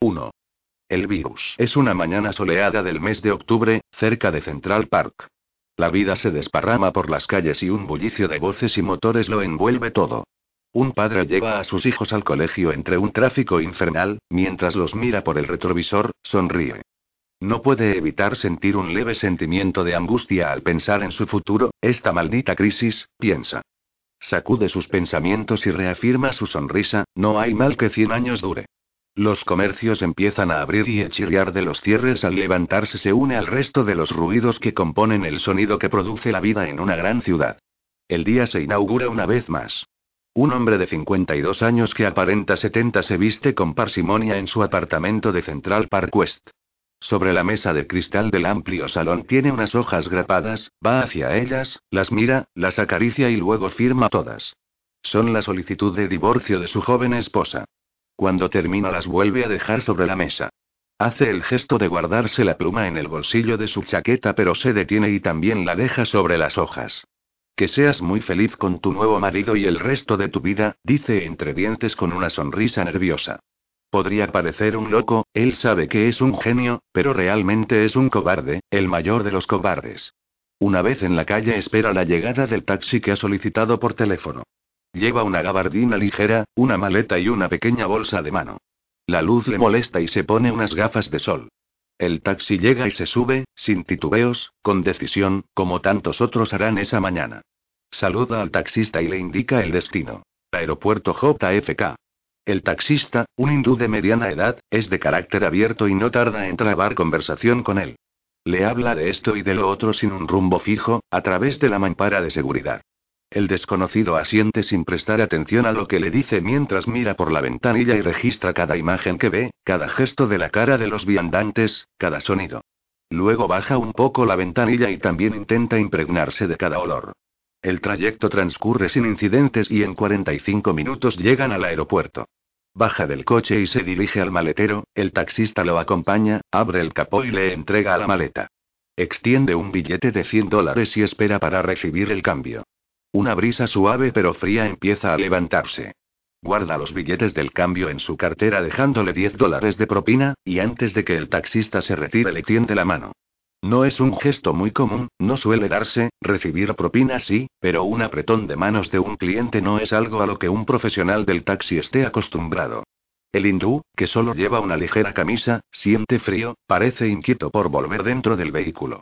1. El virus. Es una mañana soleada del mes de octubre, cerca de Central Park. La vida se desparrama por las calles y un bullicio de voces y motores lo envuelve todo. Un padre lleva a sus hijos al colegio entre un tráfico infernal, mientras los mira por el retrovisor, sonríe. No puede evitar sentir un leve sentimiento de angustia al pensar en su futuro, esta maldita crisis, piensa. Sacude sus pensamientos y reafirma su sonrisa, no hay mal que cien años dure. Los comercios empiezan a abrir y el chirriar de los cierres al levantarse se une al resto de los ruidos que componen el sonido que produce la vida en una gran ciudad. El día se inaugura una vez más. Un hombre de 52 años que aparenta 70 se viste con parsimonia en su apartamento de Central Park West. Sobre la mesa de cristal del amplio salón tiene unas hojas grapadas, va hacia ellas, las mira, las acaricia y luego firma todas. Son la solicitud de divorcio de su joven esposa. Cuando termina las vuelve a dejar sobre la mesa. Hace el gesto de guardarse la pluma en el bolsillo de su chaqueta pero se detiene y también la deja sobre las hojas. Que seas muy feliz con tu nuevo marido y el resto de tu vida, dice entre dientes con una sonrisa nerviosa. Podría parecer un loco, él sabe que es un genio, pero realmente es un cobarde, el mayor de los cobardes. Una vez en la calle espera la llegada del taxi que ha solicitado por teléfono. Lleva una gabardina ligera, una maleta y una pequeña bolsa de mano. La luz le molesta y se pone unas gafas de sol. El taxi llega y se sube, sin titubeos, con decisión, como tantos otros harán esa mañana. Saluda al taxista y le indica el destino. Aeropuerto JFK. El taxista, un hindú de mediana edad, es de carácter abierto y no tarda en trabar conversación con él. Le habla de esto y de lo otro sin un rumbo fijo, a través de la mampara de seguridad. El desconocido asiente sin prestar atención a lo que le dice mientras mira por la ventanilla y registra cada imagen que ve, cada gesto de la cara de los viandantes, cada sonido. Luego baja un poco la ventanilla y también intenta impregnarse de cada olor. El trayecto transcurre sin incidentes y en 45 minutos llegan al aeropuerto. Baja del coche y se dirige al maletero, el taxista lo acompaña, abre el capó y le entrega la maleta. Extiende un billete de 100 dólares y espera para recibir el cambio. Una brisa suave pero fría empieza a levantarse. Guarda los billetes del cambio en su cartera dejándole 10 dólares de propina, y antes de que el taxista se retire le tiende la mano. No es un gesto muy común, no suele darse, recibir propina sí, pero un apretón de manos de un cliente no es algo a lo que un profesional del taxi esté acostumbrado. El hindú, que solo lleva una ligera camisa, siente frío, parece inquieto por volver dentro del vehículo.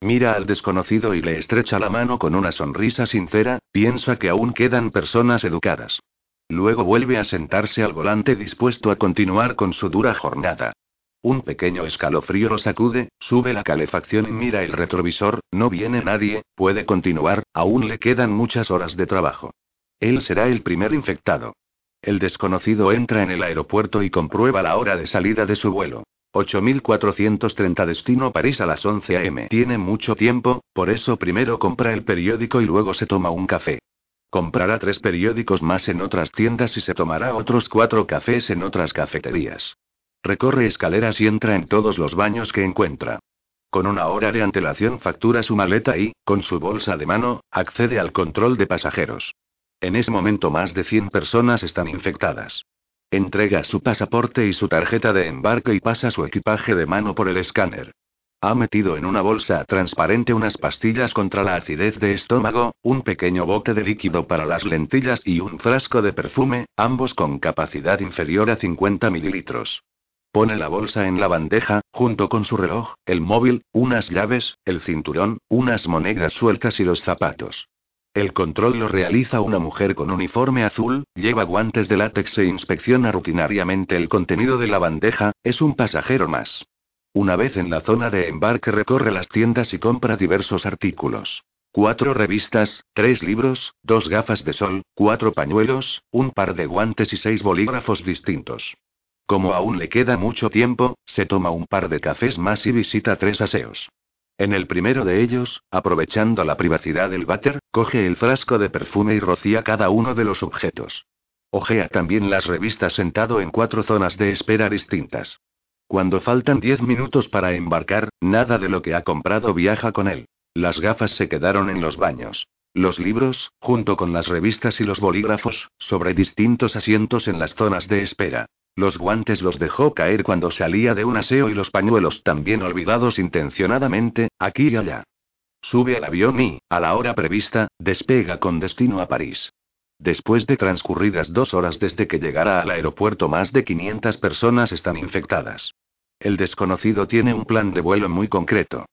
Mira al desconocido y le estrecha la mano con una sonrisa sincera, piensa que aún quedan personas educadas. Luego vuelve a sentarse al volante dispuesto a continuar con su dura jornada. Un pequeño escalofrío lo sacude, sube la calefacción y mira el retrovisor, no viene nadie, puede continuar, aún le quedan muchas horas de trabajo. Él será el primer infectado. El desconocido entra en el aeropuerto y comprueba la hora de salida de su vuelo. 8430 destino París a las 11 a.m. Tiene mucho tiempo, por eso primero compra el periódico y luego se toma un café. Comprará tres periódicos más en otras tiendas y se tomará otros cuatro cafés en otras cafeterías. Recorre escaleras y entra en todos los baños que encuentra. Con una hora de antelación factura su maleta y, con su bolsa de mano, accede al control de pasajeros. En ese momento más de 100 personas están infectadas. Entrega su pasaporte y su tarjeta de embarque y pasa su equipaje de mano por el escáner. Ha metido en una bolsa transparente unas pastillas contra la acidez de estómago, un pequeño bote de líquido para las lentillas y un frasco de perfume, ambos con capacidad inferior a 50 mililitros. Pone la bolsa en la bandeja, junto con su reloj, el móvil, unas llaves, el cinturón, unas monedas sueltas y los zapatos. El control lo realiza una mujer con uniforme azul, lleva guantes de látex e inspecciona rutinariamente el contenido de la bandeja, es un pasajero más. Una vez en la zona de embarque recorre las tiendas y compra diversos artículos. Cuatro revistas, tres libros, dos gafas de sol, cuatro pañuelos, un par de guantes y seis bolígrafos distintos. Como aún le queda mucho tiempo, se toma un par de cafés más y visita tres aseos. En el primero de ellos, aprovechando la privacidad del váter, coge el frasco de perfume y rocía cada uno de los objetos. Ojea también las revistas sentado en cuatro zonas de espera distintas. Cuando faltan diez minutos para embarcar, nada de lo que ha comprado viaja con él. Las gafas se quedaron en los baños. Los libros, junto con las revistas y los bolígrafos, sobre distintos asientos en las zonas de espera. Los guantes los dejó caer cuando salía de un aseo y los pañuelos también olvidados intencionadamente, aquí y allá. Sube al avión y, a la hora prevista, despega con destino a París. Después de transcurridas dos horas desde que llegara al aeropuerto, más de 500 personas están infectadas. El desconocido tiene un plan de vuelo muy concreto.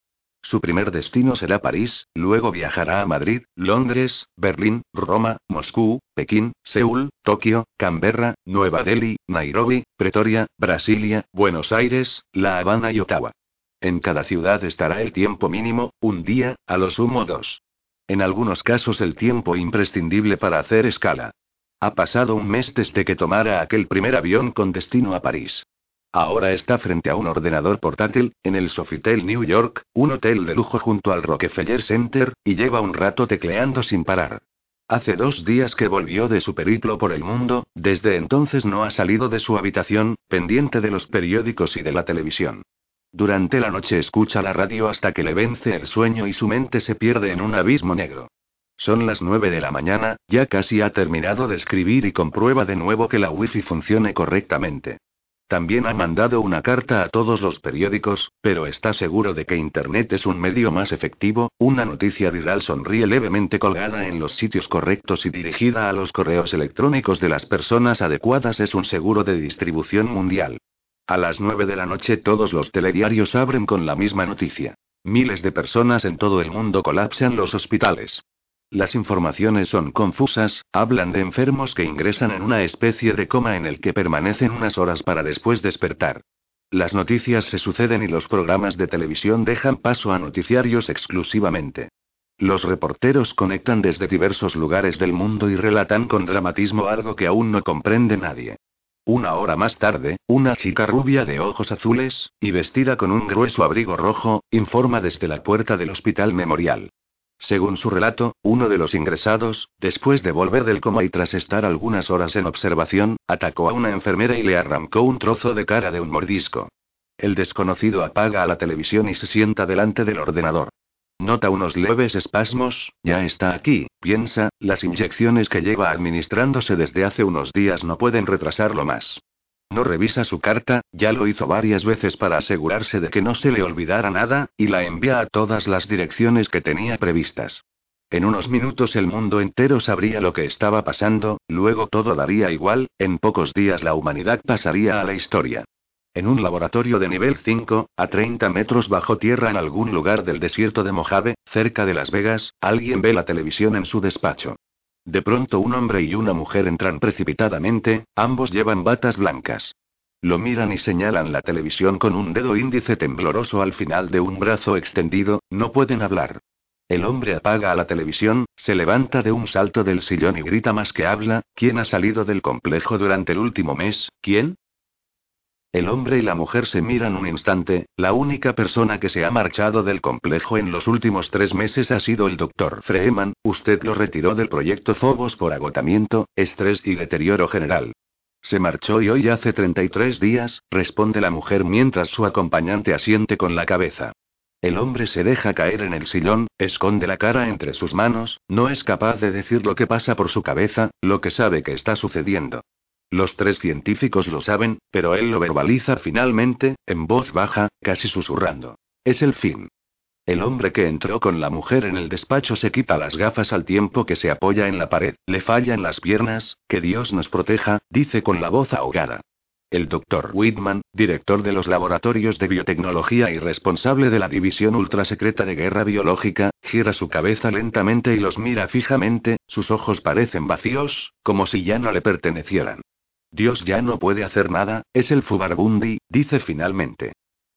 Su primer destino será París, luego viajará a Madrid, Londres, Berlín, Roma, Moscú, Pekín, Seúl, Tokio, Canberra, Nueva Delhi, Nairobi, Pretoria, Brasilia, Buenos Aires, La Habana y Ottawa. En cada ciudad estará el tiempo mínimo, un día, a lo sumo dos. En algunos casos el tiempo imprescindible para hacer escala. Ha pasado un mes desde que tomara aquel primer avión con destino a París. Ahora está frente a un ordenador portátil, en el Sofitel New York, un hotel de lujo junto al Rockefeller Center, y lleva un rato tecleando sin parar. Hace dos días que volvió de su periplo por el mundo, desde entonces no ha salido de su habitación, pendiente de los periódicos y de la televisión. Durante la noche escucha la radio hasta que le vence el sueño y su mente se pierde en un abismo negro. Son las nueve de la mañana, ya casi ha terminado de escribir y comprueba de nuevo que la wifi funcione correctamente. También ha mandado una carta a todos los periódicos, pero está seguro de que Internet es un medio más efectivo, una noticia viral sonríe levemente colgada en los sitios correctos y dirigida a los correos electrónicos de las personas adecuadas es un seguro de distribución mundial. A las nueve de la noche todos los telediarios abren con la misma noticia. Miles de personas en todo el mundo colapsan los hospitales. Las informaciones son confusas, hablan de enfermos que ingresan en una especie de coma en el que permanecen unas horas para después despertar. Las noticias se suceden y los programas de televisión dejan paso a noticiarios exclusivamente. Los reporteros conectan desde diversos lugares del mundo y relatan con dramatismo algo que aún no comprende nadie. Una hora más tarde, una chica rubia de ojos azules, y vestida con un grueso abrigo rojo, informa desde la puerta del hospital memorial. Según su relato, uno de los ingresados, después de volver del coma y tras estar algunas horas en observación, atacó a una enfermera y le arrancó un trozo de cara de un mordisco. El desconocido apaga a la televisión y se sienta delante del ordenador. Nota unos leves espasmos, ya está aquí, piensa, las inyecciones que lleva administrándose desde hace unos días no pueden retrasarlo más. No revisa su carta, ya lo hizo varias veces para asegurarse de que no se le olvidara nada, y la envía a todas las direcciones que tenía previstas. En unos minutos el mundo entero sabría lo que estaba pasando, luego todo daría igual, en pocos días la humanidad pasaría a la historia. En un laboratorio de nivel 5, a 30 metros bajo tierra en algún lugar del desierto de Mojave, cerca de Las Vegas, alguien ve la televisión en su despacho. De pronto un hombre y una mujer entran precipitadamente, ambos llevan batas blancas. Lo miran y señalan la televisión con un dedo índice tembloroso al final de un brazo extendido, no pueden hablar. El hombre apaga a la televisión, se levanta de un salto del sillón y grita más que habla, ¿quién ha salido del complejo durante el último mes? ¿Quién? El hombre y la mujer se miran un instante, la única persona que se ha marchado del complejo en los últimos tres meses ha sido el doctor Freeman, usted lo retiró del proyecto Phobos por agotamiento, estrés y deterioro general. Se marchó y hoy hace 33 días, responde la mujer mientras su acompañante asiente con la cabeza. El hombre se deja caer en el sillón, esconde la cara entre sus manos, no es capaz de decir lo que pasa por su cabeza, lo que sabe que está sucediendo. Los tres científicos lo saben, pero él lo verbaliza finalmente, en voz baja, casi susurrando. Es el fin. El hombre que entró con la mujer en el despacho se quita las gafas al tiempo que se apoya en la pared, le falla en las piernas, que Dios nos proteja, dice con la voz ahogada. El doctor Whitman, director de los laboratorios de biotecnología y responsable de la división ultrasecreta de guerra biológica, gira su cabeza lentamente y los mira fijamente, sus ojos parecen vacíos, como si ya no le pertenecieran. Dios ya no puede hacer nada, es el Fubarbundi, dice finalmente.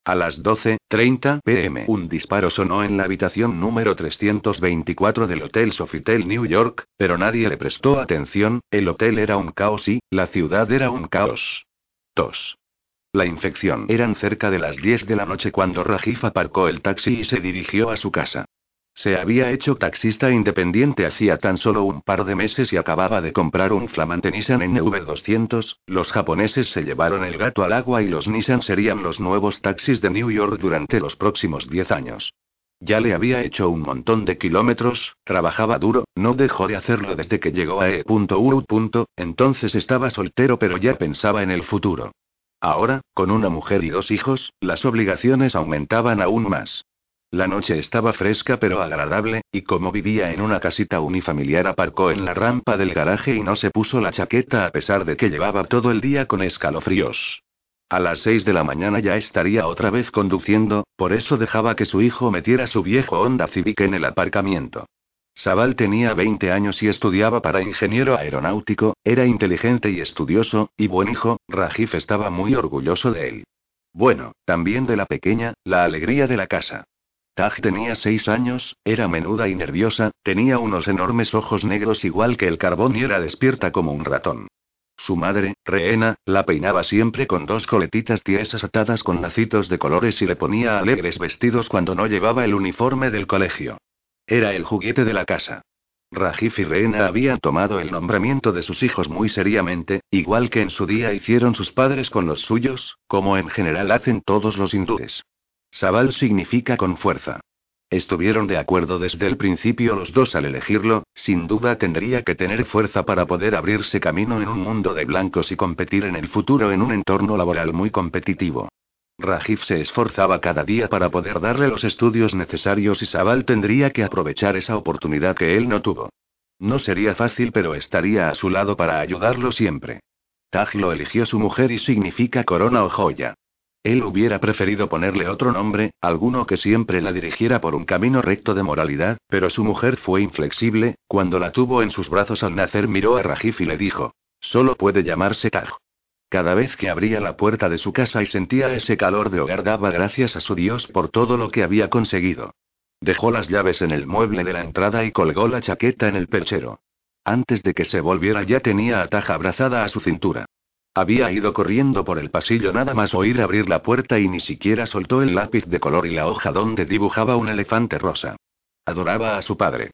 A las 12.30 pm un disparo sonó en la habitación número 324 del Hotel Sofitel New York, pero nadie le prestó atención, el hotel era un caos y, la ciudad era un caos. 2. La infección. Eran cerca de las 10 de la noche cuando Rajif aparcó el taxi y se dirigió a su casa. Se había hecho taxista independiente hacía tan solo un par de meses y acababa de comprar un flamante Nissan NV200. Los japoneses se llevaron el gato al agua y los Nissan serían los nuevos taxis de New York durante los próximos 10 años. Ya le había hecho un montón de kilómetros, trabajaba duro, no dejó de hacerlo desde que llegó a E.U. Entonces estaba soltero pero ya pensaba en el futuro. Ahora, con una mujer y dos hijos, las obligaciones aumentaban aún más. La noche estaba fresca pero agradable, y como vivía en una casita unifamiliar aparcó en la rampa del garaje y no se puso la chaqueta a pesar de que llevaba todo el día con escalofríos. A las seis de la mañana ya estaría otra vez conduciendo, por eso dejaba que su hijo metiera su viejo Honda Civic en el aparcamiento. Sabal tenía 20 años y estudiaba para ingeniero aeronáutico, era inteligente y estudioso, y buen hijo, Rajif estaba muy orgulloso de él. Bueno, también de la pequeña, la alegría de la casa. Taj tenía seis años, era menuda y nerviosa, tenía unos enormes ojos negros igual que el carbón y era despierta como un ratón. Su madre, Reena, la peinaba siempre con dos coletitas tiesas atadas con lacitos de colores y le ponía alegres vestidos cuando no llevaba el uniforme del colegio. Era el juguete de la casa. Rajif y Reena habían tomado el nombramiento de sus hijos muy seriamente, igual que en su día hicieron sus padres con los suyos, como en general hacen todos los hindúes. Sabal significa con fuerza. Estuvieron de acuerdo desde el principio los dos al elegirlo, sin duda tendría que tener fuerza para poder abrirse camino en un mundo de blancos y competir en el futuro en un entorno laboral muy competitivo. Rajif se esforzaba cada día para poder darle los estudios necesarios y Sabal tendría que aprovechar esa oportunidad que él no tuvo. No sería fácil, pero estaría a su lado para ayudarlo siempre. Taj lo eligió su mujer y significa corona o joya. Él hubiera preferido ponerle otro nombre, alguno que siempre la dirigiera por un camino recto de moralidad, pero su mujer fue inflexible, cuando la tuvo en sus brazos al nacer miró a Rajif y le dijo, solo puede llamarse Taj. Cada vez que abría la puerta de su casa y sentía ese calor de hogar daba gracias a su Dios por todo lo que había conseguido. Dejó las llaves en el mueble de la entrada y colgó la chaqueta en el perchero. Antes de que se volviera ya tenía a Taja abrazada a su cintura. Había ido corriendo por el pasillo nada más oír abrir la puerta y ni siquiera soltó el lápiz de color y la hoja donde dibujaba un elefante rosa. Adoraba a su padre.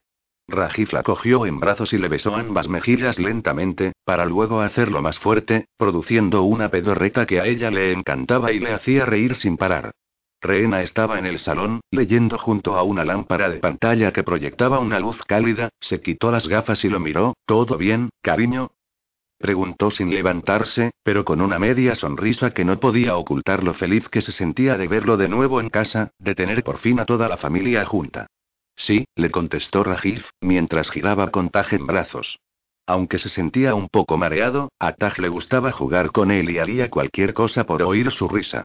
Rajif la cogió en brazos y le besó ambas mejillas lentamente, para luego hacerlo más fuerte, produciendo una pedorreta que a ella le encantaba y le hacía reír sin parar. Reena estaba en el salón, leyendo junto a una lámpara de pantalla que proyectaba una luz cálida, se quitó las gafas y lo miró, ¿todo bien, cariño? Preguntó sin levantarse, pero con una media sonrisa que no podía ocultar lo feliz que se sentía de verlo de nuevo en casa, de tener por fin a toda la familia junta. Sí, le contestó Rajif, mientras giraba con Taj en brazos. Aunque se sentía un poco mareado, a Taj le gustaba jugar con él y haría cualquier cosa por oír su risa.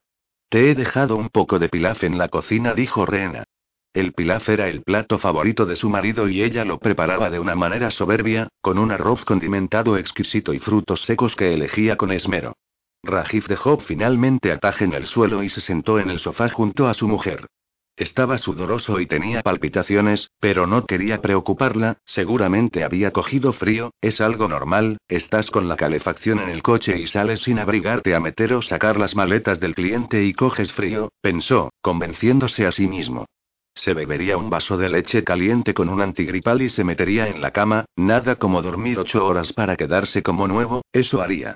Te he dejado un poco de pilaf en la cocina, dijo Reena. El pilaf era el plato favorito de su marido y ella lo preparaba de una manera soberbia, con un arroz condimentado exquisito y frutos secos que elegía con esmero. Rajif dejó finalmente a Taj en el suelo y se sentó en el sofá junto a su mujer. Estaba sudoroso y tenía palpitaciones, pero no quería preocuparla, seguramente había cogido frío, es algo normal, estás con la calefacción en el coche y sales sin abrigarte a meter o sacar las maletas del cliente y coges frío, pensó, convenciéndose a sí mismo. Se bebería un vaso de leche caliente con un antigripal y se metería en la cama, nada como dormir ocho horas para quedarse como nuevo, eso haría.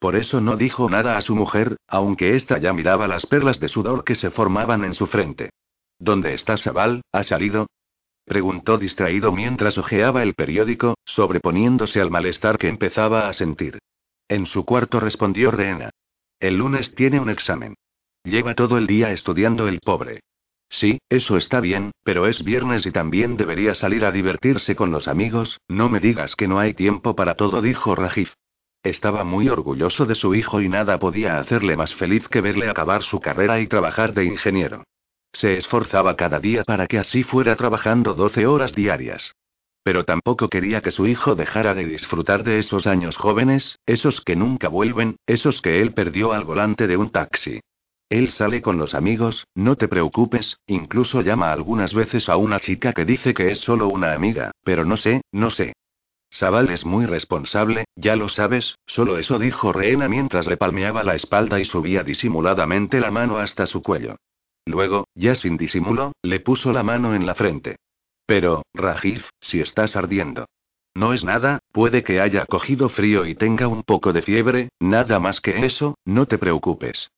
Por eso no dijo nada a su mujer, aunque ésta ya miraba las perlas de sudor que se formaban en su frente. ¿Dónde está Sabal? ¿Ha salido? preguntó distraído mientras hojeaba el periódico, sobreponiéndose al malestar que empezaba a sentir. En su cuarto respondió Reena. El lunes tiene un examen. Lleva todo el día estudiando el pobre. Sí, eso está bien, pero es viernes y también debería salir a divertirse con los amigos, no me digas que no hay tiempo para todo, dijo Rajif. Estaba muy orgulloso de su hijo y nada podía hacerle más feliz que verle acabar su carrera y trabajar de ingeniero. Se esforzaba cada día para que así fuera trabajando 12 horas diarias. Pero tampoco quería que su hijo dejara de disfrutar de esos años jóvenes, esos que nunca vuelven, esos que él perdió al volante de un taxi. Él sale con los amigos, no te preocupes, incluso llama algunas veces a una chica que dice que es solo una amiga, pero no sé, no sé. Sabal es muy responsable, ya lo sabes, solo eso dijo Reena mientras le palmeaba la espalda y subía disimuladamente la mano hasta su cuello. Luego, ya sin disimulo, le puso la mano en la frente. Pero, Rajif, si estás ardiendo. No es nada, puede que haya cogido frío y tenga un poco de fiebre, nada más que eso, no te preocupes.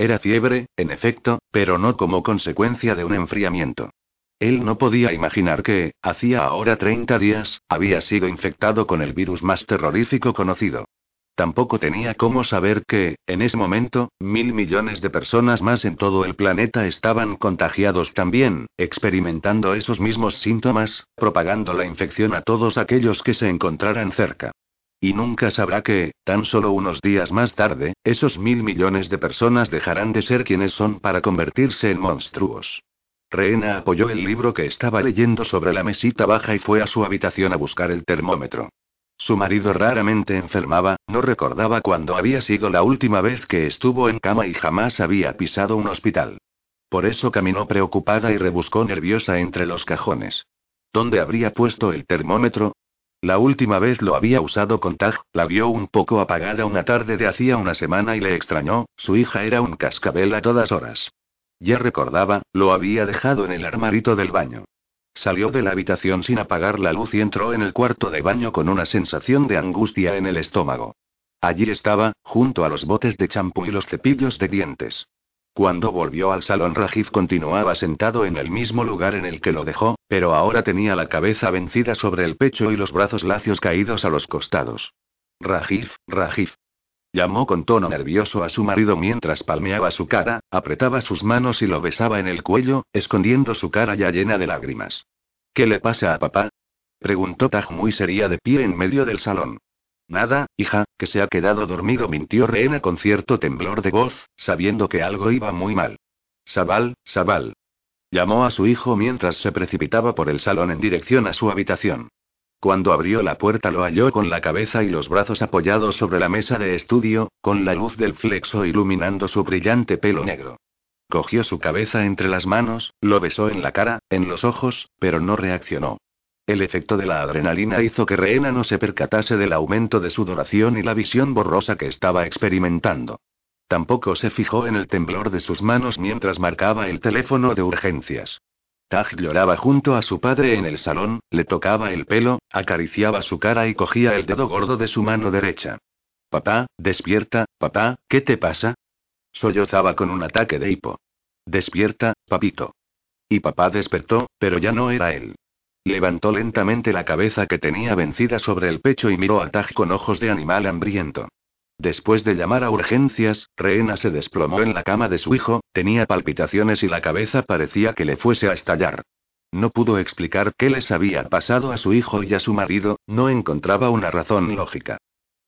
Era fiebre, en efecto, pero no como consecuencia de un enfriamiento. Él no podía imaginar que, hacía ahora 30 días, había sido infectado con el virus más terrorífico conocido. Tampoco tenía cómo saber que, en ese momento, mil millones de personas más en todo el planeta estaban contagiados también, experimentando esos mismos síntomas, propagando la infección a todos aquellos que se encontraran cerca. Y nunca sabrá que, tan solo unos días más tarde, esos mil millones de personas dejarán de ser quienes son para convertirse en monstruos. Reena apoyó el libro que estaba leyendo sobre la mesita baja y fue a su habitación a buscar el termómetro. Su marido raramente enfermaba, no recordaba cuándo había sido la última vez que estuvo en cama y jamás había pisado un hospital. Por eso caminó preocupada y rebuscó nerviosa entre los cajones. ¿Dónde habría puesto el termómetro? La última vez lo había usado con Tag, la vio un poco apagada una tarde de hacía una semana y le extrañó, su hija era un cascabel a todas horas. Ya recordaba, lo había dejado en el armarito del baño. Salió de la habitación sin apagar la luz y entró en el cuarto de baño con una sensación de angustia en el estómago. Allí estaba, junto a los botes de champú y los cepillos de dientes. Cuando volvió al salón, Rajiv continuaba sentado en el mismo lugar en el que lo dejó, pero ahora tenía la cabeza vencida sobre el pecho y los brazos lacios caídos a los costados. Rajiv, Rajiv. Llamó con tono nervioso a su marido mientras palmeaba su cara, apretaba sus manos y lo besaba en el cuello, escondiendo su cara ya llena de lágrimas. ¿Qué le pasa a papá? preguntó Taj muy seria de pie en medio del salón. Nada, hija, que se ha quedado dormido, mintió Reena con cierto temblor de voz, sabiendo que algo iba muy mal. Sabal, Sabal. Llamó a su hijo mientras se precipitaba por el salón en dirección a su habitación. Cuando abrió la puerta lo halló con la cabeza y los brazos apoyados sobre la mesa de estudio, con la luz del flexo iluminando su brillante pelo negro. Cogió su cabeza entre las manos, lo besó en la cara, en los ojos, pero no reaccionó. El efecto de la adrenalina hizo que Reena no se percatase del aumento de sudoración y la visión borrosa que estaba experimentando. Tampoco se fijó en el temblor de sus manos mientras marcaba el teléfono de urgencias. Taj lloraba junto a su padre en el salón, le tocaba el pelo, acariciaba su cara y cogía el dedo gordo de su mano derecha. Papá, despierta, papá, ¿qué te pasa? Sollozaba con un ataque de hipo. Despierta, papito. Y papá despertó, pero ya no era él. Levantó lentamente la cabeza que tenía vencida sobre el pecho y miró a Taj con ojos de animal hambriento. Después de llamar a urgencias, Reena se desplomó en la cama de su hijo, tenía palpitaciones y la cabeza parecía que le fuese a estallar. No pudo explicar qué les había pasado a su hijo y a su marido, no encontraba una razón lógica.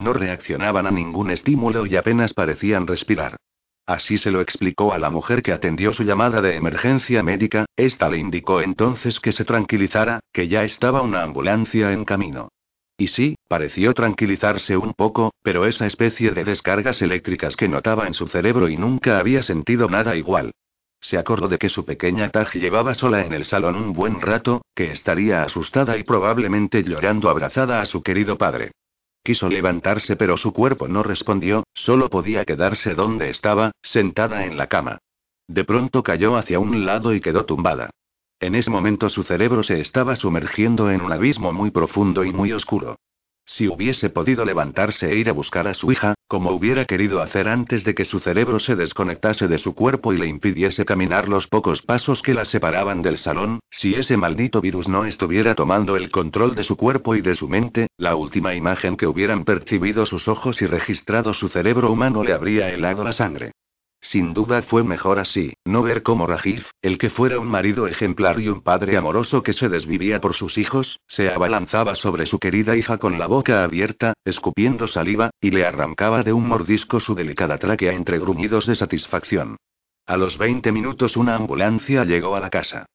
No reaccionaban a ningún estímulo y apenas parecían respirar. Así se lo explicó a la mujer que atendió su llamada de emergencia médica, esta le indicó entonces que se tranquilizara, que ya estaba una ambulancia en camino. Y sí, pareció tranquilizarse un poco, pero esa especie de descargas eléctricas que notaba en su cerebro y nunca había sentido nada igual. Se acordó de que su pequeña Taj llevaba sola en el salón un buen rato, que estaría asustada y probablemente llorando abrazada a su querido padre. Quiso levantarse pero su cuerpo no respondió, solo podía quedarse donde estaba, sentada en la cama. De pronto cayó hacia un lado y quedó tumbada. En ese momento su cerebro se estaba sumergiendo en un abismo muy profundo y muy oscuro. Si hubiese podido levantarse e ir a buscar a su hija, como hubiera querido hacer antes de que su cerebro se desconectase de su cuerpo y le impidiese caminar los pocos pasos que la separaban del salón, si ese maldito virus no estuviera tomando el control de su cuerpo y de su mente, la última imagen que hubieran percibido sus ojos y registrado su cerebro humano le habría helado la sangre. Sin duda fue mejor así, no ver cómo Rajiv, el que fuera un marido ejemplar y un padre amoroso que se desvivía por sus hijos, se abalanzaba sobre su querida hija con la boca abierta, escupiendo saliva, y le arrancaba de un mordisco su delicada tráquea entre gruñidos de satisfacción. A los 20 minutos una ambulancia llegó a la casa.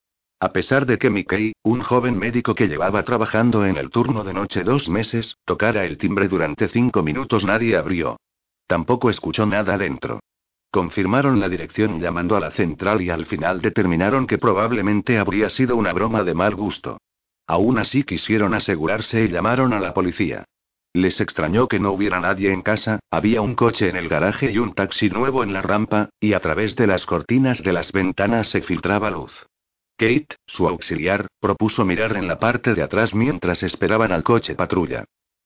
A pesar de que Mickey, un joven médico que llevaba trabajando en el turno de noche dos meses, tocara el timbre durante cinco minutos nadie abrió. Tampoco escuchó nada dentro. Confirmaron la dirección llamando a la central y al final determinaron que probablemente habría sido una broma de mal gusto. Aún así quisieron asegurarse y llamaron a la policía. Les extrañó que no hubiera nadie en casa, había un coche en el garaje y un taxi nuevo en la rampa, y a través de las cortinas de las ventanas se filtraba luz. Kate, su auxiliar, propuso mirar en la parte de atrás mientras esperaban al coche patrulla.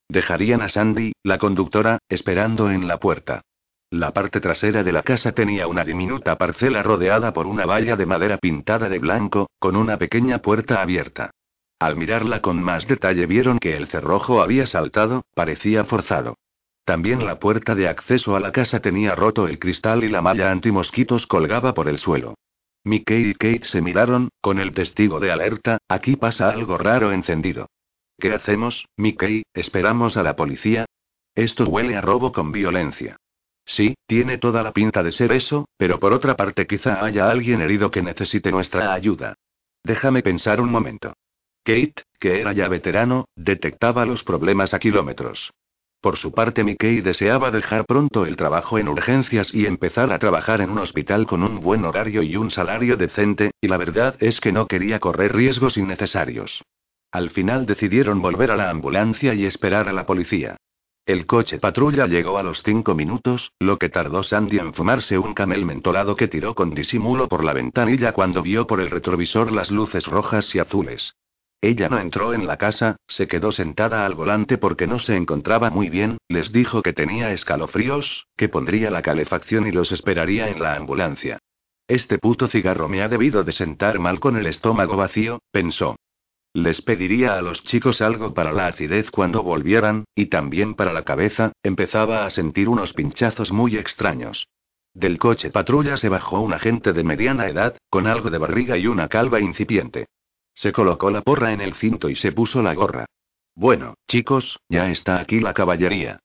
Dejarían a Sandy, la conductora, esperando en la puerta. La parte trasera de la casa tenía una diminuta parcela rodeada por una valla de madera pintada de blanco, con una pequeña puerta abierta. Al mirarla con más detalle vieron que el cerrojo había saltado, parecía forzado. También la puerta de acceso a la casa tenía roto el cristal y la malla antimosquitos colgaba por el suelo. Mickey y Kate se miraron, con el testigo de alerta, aquí pasa algo raro encendido. ¿Qué hacemos, Mickey? ¿Esperamos a la policía? Esto huele a robo con violencia. Sí, tiene toda la pinta de ser eso, pero por otra parte quizá haya alguien herido que necesite nuestra ayuda. Déjame pensar un momento. Kate, que era ya veterano, detectaba los problemas a kilómetros. Por su parte, Mickey deseaba dejar pronto el trabajo en urgencias y empezar a trabajar en un hospital con un buen horario y un salario decente, y la verdad es que no quería correr riesgos innecesarios. Al final decidieron volver a la ambulancia y esperar a la policía. El coche patrulla llegó a los cinco minutos, lo que tardó Sandy en fumarse un camel mentolado que tiró con disimulo por la ventanilla cuando vio por el retrovisor las luces rojas y azules. Ella no entró en la casa, se quedó sentada al volante porque no se encontraba muy bien, les dijo que tenía escalofríos, que pondría la calefacción y los esperaría en la ambulancia. Este puto cigarro me ha debido de sentar mal con el estómago vacío, pensó. Les pediría a los chicos algo para la acidez cuando volvieran, y también para la cabeza, empezaba a sentir unos pinchazos muy extraños. Del coche patrulla se bajó un agente de mediana edad, con algo de barriga y una calva incipiente. Se colocó la porra en el cinto y se puso la gorra. Bueno, chicos, ya está aquí la caballería.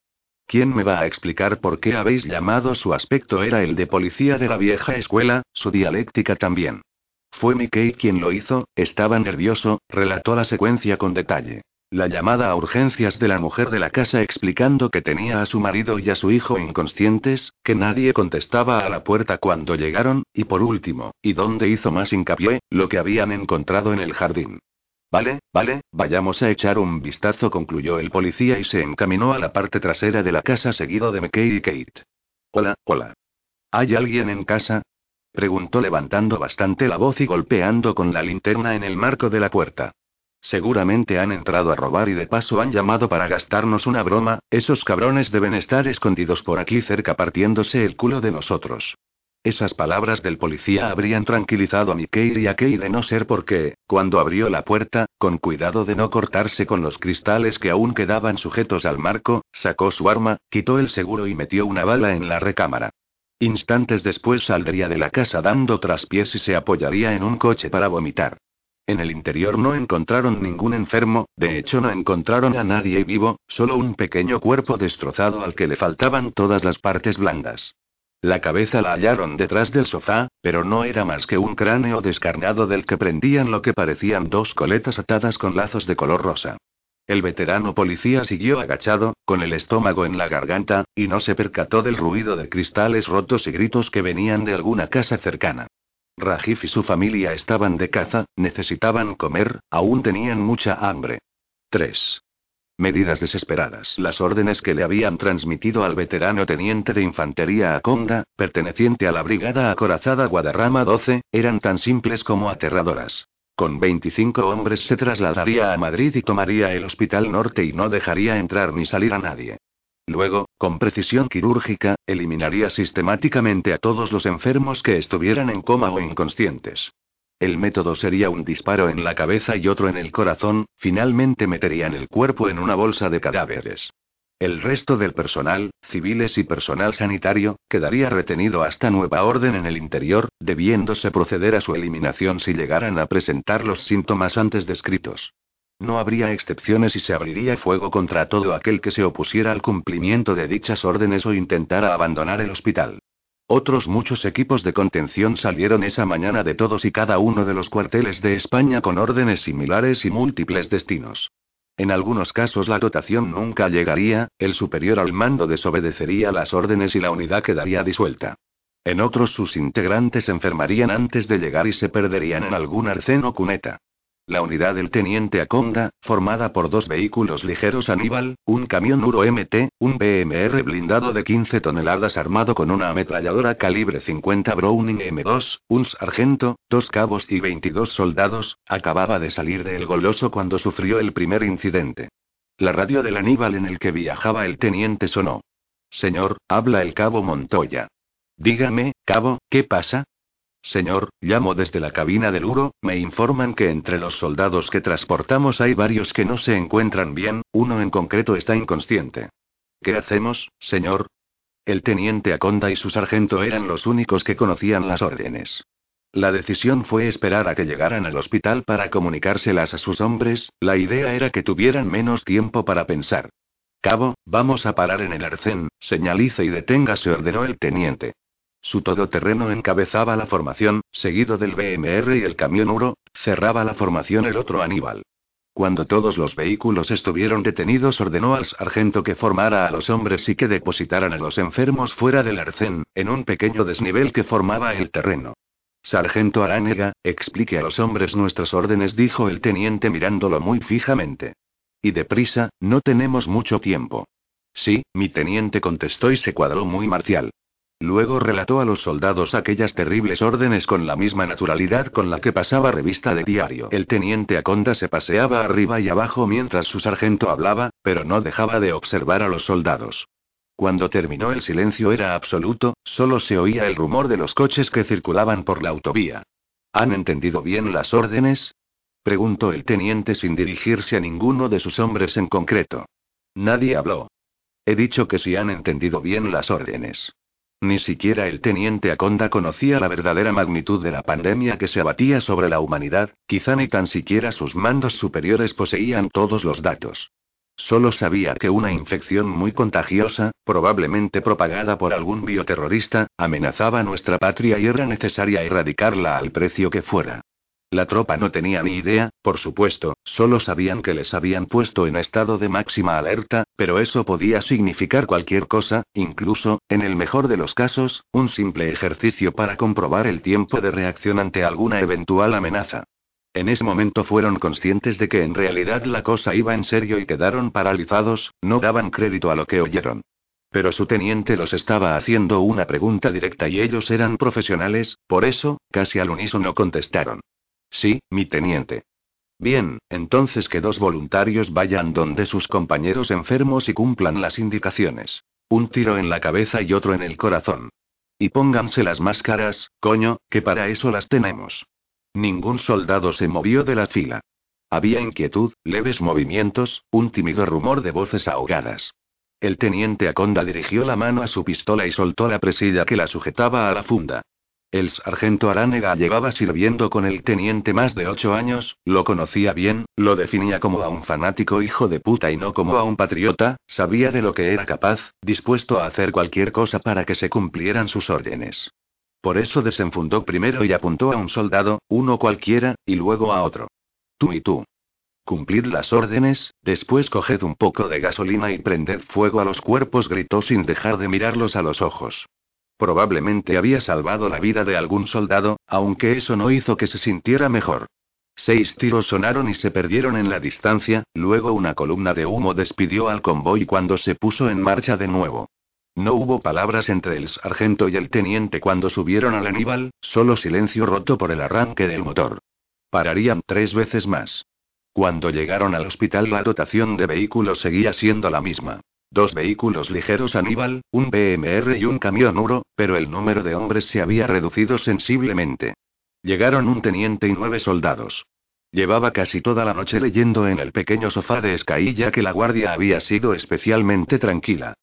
¿Quién me va a explicar por qué habéis llamado su aspecto era el de policía de la vieja escuela, su dialéctica también? Fue Mickey quien lo hizo, estaba nervioso, relató la secuencia con detalle. La llamada a urgencias de la mujer de la casa explicando que tenía a su marido y a su hijo inconscientes, que nadie contestaba a la puerta cuando llegaron, y por último, y donde hizo más hincapié, lo que habían encontrado en el jardín. Vale, vale, vayamos a echar un vistazo, concluyó el policía y se encaminó a la parte trasera de la casa seguido de McKay y Kate. Hola, hola. ¿Hay alguien en casa? Preguntó levantando bastante la voz y golpeando con la linterna en el marco de la puerta. Seguramente han entrado a robar y de paso han llamado para gastarnos una broma, esos cabrones deben estar escondidos por aquí cerca partiéndose el culo de nosotros. Esas palabras del policía habrían tranquilizado a Mickey y a Kay de no ser porque, cuando abrió la puerta, con cuidado de no cortarse con los cristales que aún quedaban sujetos al marco, sacó su arma, quitó el seguro y metió una bala en la recámara. Instantes después saldría de la casa dando traspiés y se apoyaría en un coche para vomitar. En el interior no encontraron ningún enfermo, de hecho no encontraron a nadie vivo, solo un pequeño cuerpo destrozado al que le faltaban todas las partes blandas. La cabeza la hallaron detrás del sofá, pero no era más que un cráneo descarnado del que prendían lo que parecían dos coletas atadas con lazos de color rosa. El veterano policía siguió agachado, con el estómago en la garganta, y no se percató del ruido de cristales rotos y gritos que venían de alguna casa cercana. Rajif y su familia estaban de caza, necesitaban comer, aún tenían mucha hambre. 3. Medidas desesperadas. Las órdenes que le habían transmitido al veterano teniente de infantería Aconda, perteneciente a la brigada acorazada Guadarrama 12, eran tan simples como aterradoras. Con 25 hombres se trasladaría a Madrid y tomaría el Hospital Norte y no dejaría entrar ni salir a nadie. Luego, con precisión quirúrgica, eliminaría sistemáticamente a todos los enfermos que estuvieran en coma o inconscientes. El método sería un disparo en la cabeza y otro en el corazón, finalmente meterían el cuerpo en una bolsa de cadáveres. El resto del personal, civiles y personal sanitario, quedaría retenido hasta nueva orden en el interior, debiéndose proceder a su eliminación si llegaran a presentar los síntomas antes descritos. No habría excepciones y se abriría fuego contra todo aquel que se opusiera al cumplimiento de dichas órdenes o intentara abandonar el hospital. Otros muchos equipos de contención salieron esa mañana de todos y cada uno de los cuarteles de España con órdenes similares y múltiples destinos. En algunos casos la dotación nunca llegaría, el superior al mando desobedecería las órdenes y la unidad quedaría disuelta. En otros sus integrantes enfermarían antes de llegar y se perderían en algún arcén o cuneta. La unidad del teniente Aconda, formada por dos vehículos ligeros Aníbal, un camión Uro MT, un BMR blindado de 15 toneladas armado con una ametralladora calibre 50 Browning M2, un sargento, dos cabos y 22 soldados, acababa de salir de El Goloso cuando sufrió el primer incidente. La radio del Aníbal en el que viajaba el teniente sonó. Señor, habla el cabo Montoya. Dígame, cabo, ¿qué pasa? Señor, llamo desde la cabina del Uro, me informan que entre los soldados que transportamos hay varios que no se encuentran bien, uno en concreto está inconsciente. ¿Qué hacemos, señor? El teniente Aconda y su sargento eran los únicos que conocían las órdenes. La decisión fue esperar a que llegaran al hospital para comunicárselas a sus hombres, la idea era que tuvieran menos tiempo para pensar. Cabo, vamos a parar en el arcén, señalice y deténgase, ordenó el teniente. Su todoterreno encabezaba la formación, seguido del BMR y el camión Uro, cerraba la formación el otro Aníbal. Cuando todos los vehículos estuvieron detenidos, ordenó al sargento que formara a los hombres y que depositaran a los enfermos fuera del arcén, en un pequeño desnivel que formaba el terreno. Sargento Aránega, explique a los hombres nuestras órdenes, dijo el teniente mirándolo muy fijamente. Y deprisa, no tenemos mucho tiempo. Sí, mi teniente contestó y se cuadró muy marcial. Luego relató a los soldados aquellas terribles órdenes con la misma naturalidad con la que pasaba revista de diario. El teniente Aconda se paseaba arriba y abajo mientras su sargento hablaba, pero no dejaba de observar a los soldados. Cuando terminó el silencio era absoluto, solo se oía el rumor de los coches que circulaban por la autovía. ¿Han entendido bien las órdenes? preguntó el teniente sin dirigirse a ninguno de sus hombres en concreto. Nadie habló. He dicho que si han entendido bien las órdenes. Ni siquiera el teniente Aconda conocía la verdadera magnitud de la pandemia que se abatía sobre la humanidad, quizá ni tan siquiera sus mandos superiores poseían todos los datos. Solo sabía que una infección muy contagiosa, probablemente propagada por algún bioterrorista, amenazaba nuestra patria y era necesaria erradicarla al precio que fuera. La tropa no tenía ni idea, por supuesto, solo sabían que les habían puesto en estado de máxima alerta, pero eso podía significar cualquier cosa, incluso, en el mejor de los casos, un simple ejercicio para comprobar el tiempo de reacción ante alguna eventual amenaza. En ese momento fueron conscientes de que en realidad la cosa iba en serio y quedaron paralizados, no daban crédito a lo que oyeron. Pero su teniente los estaba haciendo una pregunta directa y ellos eran profesionales, por eso, casi al unísono contestaron. Sí, mi teniente. Bien, entonces que dos voluntarios vayan donde sus compañeros enfermos y cumplan las indicaciones. Un tiro en la cabeza y otro en el corazón. Y pónganse las máscaras, coño, que para eso las tenemos. Ningún soldado se movió de la fila. Había inquietud, leves movimientos, un tímido rumor de voces ahogadas. El teniente Aconda dirigió la mano a su pistola y soltó la presilla que la sujetaba a la funda. El sargento Aránega llevaba sirviendo con el teniente más de ocho años, lo conocía bien, lo definía como a un fanático hijo de puta y no como a un patriota, sabía de lo que era capaz, dispuesto a hacer cualquier cosa para que se cumplieran sus órdenes. Por eso desenfundó primero y apuntó a un soldado, uno cualquiera, y luego a otro. Tú y tú. Cumplid las órdenes, después coged un poco de gasolina y prended fuego a los cuerpos, gritó sin dejar de mirarlos a los ojos. Probablemente había salvado la vida de algún soldado, aunque eso no hizo que se sintiera mejor. Seis tiros sonaron y se perdieron en la distancia, luego una columna de humo despidió al convoy cuando se puso en marcha de nuevo. No hubo palabras entre el sargento y el teniente cuando subieron al Aníbal, solo silencio roto por el arranque del motor. Pararían tres veces más. Cuando llegaron al hospital la dotación de vehículos seguía siendo la misma. Dos vehículos ligeros Aníbal, un BMR y un camión Uro, pero el número de hombres se había reducido sensiblemente. Llegaron un teniente y nueve soldados. Llevaba casi toda la noche leyendo en el pequeño sofá de escailla que la guardia había sido especialmente tranquila.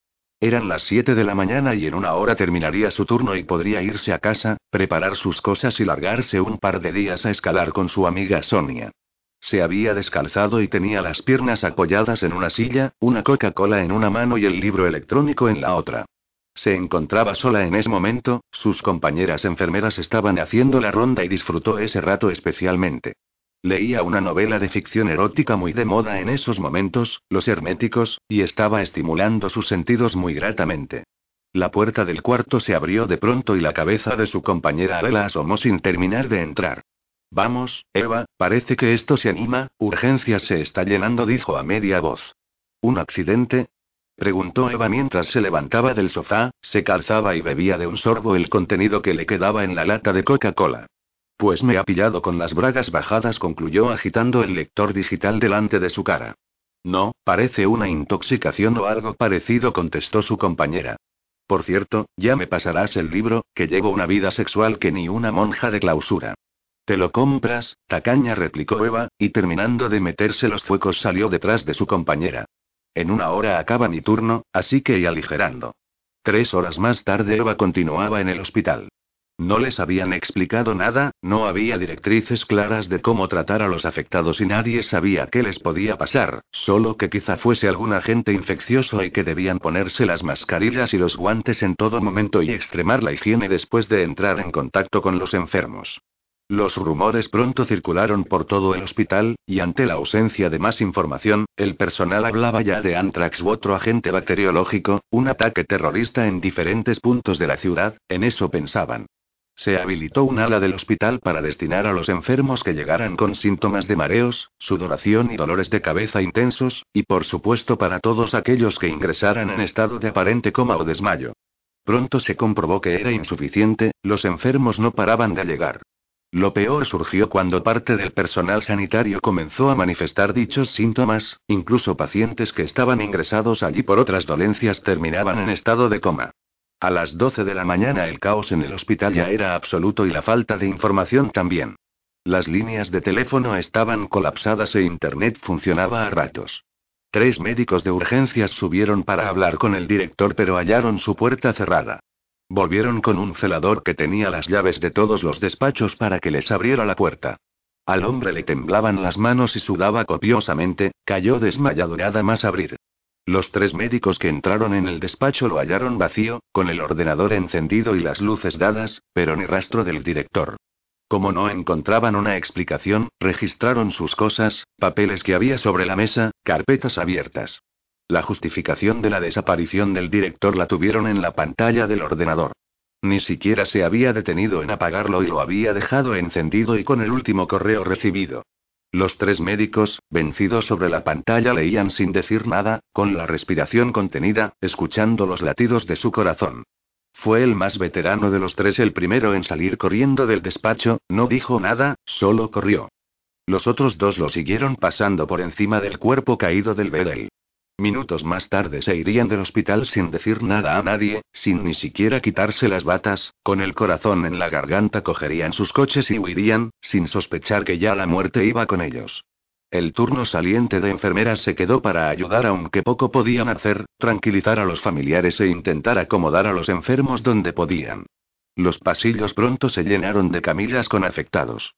Eran las siete de la mañana y en una hora terminaría su turno y podría irse a casa, preparar sus cosas y largarse un par de días a escalar con su amiga Sonia. Se había descalzado y tenía las piernas apoyadas en una silla, una Coca-Cola en una mano y el libro electrónico en la otra. Se encontraba sola en ese momento, sus compañeras enfermeras estaban haciendo la ronda y disfrutó ese rato especialmente. Leía una novela de ficción erótica muy de moda en esos momentos, Los Herméticos, y estaba estimulando sus sentidos muy gratamente. La puerta del cuarto se abrió de pronto y la cabeza de su compañera Adela asomó sin terminar de entrar. Vamos, Eva, parece que esto se anima, urgencia se está llenando, dijo a media voz. ¿Un accidente? preguntó Eva mientras se levantaba del sofá, se calzaba y bebía de un sorbo el contenido que le quedaba en la lata de Coca-Cola. Pues me ha pillado con las bragas bajadas, concluyó agitando el lector digital delante de su cara. No, parece una intoxicación o algo parecido, contestó su compañera. Por cierto, ya me pasarás el libro, que llevo una vida sexual que ni una monja de clausura. ¿Te lo compras? Tacaña replicó Eva, y terminando de meterse los fuecos salió detrás de su compañera. En una hora acaba mi turno, así que y aligerando. Tres horas más tarde Eva continuaba en el hospital. No les habían explicado nada, no había directrices claras de cómo tratar a los afectados y nadie sabía qué les podía pasar, solo que quizá fuese algún agente infeccioso y que debían ponerse las mascarillas y los guantes en todo momento y extremar la higiene después de entrar en contacto con los enfermos. Los rumores pronto circularon por todo el hospital, y ante la ausencia de más información, el personal hablaba ya de antrax u otro agente bacteriológico, un ataque terrorista en diferentes puntos de la ciudad, en eso pensaban. Se habilitó un ala del hospital para destinar a los enfermos que llegaran con síntomas de mareos, sudoración y dolores de cabeza intensos, y por supuesto para todos aquellos que ingresaran en estado de aparente coma o desmayo. Pronto se comprobó que era insuficiente, los enfermos no paraban de llegar. Lo peor surgió cuando parte del personal sanitario comenzó a manifestar dichos síntomas, incluso pacientes que estaban ingresados allí por otras dolencias terminaban en estado de coma. A las 12 de la mañana el caos en el hospital ya era absoluto y la falta de información también. Las líneas de teléfono estaban colapsadas e Internet funcionaba a ratos. Tres médicos de urgencias subieron para hablar con el director pero hallaron su puerta cerrada. Volvieron con un celador que tenía las llaves de todos los despachos para que les abriera la puerta. Al hombre le temblaban las manos y sudaba copiosamente, cayó desmayado nada más abrir. Los tres médicos que entraron en el despacho lo hallaron vacío, con el ordenador encendido y las luces dadas, pero ni rastro del director. Como no encontraban una explicación, registraron sus cosas, papeles que había sobre la mesa, carpetas abiertas. La justificación de la desaparición del director la tuvieron en la pantalla del ordenador. Ni siquiera se había detenido en apagarlo y lo había dejado encendido y con el último correo recibido. Los tres médicos, vencidos sobre la pantalla, leían sin decir nada, con la respiración contenida, escuchando los latidos de su corazón. Fue el más veterano de los tres el primero en salir corriendo del despacho, no dijo nada, solo corrió. Los otros dos lo siguieron pasando por encima del cuerpo caído del Bedel. Minutos más tarde se irían del hospital sin decir nada a nadie, sin ni siquiera quitarse las batas, con el corazón en la garganta cogerían sus coches y huirían, sin sospechar que ya la muerte iba con ellos. El turno saliente de enfermeras se quedó para ayudar aunque poco podían hacer, tranquilizar a los familiares e intentar acomodar a los enfermos donde podían. Los pasillos pronto se llenaron de camillas con afectados.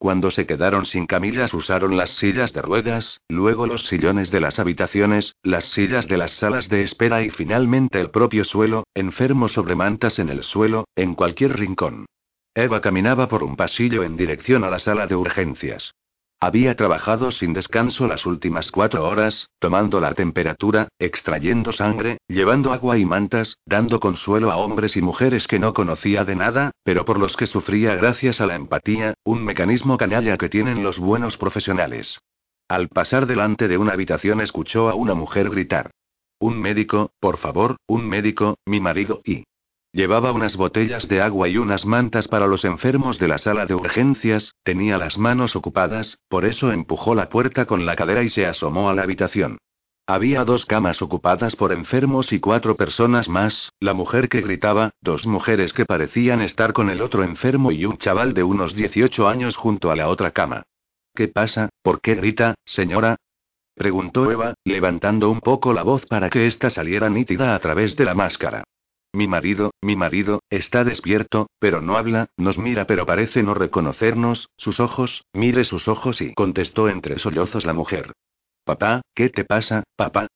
Cuando se quedaron sin camillas usaron las sillas de ruedas, luego los sillones de las habitaciones, las sillas de las salas de espera y finalmente el propio suelo, enfermos sobre mantas en el suelo, en cualquier rincón. Eva caminaba por un pasillo en dirección a la sala de urgencias. Había trabajado sin descanso las últimas cuatro horas, tomando la temperatura, extrayendo sangre, llevando agua y mantas, dando consuelo a hombres y mujeres que no conocía de nada, pero por los que sufría gracias a la empatía, un mecanismo canalla que tienen los buenos profesionales. Al pasar delante de una habitación escuchó a una mujer gritar. Un médico, por favor, un médico, mi marido y... Llevaba unas botellas de agua y unas mantas para los enfermos de la sala de urgencias, tenía las manos ocupadas, por eso empujó la puerta con la cadera y se asomó a la habitación. Había dos camas ocupadas por enfermos y cuatro personas más, la mujer que gritaba, dos mujeres que parecían estar con el otro enfermo y un chaval de unos 18 años junto a la otra cama. ¿Qué pasa? ¿Por qué grita, señora? preguntó Eva, levantando un poco la voz para que ésta saliera nítida a través de la máscara. Mi marido, mi marido, está despierto, pero no habla, nos mira pero parece no reconocernos, sus ojos, mire sus ojos y contestó entre sollozos la mujer. Papá, ¿qué te pasa, papá?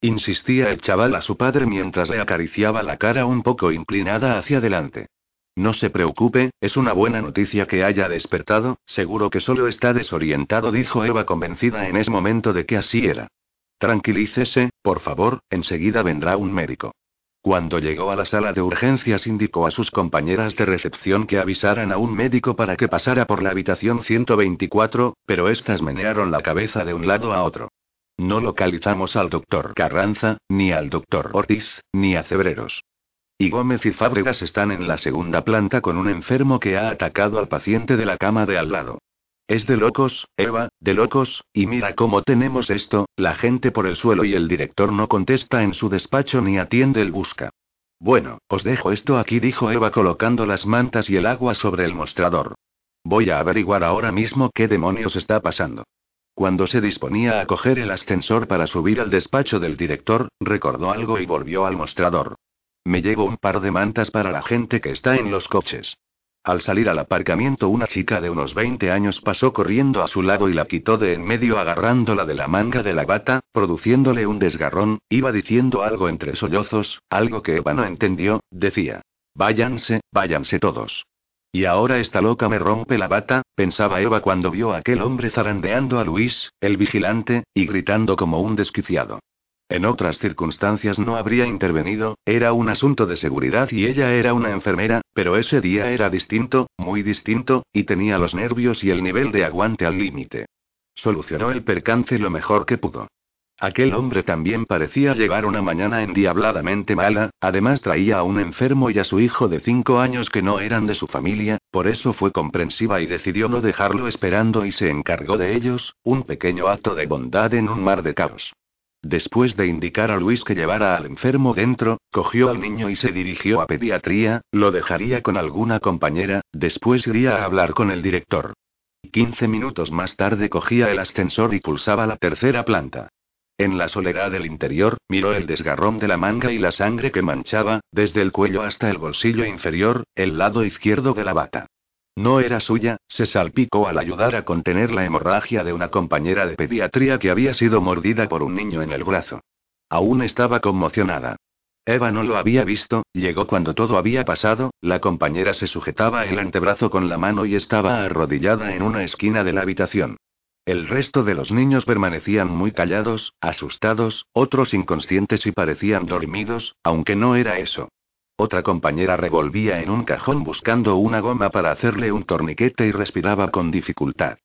Insistía el chaval a su padre mientras le acariciaba la cara un poco inclinada hacia adelante. No se preocupe, es una buena noticia que haya despertado, seguro que solo está desorientado, dijo Eva convencida en ese momento de que así era. Tranquilícese, por favor, enseguida vendrá un médico. Cuando llegó a la sala de urgencias indicó a sus compañeras de recepción que avisaran a un médico para que pasara por la habitación 124, pero éstas menearon la cabeza de un lado a otro. No localizamos al doctor Carranza, ni al doctor Ortiz, ni a Cebreros. Y Gómez y Fábregas están en la segunda planta con un enfermo que ha atacado al paciente de la cama de al lado. Es de locos, Eva, de locos, y mira cómo tenemos esto, la gente por el suelo y el director no contesta en su despacho ni atiende el busca. Bueno, os dejo esto aquí, dijo Eva colocando las mantas y el agua sobre el mostrador. Voy a averiguar ahora mismo qué demonios está pasando. Cuando se disponía a coger el ascensor para subir al despacho del director, recordó algo y volvió al mostrador. Me llevo un par de mantas para la gente que está en los coches. Al salir al aparcamiento una chica de unos 20 años pasó corriendo a su lado y la quitó de en medio agarrándola de la manga de la bata, produciéndole un desgarrón, iba diciendo algo entre sollozos, algo que Eva no entendió, decía. Váyanse, váyanse todos. Y ahora esta loca me rompe la bata, pensaba Eva cuando vio a aquel hombre zarandeando a Luis, el vigilante, y gritando como un desquiciado. En otras circunstancias no habría intervenido, era un asunto de seguridad y ella era una enfermera, pero ese día era distinto, muy distinto, y tenía los nervios y el nivel de aguante al límite. Solucionó el percance lo mejor que pudo. Aquel hombre también parecía llevar una mañana endiabladamente mala, además traía a un enfermo y a su hijo de cinco años que no eran de su familia, por eso fue comprensiva y decidió no dejarlo esperando y se encargó de ellos, un pequeño acto de bondad en un mar de caos. Después de indicar a Luis que llevara al enfermo dentro, cogió al niño y se dirigió a pediatría, lo dejaría con alguna compañera, después iría a hablar con el director. Quince minutos más tarde cogía el ascensor y pulsaba la tercera planta. En la soledad del interior, miró el desgarrón de la manga y la sangre que manchaba, desde el cuello hasta el bolsillo inferior, el lado izquierdo de la bata. No era suya, se salpicó al ayudar a contener la hemorragia de una compañera de pediatría que había sido mordida por un niño en el brazo. Aún estaba conmocionada. Eva no lo había visto, llegó cuando todo había pasado, la compañera se sujetaba el antebrazo con la mano y estaba arrodillada en una esquina de la habitación. El resto de los niños permanecían muy callados, asustados, otros inconscientes y parecían dormidos, aunque no era eso. Otra compañera revolvía en un cajón buscando una goma para hacerle un torniquete y respiraba con dificultad.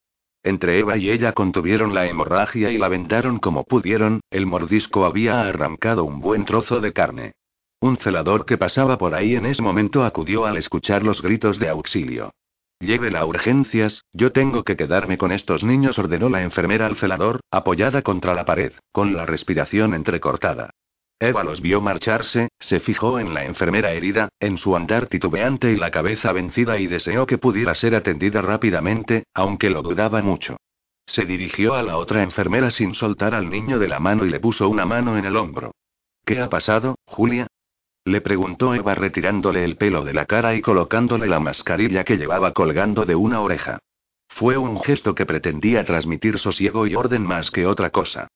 Entre Eva y ella contuvieron la hemorragia y la vendaron como pudieron, el mordisco había arrancado un buen trozo de carne. Un celador que pasaba por ahí en ese momento acudió al escuchar los gritos de auxilio. Llévela a urgencias, yo tengo que quedarme con estos niños, ordenó la enfermera al celador, apoyada contra la pared, con la respiración entrecortada. Eva los vio marcharse, se fijó en la enfermera herida, en su andar titubeante y la cabeza vencida y deseó que pudiera ser atendida rápidamente, aunque lo dudaba mucho. Se dirigió a la otra enfermera sin soltar al niño de la mano y le puso una mano en el hombro. ¿Qué ha pasado, Julia? Le preguntó Eva retirándole el pelo de la cara y colocándole la mascarilla que llevaba colgando de una oreja. Fue un gesto que pretendía transmitir sosiego y orden más que otra cosa.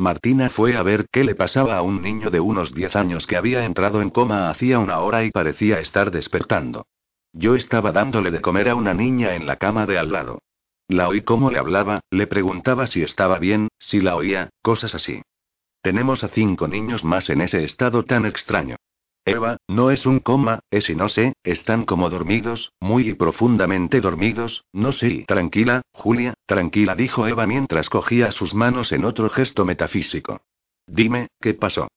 Martina fue a ver qué le pasaba a un niño de unos 10 años que había entrado en coma hacía una hora y parecía estar despertando. Yo estaba dándole de comer a una niña en la cama de al lado. La oí cómo le hablaba, le preguntaba si estaba bien, si la oía, cosas así. Tenemos a cinco niños más en ese estado tan extraño. Eva, no es un coma, es y no sé, están como dormidos, muy y profundamente dormidos, no sé. Tranquila, Julia, tranquila, dijo Eva mientras cogía sus manos en otro gesto metafísico. Dime, ¿qué pasó?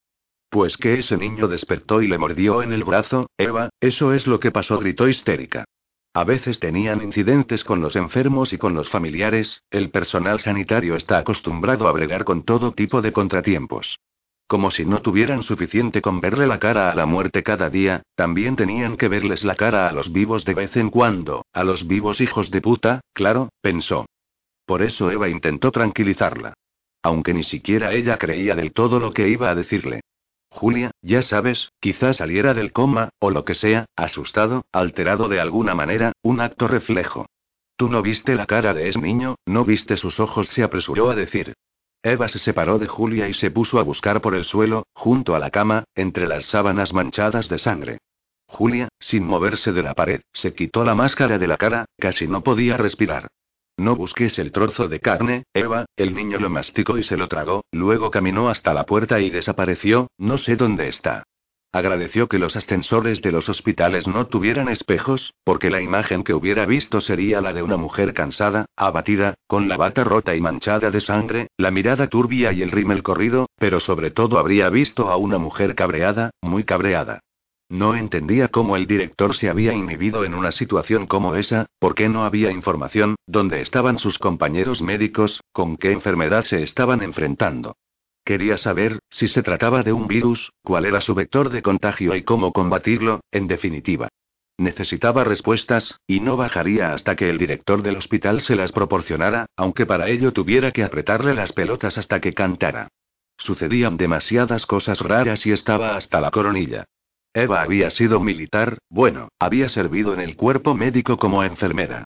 Pues que ese niño despertó y le mordió en el brazo, Eva, eso es lo que pasó, gritó histérica. A veces tenían incidentes con los enfermos y con los familiares, el personal sanitario está acostumbrado a bregar con todo tipo de contratiempos. Como si no tuvieran suficiente con verle la cara a la muerte cada día, también tenían que verles la cara a los vivos de vez en cuando, a los vivos hijos de puta, claro, pensó. Por eso Eva intentó tranquilizarla. Aunque ni siquiera ella creía del todo lo que iba a decirle. Julia, ya sabes, quizá saliera del coma, o lo que sea, asustado, alterado de alguna manera, un acto reflejo. Tú no viste la cara de ese niño, no viste sus ojos, se apresuró a decir. Eva se separó de Julia y se puso a buscar por el suelo, junto a la cama, entre las sábanas manchadas de sangre. Julia, sin moverse de la pared, se quitó la máscara de la cara, casi no podía respirar. No busques el trozo de carne, Eva, el niño lo masticó y se lo tragó, luego caminó hasta la puerta y desapareció, no sé dónde está. Agradeció que los ascensores de los hospitales no tuvieran espejos, porque la imagen que hubiera visto sería la de una mujer cansada, abatida, con la bata rota y manchada de sangre, la mirada turbia y el rímel corrido, pero sobre todo habría visto a una mujer cabreada, muy cabreada. No entendía cómo el director se había inhibido en una situación como esa, por qué no había información, dónde estaban sus compañeros médicos, con qué enfermedad se estaban enfrentando. Quería saber, si se trataba de un virus, cuál era su vector de contagio y cómo combatirlo, en definitiva. Necesitaba respuestas, y no bajaría hasta que el director del hospital se las proporcionara, aunque para ello tuviera que apretarle las pelotas hasta que cantara. Sucedían demasiadas cosas raras y estaba hasta la coronilla. Eva había sido militar, bueno, había servido en el cuerpo médico como enfermera.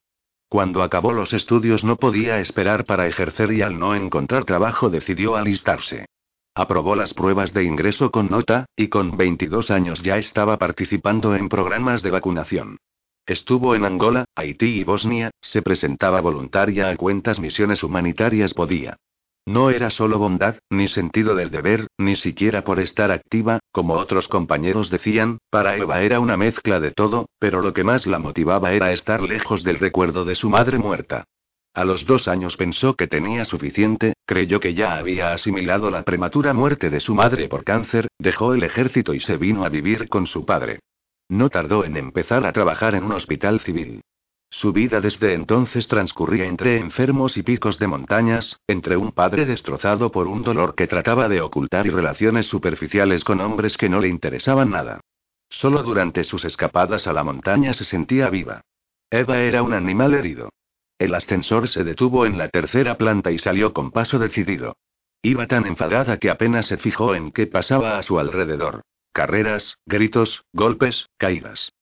Cuando acabó los estudios no podía esperar para ejercer y al no encontrar trabajo decidió alistarse. Aprobó las pruebas de ingreso con nota, y con 22 años ya estaba participando en programas de vacunación. Estuvo en Angola, Haití y Bosnia, se presentaba voluntaria a cuentas misiones humanitarias podía. No era solo bondad, ni sentido del deber, ni siquiera por estar activa, como otros compañeros decían, para Eva era una mezcla de todo, pero lo que más la motivaba era estar lejos del recuerdo de su madre muerta. A los dos años pensó que tenía suficiente, creyó que ya había asimilado la prematura muerte de su madre por cáncer, dejó el ejército y se vino a vivir con su padre. No tardó en empezar a trabajar en un hospital civil. Su vida desde entonces transcurría entre enfermos y picos de montañas, entre un padre destrozado por un dolor que trataba de ocultar y relaciones superficiales con hombres que no le interesaban nada. Solo durante sus escapadas a la montaña se sentía viva. Eva era un animal herido. El ascensor se detuvo en la tercera planta y salió con paso decidido. Iba tan enfadada que apenas se fijó en qué pasaba a su alrededor. Carreras, gritos, golpes, caídas.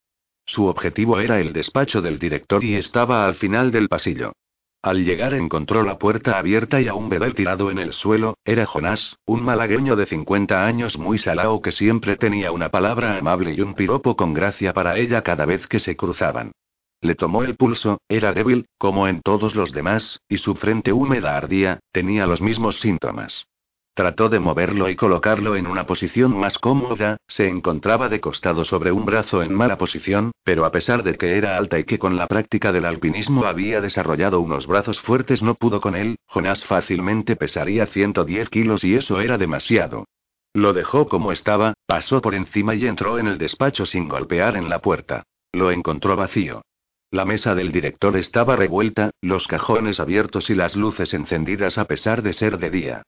Su objetivo era el despacho del director y estaba al final del pasillo. Al llegar encontró la puerta abierta y a un bebé tirado en el suelo, era Jonás, un malagueño de 50 años muy salao que siempre tenía una palabra amable y un piropo con gracia para ella cada vez que se cruzaban. Le tomó el pulso, era débil, como en todos los demás, y su frente húmeda ardía, tenía los mismos síntomas. Trató de moverlo y colocarlo en una posición más cómoda, se encontraba de costado sobre un brazo en mala posición, pero a pesar de que era alta y que con la práctica del alpinismo había desarrollado unos brazos fuertes no pudo con él, Jonás fácilmente pesaría 110 kilos y eso era demasiado. Lo dejó como estaba, pasó por encima y entró en el despacho sin golpear en la puerta. Lo encontró vacío. La mesa del director estaba revuelta, los cajones abiertos y las luces encendidas a pesar de ser de día.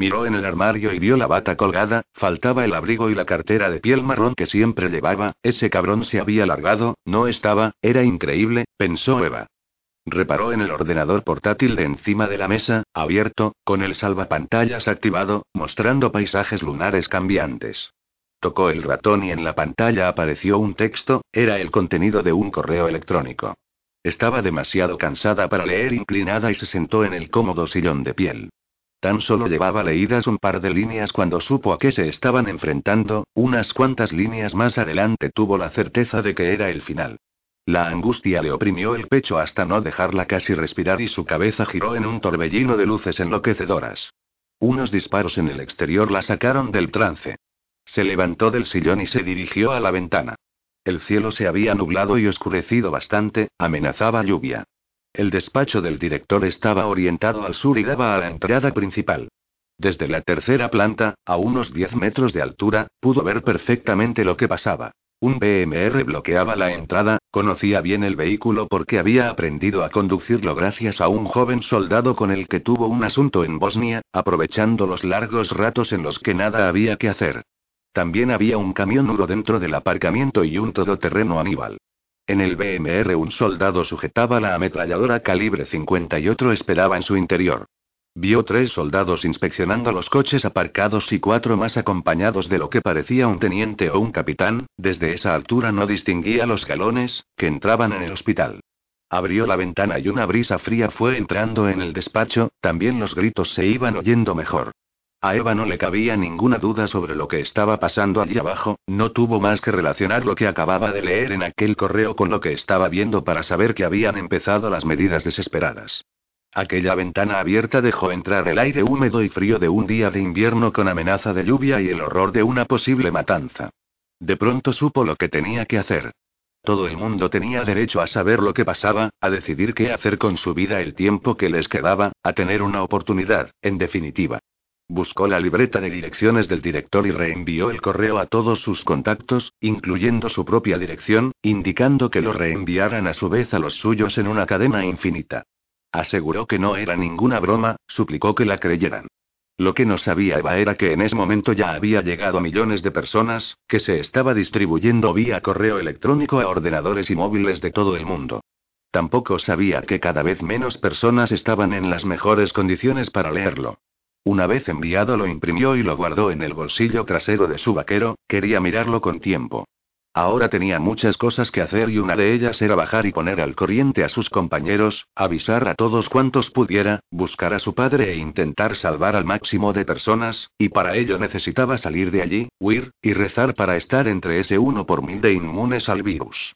Miró en el armario y vio la bata colgada, faltaba el abrigo y la cartera de piel marrón que siempre llevaba, ese cabrón se había largado, no estaba, era increíble, pensó Eva. Reparó en el ordenador portátil de encima de la mesa, abierto, con el salvapantallas activado, mostrando paisajes lunares cambiantes. Tocó el ratón y en la pantalla apareció un texto, era el contenido de un correo electrónico. Estaba demasiado cansada para leer inclinada y se sentó en el cómodo sillón de piel. Tan solo llevaba leídas un par de líneas cuando supo a qué se estaban enfrentando, unas cuantas líneas más adelante tuvo la certeza de que era el final. La angustia le oprimió el pecho hasta no dejarla casi respirar y su cabeza giró en un torbellino de luces enloquecedoras. Unos disparos en el exterior la sacaron del trance. Se levantó del sillón y se dirigió a la ventana. El cielo se había nublado y oscurecido bastante, amenazaba lluvia. El despacho del director estaba orientado al sur y daba a la entrada principal. Desde la tercera planta, a unos 10 metros de altura, pudo ver perfectamente lo que pasaba. Un BMR bloqueaba la entrada, conocía bien el vehículo porque había aprendido a conducirlo gracias a un joven soldado con el que tuvo un asunto en Bosnia, aprovechando los largos ratos en los que nada había que hacer. También había un camión nudo dentro del aparcamiento y un todoterreno Aníbal. En el BMR un soldado sujetaba la ametralladora calibre 50 y otro esperaba en su interior. Vio tres soldados inspeccionando los coches aparcados y cuatro más acompañados de lo que parecía un teniente o un capitán, desde esa altura no distinguía los galones, que entraban en el hospital. Abrió la ventana y una brisa fría fue entrando en el despacho, también los gritos se iban oyendo mejor. A Eva no le cabía ninguna duda sobre lo que estaba pasando allí abajo, no tuvo más que relacionar lo que acababa de leer en aquel correo con lo que estaba viendo para saber que habían empezado las medidas desesperadas. Aquella ventana abierta dejó entrar el aire húmedo y frío de un día de invierno con amenaza de lluvia y el horror de una posible matanza. De pronto supo lo que tenía que hacer. Todo el mundo tenía derecho a saber lo que pasaba, a decidir qué hacer con su vida el tiempo que les quedaba, a tener una oportunidad, en definitiva. Buscó la libreta de direcciones del director y reenvió el correo a todos sus contactos, incluyendo su propia dirección, indicando que lo reenviaran a su vez a los suyos en una cadena infinita. Aseguró que no era ninguna broma, suplicó que la creyeran. Lo que no sabía Eva era que en ese momento ya había llegado a millones de personas, que se estaba distribuyendo vía correo electrónico a ordenadores y móviles de todo el mundo. Tampoco sabía que cada vez menos personas estaban en las mejores condiciones para leerlo. Una vez enviado lo imprimió y lo guardó en el bolsillo trasero de su vaquero, quería mirarlo con tiempo. Ahora tenía muchas cosas que hacer y una de ellas era bajar y poner al corriente a sus compañeros, avisar a todos cuantos pudiera, buscar a su padre e intentar salvar al máximo de personas, y para ello necesitaba salir de allí, huir, y rezar para estar entre ese uno por mil de inmunes al virus.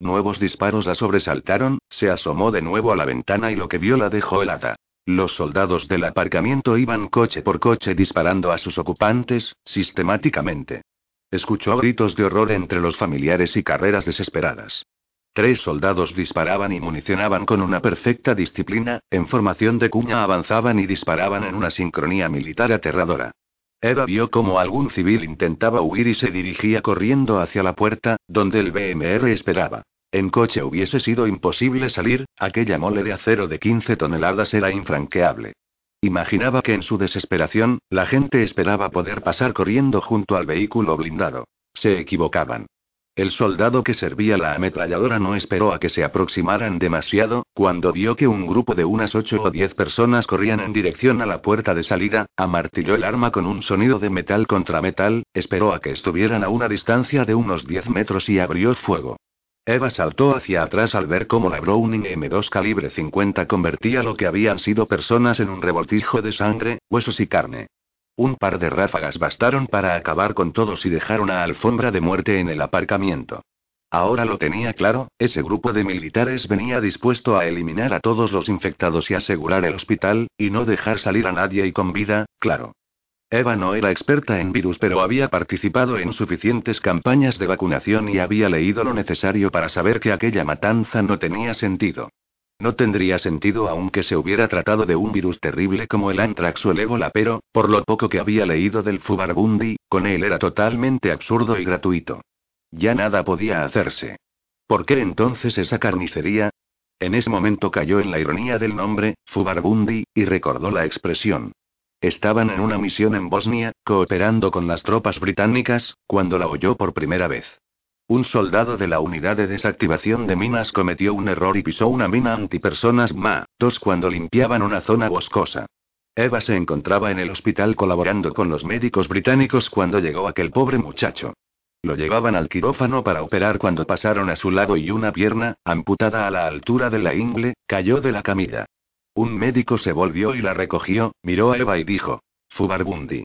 Nuevos disparos la sobresaltaron, se asomó de nuevo a la ventana y lo que vio la dejó helada. Los soldados del aparcamiento iban coche por coche disparando a sus ocupantes, sistemáticamente. Escuchó gritos de horror entre los familiares y carreras desesperadas. Tres soldados disparaban y municionaban con una perfecta disciplina, en formación de cuña avanzaban y disparaban en una sincronía militar aterradora. Eva vio cómo algún civil intentaba huir y se dirigía corriendo hacia la puerta, donde el BMR esperaba. En coche hubiese sido imposible salir, aquella mole de acero de 15 toneladas era infranqueable. Imaginaba que en su desesperación, la gente esperaba poder pasar corriendo junto al vehículo blindado. Se equivocaban. El soldado que servía la ametralladora no esperó a que se aproximaran demasiado, cuando vio que un grupo de unas ocho o diez personas corrían en dirección a la puerta de salida, amartilló el arma con un sonido de metal contra metal, esperó a que estuvieran a una distancia de unos diez metros y abrió fuego. Eva saltó hacia atrás al ver cómo la Browning M2 calibre 50 convertía lo que habían sido personas en un revoltijo de sangre, huesos y carne. Un par de ráfagas bastaron para acabar con todos y dejar una alfombra de muerte en el aparcamiento. Ahora lo tenía claro, ese grupo de militares venía dispuesto a eliminar a todos los infectados y asegurar el hospital, y no dejar salir a nadie y con vida, claro. Eva no era experta en virus, pero había participado en suficientes campañas de vacunación y había leído lo necesario para saber que aquella matanza no tenía sentido. No tendría sentido aunque se hubiera tratado de un virus terrible como el antrax o el ébola, pero, por lo poco que había leído del Fubarbundi, con él era totalmente absurdo y gratuito. Ya nada podía hacerse. ¿Por qué entonces esa carnicería? En ese momento cayó en la ironía del nombre, Fubarbundi, y recordó la expresión. Estaban en una misión en Bosnia, cooperando con las tropas británicas, cuando la oyó por primera vez. Un soldado de la unidad de desactivación de minas cometió un error y pisó una mina antipersonas MA-2 cuando limpiaban una zona boscosa. Eva se encontraba en el hospital colaborando con los médicos británicos cuando llegó aquel pobre muchacho. Lo llevaban al quirófano para operar cuando pasaron a su lado y una pierna, amputada a la altura de la ingle, cayó de la camilla. Un médico se volvió y la recogió, miró a Eva y dijo: Fubarbundi.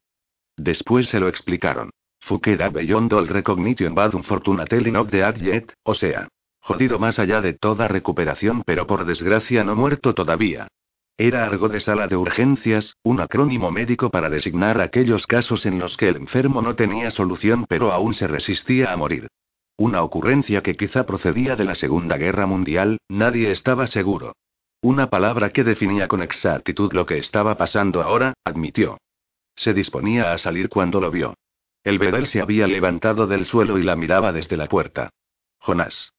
Después se lo explicaron. Fukeda beyond all recognition bad unfortunately not dead yet, o sea, jodido más allá de toda recuperación, pero por desgracia no muerto todavía. Era algo de sala de urgencias, un acrónimo médico para designar aquellos casos en los que el enfermo no tenía solución pero aún se resistía a morir. Una ocurrencia que quizá procedía de la Segunda Guerra Mundial, nadie estaba seguro. Una palabra que definía con exactitud lo que estaba pasando ahora, admitió. Se disponía a salir cuando lo vio. El bedel se había levantado del suelo y la miraba desde la puerta. Jonás.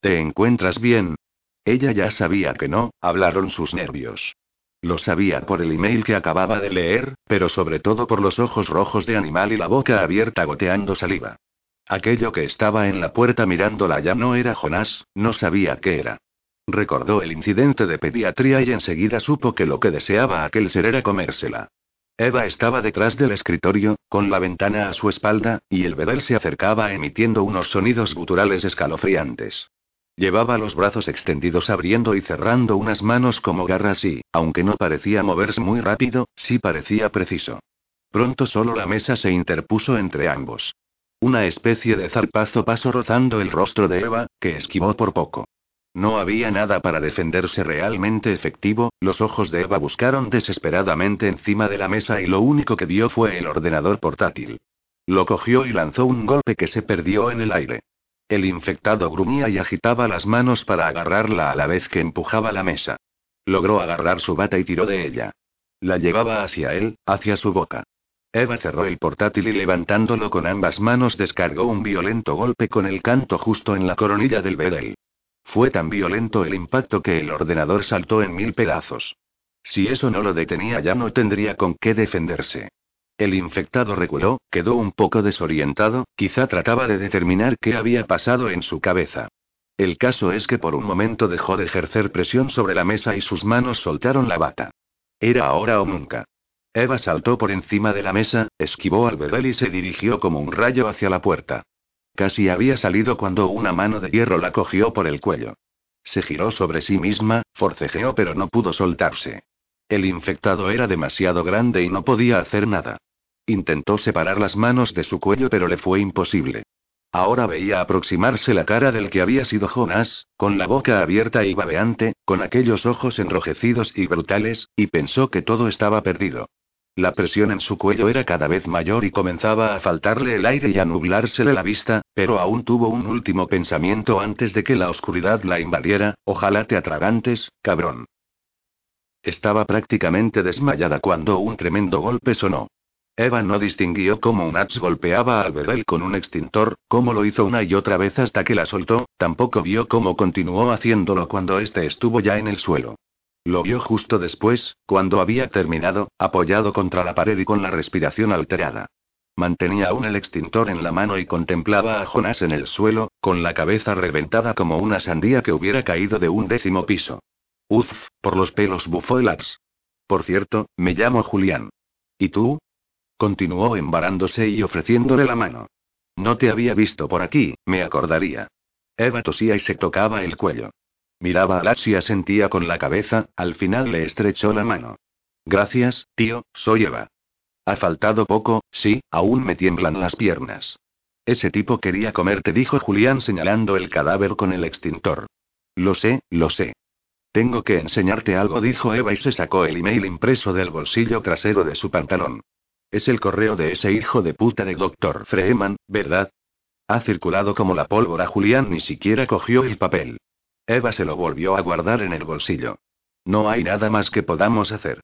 ¿Te encuentras bien? Ella ya sabía que no, hablaron sus nervios. Lo sabía por el email que acababa de leer, pero sobre todo por los ojos rojos de animal y la boca abierta goteando saliva. Aquello que estaba en la puerta mirándola ya no era Jonás, no sabía qué era. Recordó el incidente de pediatría y enseguida supo que lo que deseaba aquel ser era comérsela. Eva estaba detrás del escritorio, con la ventana a su espalda, y el bebé se acercaba emitiendo unos sonidos guturales escalofriantes. Llevaba los brazos extendidos abriendo y cerrando unas manos como garras y, aunque no parecía moverse muy rápido, sí parecía preciso. Pronto solo la mesa se interpuso entre ambos. Una especie de zarpazo pasó rozando el rostro de Eva, que esquivó por poco. No había nada para defenderse realmente efectivo, los ojos de Eva buscaron desesperadamente encima de la mesa y lo único que vio fue el ordenador portátil. Lo cogió y lanzó un golpe que se perdió en el aire. El infectado gruñía y agitaba las manos para agarrarla a la vez que empujaba la mesa. Logró agarrar su bata y tiró de ella. La llevaba hacia él, hacia su boca. Eva cerró el portátil y levantándolo con ambas manos descargó un violento golpe con el canto justo en la coronilla del bedel. Fue tan violento el impacto que el ordenador saltó en mil pedazos. Si eso no lo detenía ya no tendría con qué defenderse. El infectado reculó, quedó un poco desorientado, quizá trataba de determinar qué había pasado en su cabeza. El caso es que por un momento dejó de ejercer presión sobre la mesa y sus manos soltaron la bata. Era ahora o nunca. Eva saltó por encima de la mesa, esquivó al bebé y se dirigió como un rayo hacia la puerta. Casi había salido cuando una mano de hierro la cogió por el cuello. Se giró sobre sí misma, forcejeó pero no pudo soltarse. El infectado era demasiado grande y no podía hacer nada. Intentó separar las manos de su cuello pero le fue imposible. Ahora veía aproximarse la cara del que había sido Jonás, con la boca abierta y babeante, con aquellos ojos enrojecidos y brutales, y pensó que todo estaba perdido. La presión en su cuello era cada vez mayor y comenzaba a faltarle el aire y a nublársele la vista, pero aún tuvo un último pensamiento antes de que la oscuridad la invadiera, ojalá te atragantes, cabrón. Estaba prácticamente desmayada cuando un tremendo golpe sonó. Eva no distinguió cómo un golpeaba al bebé con un extintor, cómo lo hizo una y otra vez hasta que la soltó, tampoco vio cómo continuó haciéndolo cuando éste estuvo ya en el suelo. Lo vio justo después, cuando había terminado, apoyado contra la pared y con la respiración alterada. Mantenía aún el extintor en la mano y contemplaba a Jonas en el suelo, con la cabeza reventada como una sandía que hubiera caído de un décimo piso. Uf, por los pelos bufó el Ax. Por cierto, me llamo Julián. ¿Y tú? Continuó embarándose y ofreciéndole la mano. No te había visto por aquí, me acordaría. Eva tosía y se tocaba el cuello. Miraba a Lax y asentía con la cabeza, al final le estrechó la mano. Gracias, tío, soy Eva. Ha faltado poco, sí, aún me tiemblan las piernas. Ese tipo quería comerte, dijo Julián señalando el cadáver con el extintor. Lo sé, lo sé. Tengo que enseñarte algo, dijo Eva y se sacó el email impreso del bolsillo trasero de su pantalón. Es el correo de ese hijo de puta de Dr. Freeman, ¿verdad? Ha circulado como la pólvora. Julián ni siquiera cogió el papel. Eva se lo volvió a guardar en el bolsillo. No hay nada más que podamos hacer.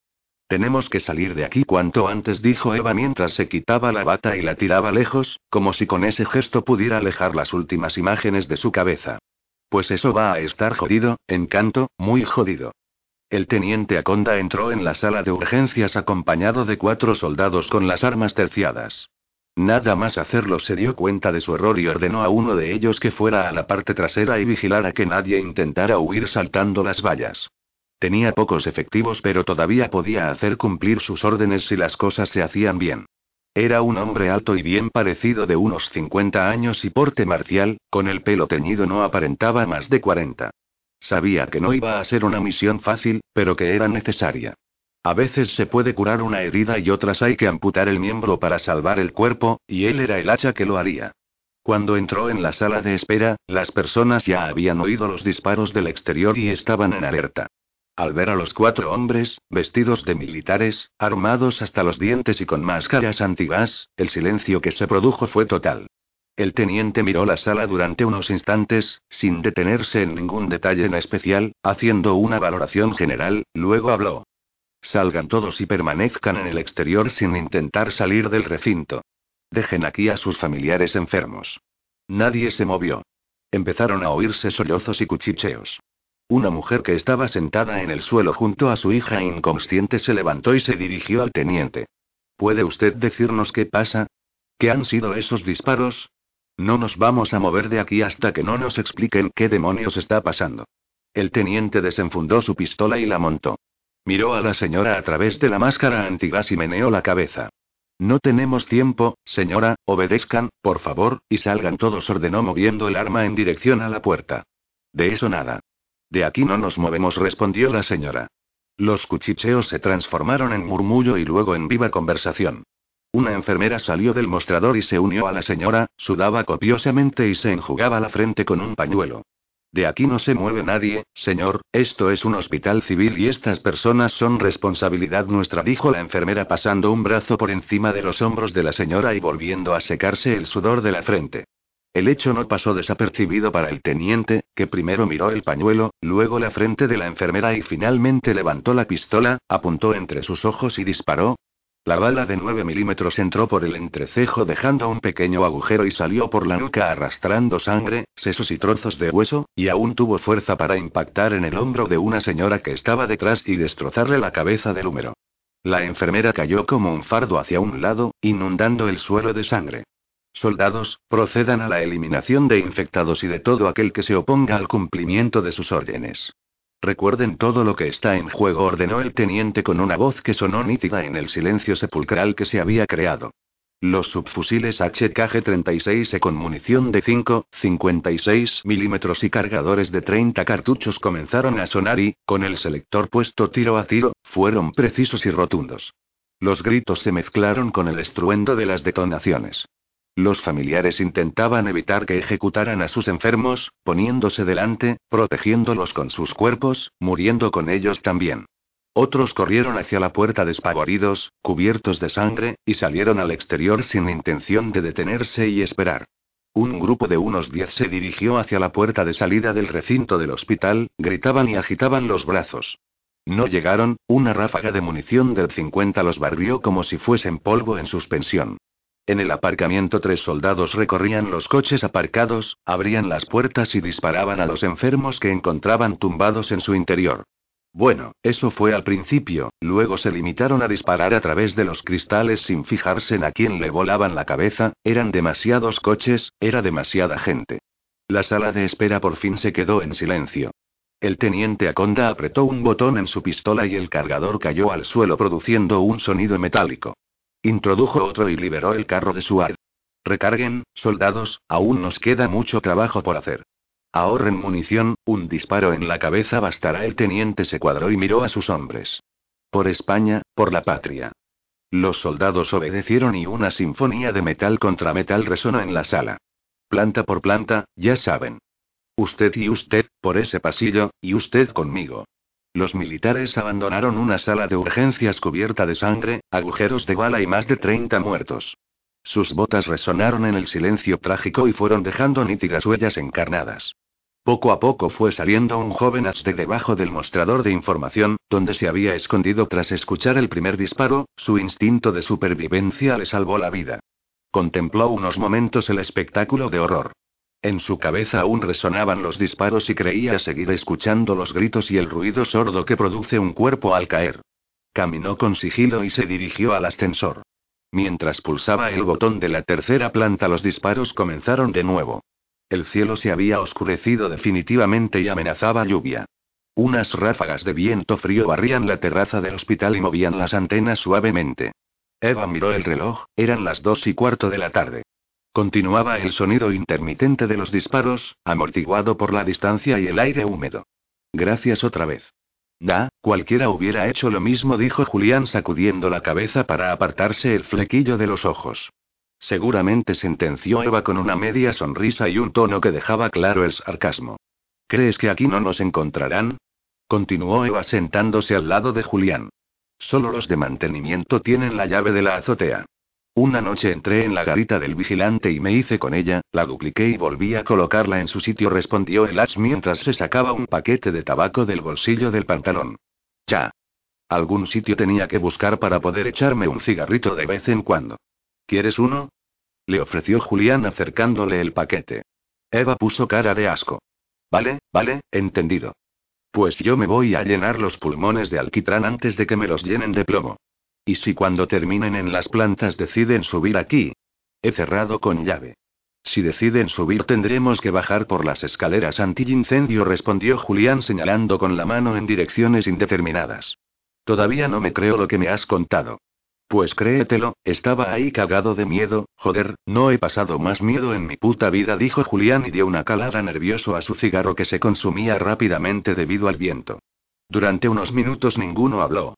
Tenemos que salir de aquí cuanto antes, dijo Eva mientras se quitaba la bata y la tiraba lejos, como si con ese gesto pudiera alejar las últimas imágenes de su cabeza. Pues eso va a estar jodido, encanto, muy jodido. El teniente Aconda entró en la sala de urgencias acompañado de cuatro soldados con las armas terciadas. Nada más hacerlo se dio cuenta de su error y ordenó a uno de ellos que fuera a la parte trasera y vigilara que nadie intentara huir saltando las vallas. Tenía pocos efectivos pero todavía podía hacer cumplir sus órdenes si las cosas se hacían bien. Era un hombre alto y bien parecido de unos 50 años y porte marcial, con el pelo teñido no aparentaba más de 40. Sabía que no iba a ser una misión fácil, pero que era necesaria. A veces se puede curar una herida y otras hay que amputar el miembro para salvar el cuerpo, y él era el hacha que lo haría. Cuando entró en la sala de espera, las personas ya habían oído los disparos del exterior y estaban en alerta. Al ver a los cuatro hombres, vestidos de militares, armados hasta los dientes y con máscaras antigas, el silencio que se produjo fue total. El teniente miró la sala durante unos instantes, sin detenerse en ningún detalle en especial, haciendo una valoración general, luego habló. Salgan todos y permanezcan en el exterior sin intentar salir del recinto. Dejen aquí a sus familiares enfermos. Nadie se movió. Empezaron a oírse sollozos y cuchicheos. Una mujer que estaba sentada en el suelo junto a su hija inconsciente se levantó y se dirigió al teniente. ¿Puede usted decirnos qué pasa? ¿Qué han sido esos disparos? No nos vamos a mover de aquí hasta que no nos expliquen qué demonios está pasando. El teniente desenfundó su pistola y la montó. Miró a la señora a través de la máscara antigas y meneó la cabeza. No tenemos tiempo, señora, obedezcan, por favor, y salgan todos, ordenó moviendo el arma en dirección a la puerta. De eso nada. De aquí no nos movemos, respondió la señora. Los cuchicheos se transformaron en murmullo y luego en viva conversación. Una enfermera salió del mostrador y se unió a la señora, sudaba copiosamente y se enjugaba la frente con un pañuelo. De aquí no se mueve nadie, señor, esto es un hospital civil y estas personas son responsabilidad nuestra, dijo la enfermera pasando un brazo por encima de los hombros de la señora y volviendo a secarse el sudor de la frente. El hecho no pasó desapercibido para el teniente, que primero miró el pañuelo, luego la frente de la enfermera y finalmente levantó la pistola, apuntó entre sus ojos y disparó. La bala de 9 milímetros entró por el entrecejo dejando un pequeño agujero y salió por la nuca arrastrando sangre, sesos y trozos de hueso, y aún tuvo fuerza para impactar en el hombro de una señora que estaba detrás y destrozarle la cabeza del húmero. La enfermera cayó como un fardo hacia un lado, inundando el suelo de sangre. Soldados, procedan a la eliminación de infectados y de todo aquel que se oponga al cumplimiento de sus órdenes. Recuerden todo lo que está en juego, ordenó el teniente con una voz que sonó nítida en el silencio sepulcral que se había creado. Los subfusiles HKG-36 e con munición de 5, 56 milímetros y cargadores de 30 cartuchos comenzaron a sonar y, con el selector puesto tiro a tiro, fueron precisos y rotundos. Los gritos se mezclaron con el estruendo de las detonaciones. Los familiares intentaban evitar que ejecutaran a sus enfermos, poniéndose delante, protegiéndolos con sus cuerpos, muriendo con ellos también. Otros corrieron hacia la puerta despavoridos, cubiertos de sangre, y salieron al exterior sin intención de detenerse y esperar. Un grupo de unos diez se dirigió hacia la puerta de salida del recinto del hospital, gritaban y agitaban los brazos. No llegaron, una ráfaga de munición del 50 los barrió como si fuesen polvo en suspensión. En el aparcamiento tres soldados recorrían los coches aparcados, abrían las puertas y disparaban a los enfermos que encontraban tumbados en su interior. Bueno, eso fue al principio, luego se limitaron a disparar a través de los cristales sin fijarse en a quién le volaban la cabeza, eran demasiados coches, era demasiada gente. La sala de espera por fin se quedó en silencio. El teniente Aconda apretó un botón en su pistola y el cargador cayó al suelo produciendo un sonido metálico. Introdujo otro y liberó el carro de su ar. Recarguen, soldados, aún nos queda mucho trabajo por hacer. Ahorren munición, un disparo en la cabeza bastará. El teniente se cuadró y miró a sus hombres. Por España, por la patria. Los soldados obedecieron y una sinfonía de metal contra metal resonó en la sala. Planta por planta, ya saben. Usted y usted, por ese pasillo, y usted conmigo. Los militares abandonaron una sala de urgencias cubierta de sangre, agujeros de bala y más de 30 muertos. Sus botas resonaron en el silencio trágico y fueron dejando nítidas huellas encarnadas. Poco a poco fue saliendo un joven de debajo del mostrador de información, donde se había escondido tras escuchar el primer disparo, su instinto de supervivencia le salvó la vida. Contempló unos momentos el espectáculo de horror. En su cabeza aún resonaban los disparos y creía seguir escuchando los gritos y el ruido sordo que produce un cuerpo al caer. Caminó con sigilo y se dirigió al ascensor. Mientras pulsaba el botón de la tercera planta los disparos comenzaron de nuevo. El cielo se había oscurecido definitivamente y amenazaba lluvia. Unas ráfagas de viento frío barrían la terraza del hospital y movían las antenas suavemente. Eva miró el reloj, eran las dos y cuarto de la tarde. Continuaba el sonido intermitente de los disparos, amortiguado por la distancia y el aire húmedo. Gracias otra vez. Da, cualquiera hubiera hecho lo mismo, dijo Julián sacudiendo la cabeza para apartarse el flequillo de los ojos. Seguramente sentenció Eva con una media sonrisa y un tono que dejaba claro el sarcasmo. ¿Crees que aquí no nos encontrarán? Continuó Eva sentándose al lado de Julián. Solo los de mantenimiento tienen la llave de la azotea. Una noche entré en la garita del vigilante y me hice con ella, la dupliqué y volví a colocarla en su sitio, respondió el Ash mientras se sacaba un paquete de tabaco del bolsillo del pantalón. Ya. Algún sitio tenía que buscar para poder echarme un cigarrito de vez en cuando. ¿Quieres uno? Le ofreció Julián acercándole el paquete. Eva puso cara de asco. Vale, vale, entendido. Pues yo me voy a llenar los pulmones de alquitrán antes de que me los llenen de plomo. ¿Y si cuando terminen en las plantas deciden subir aquí? He cerrado con llave. Si deciden subir tendremos que bajar por las escaleras anti-incendio, respondió Julián señalando con la mano en direcciones indeterminadas. Todavía no me creo lo que me has contado. Pues créetelo, estaba ahí cagado de miedo, joder, no he pasado más miedo en mi puta vida, dijo Julián y dio una calada nervioso a su cigarro que se consumía rápidamente debido al viento. Durante unos minutos ninguno habló.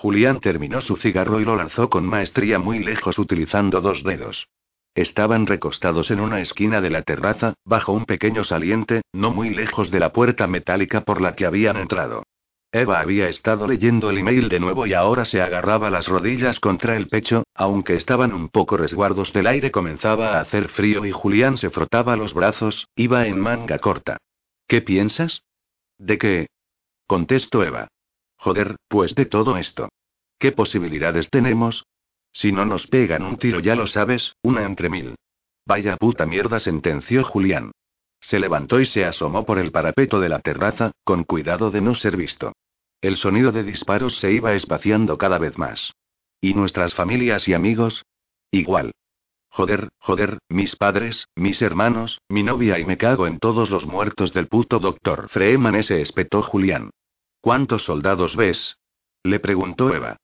Julián terminó su cigarro y lo lanzó con maestría muy lejos utilizando dos dedos. Estaban recostados en una esquina de la terraza, bajo un pequeño saliente, no muy lejos de la puerta metálica por la que habían entrado. Eva había estado leyendo el email de nuevo y ahora se agarraba las rodillas contra el pecho, aunque estaban un poco resguardos del aire comenzaba a hacer frío y Julián se frotaba los brazos, iba en manga corta. ¿Qué piensas? ¿De qué? Contestó Eva. Joder, pues de todo esto. ¿Qué posibilidades tenemos? Si no nos pegan un tiro ya lo sabes, una entre mil. Vaya puta mierda, sentenció Julián. Se levantó y se asomó por el parapeto de la terraza, con cuidado de no ser visto. El sonido de disparos se iba espaciando cada vez más. ¿Y nuestras familias y amigos? Igual. Joder, joder, mis padres, mis hermanos, mi novia y me cago en todos los muertos del puto doctor Freeman ese espetó Julián. ¿Cuántos soldados ves? Le preguntó Eva.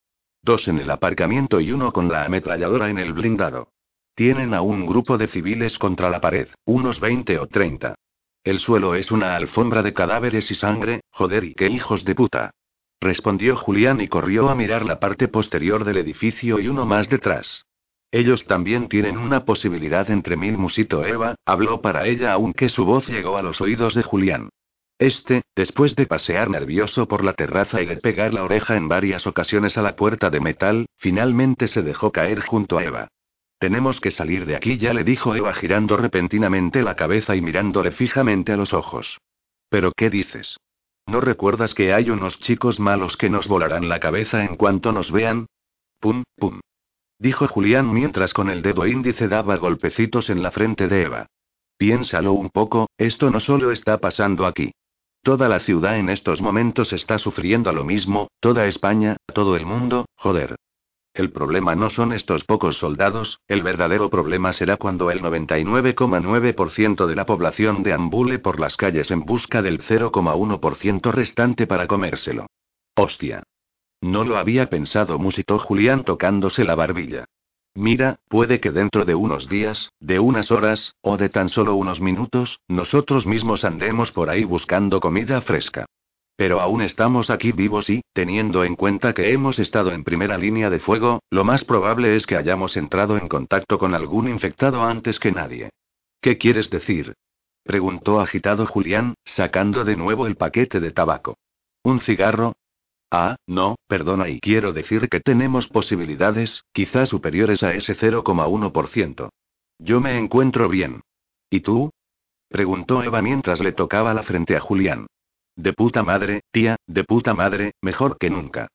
Dos en el aparcamiento y uno con la ametralladora en el blindado. Tienen a un grupo de civiles contra la pared, unos 20 o 30. El suelo es una alfombra de cadáveres y sangre, joder y qué hijos de puta. Respondió Julián y corrió a mirar la parte posterior del edificio y uno más detrás. Ellos también tienen una posibilidad entre mil musito Eva, habló para ella aunque su voz llegó a los oídos de Julián. Este, después de pasear nervioso por la terraza y de pegar la oreja en varias ocasiones a la puerta de metal, finalmente se dejó caer junto a Eva. Tenemos que salir de aquí, ya le dijo Eva girando repentinamente la cabeza y mirándole fijamente a los ojos. ¿Pero qué dices? ¿No recuerdas que hay unos chicos malos que nos volarán la cabeza en cuanto nos vean? Pum, pum. Dijo Julián mientras con el dedo índice daba golpecitos en la frente de Eva. Piénsalo un poco, esto no solo está pasando aquí. Toda la ciudad en estos momentos está sufriendo lo mismo, toda España, todo el mundo, joder. El problema no son estos pocos soldados, el verdadero problema será cuando el 99,9% de la población deambule por las calles en busca del 0,1% restante para comérselo. Hostia. No lo había pensado, musitó Julián tocándose la barbilla. Mira, puede que dentro de unos días, de unas horas, o de tan solo unos minutos, nosotros mismos andemos por ahí buscando comida fresca. Pero aún estamos aquí vivos y, teniendo en cuenta que hemos estado en primera línea de fuego, lo más probable es que hayamos entrado en contacto con algún infectado antes que nadie. ¿Qué quieres decir? preguntó agitado Julián, sacando de nuevo el paquete de tabaco. ¿Un cigarro? Ah, no, perdona y quiero decir que tenemos posibilidades, quizás superiores a ese 0,1%. Yo me encuentro bien. ¿Y tú? preguntó Eva mientras le tocaba la frente a Julián. De puta madre, tía, de puta madre, mejor que nunca.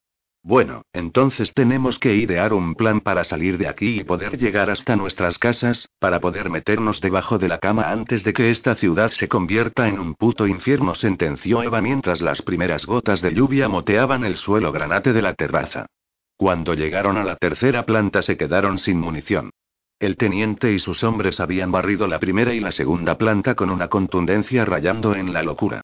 Bueno, entonces tenemos que idear un plan para salir de aquí y poder llegar hasta nuestras casas, para poder meternos debajo de la cama antes de que esta ciudad se convierta en un puto infierno, sentenció Eva mientras las primeras gotas de lluvia moteaban el suelo granate de la terraza. Cuando llegaron a la tercera planta se quedaron sin munición. El teniente y sus hombres habían barrido la primera y la segunda planta con una contundencia rayando en la locura.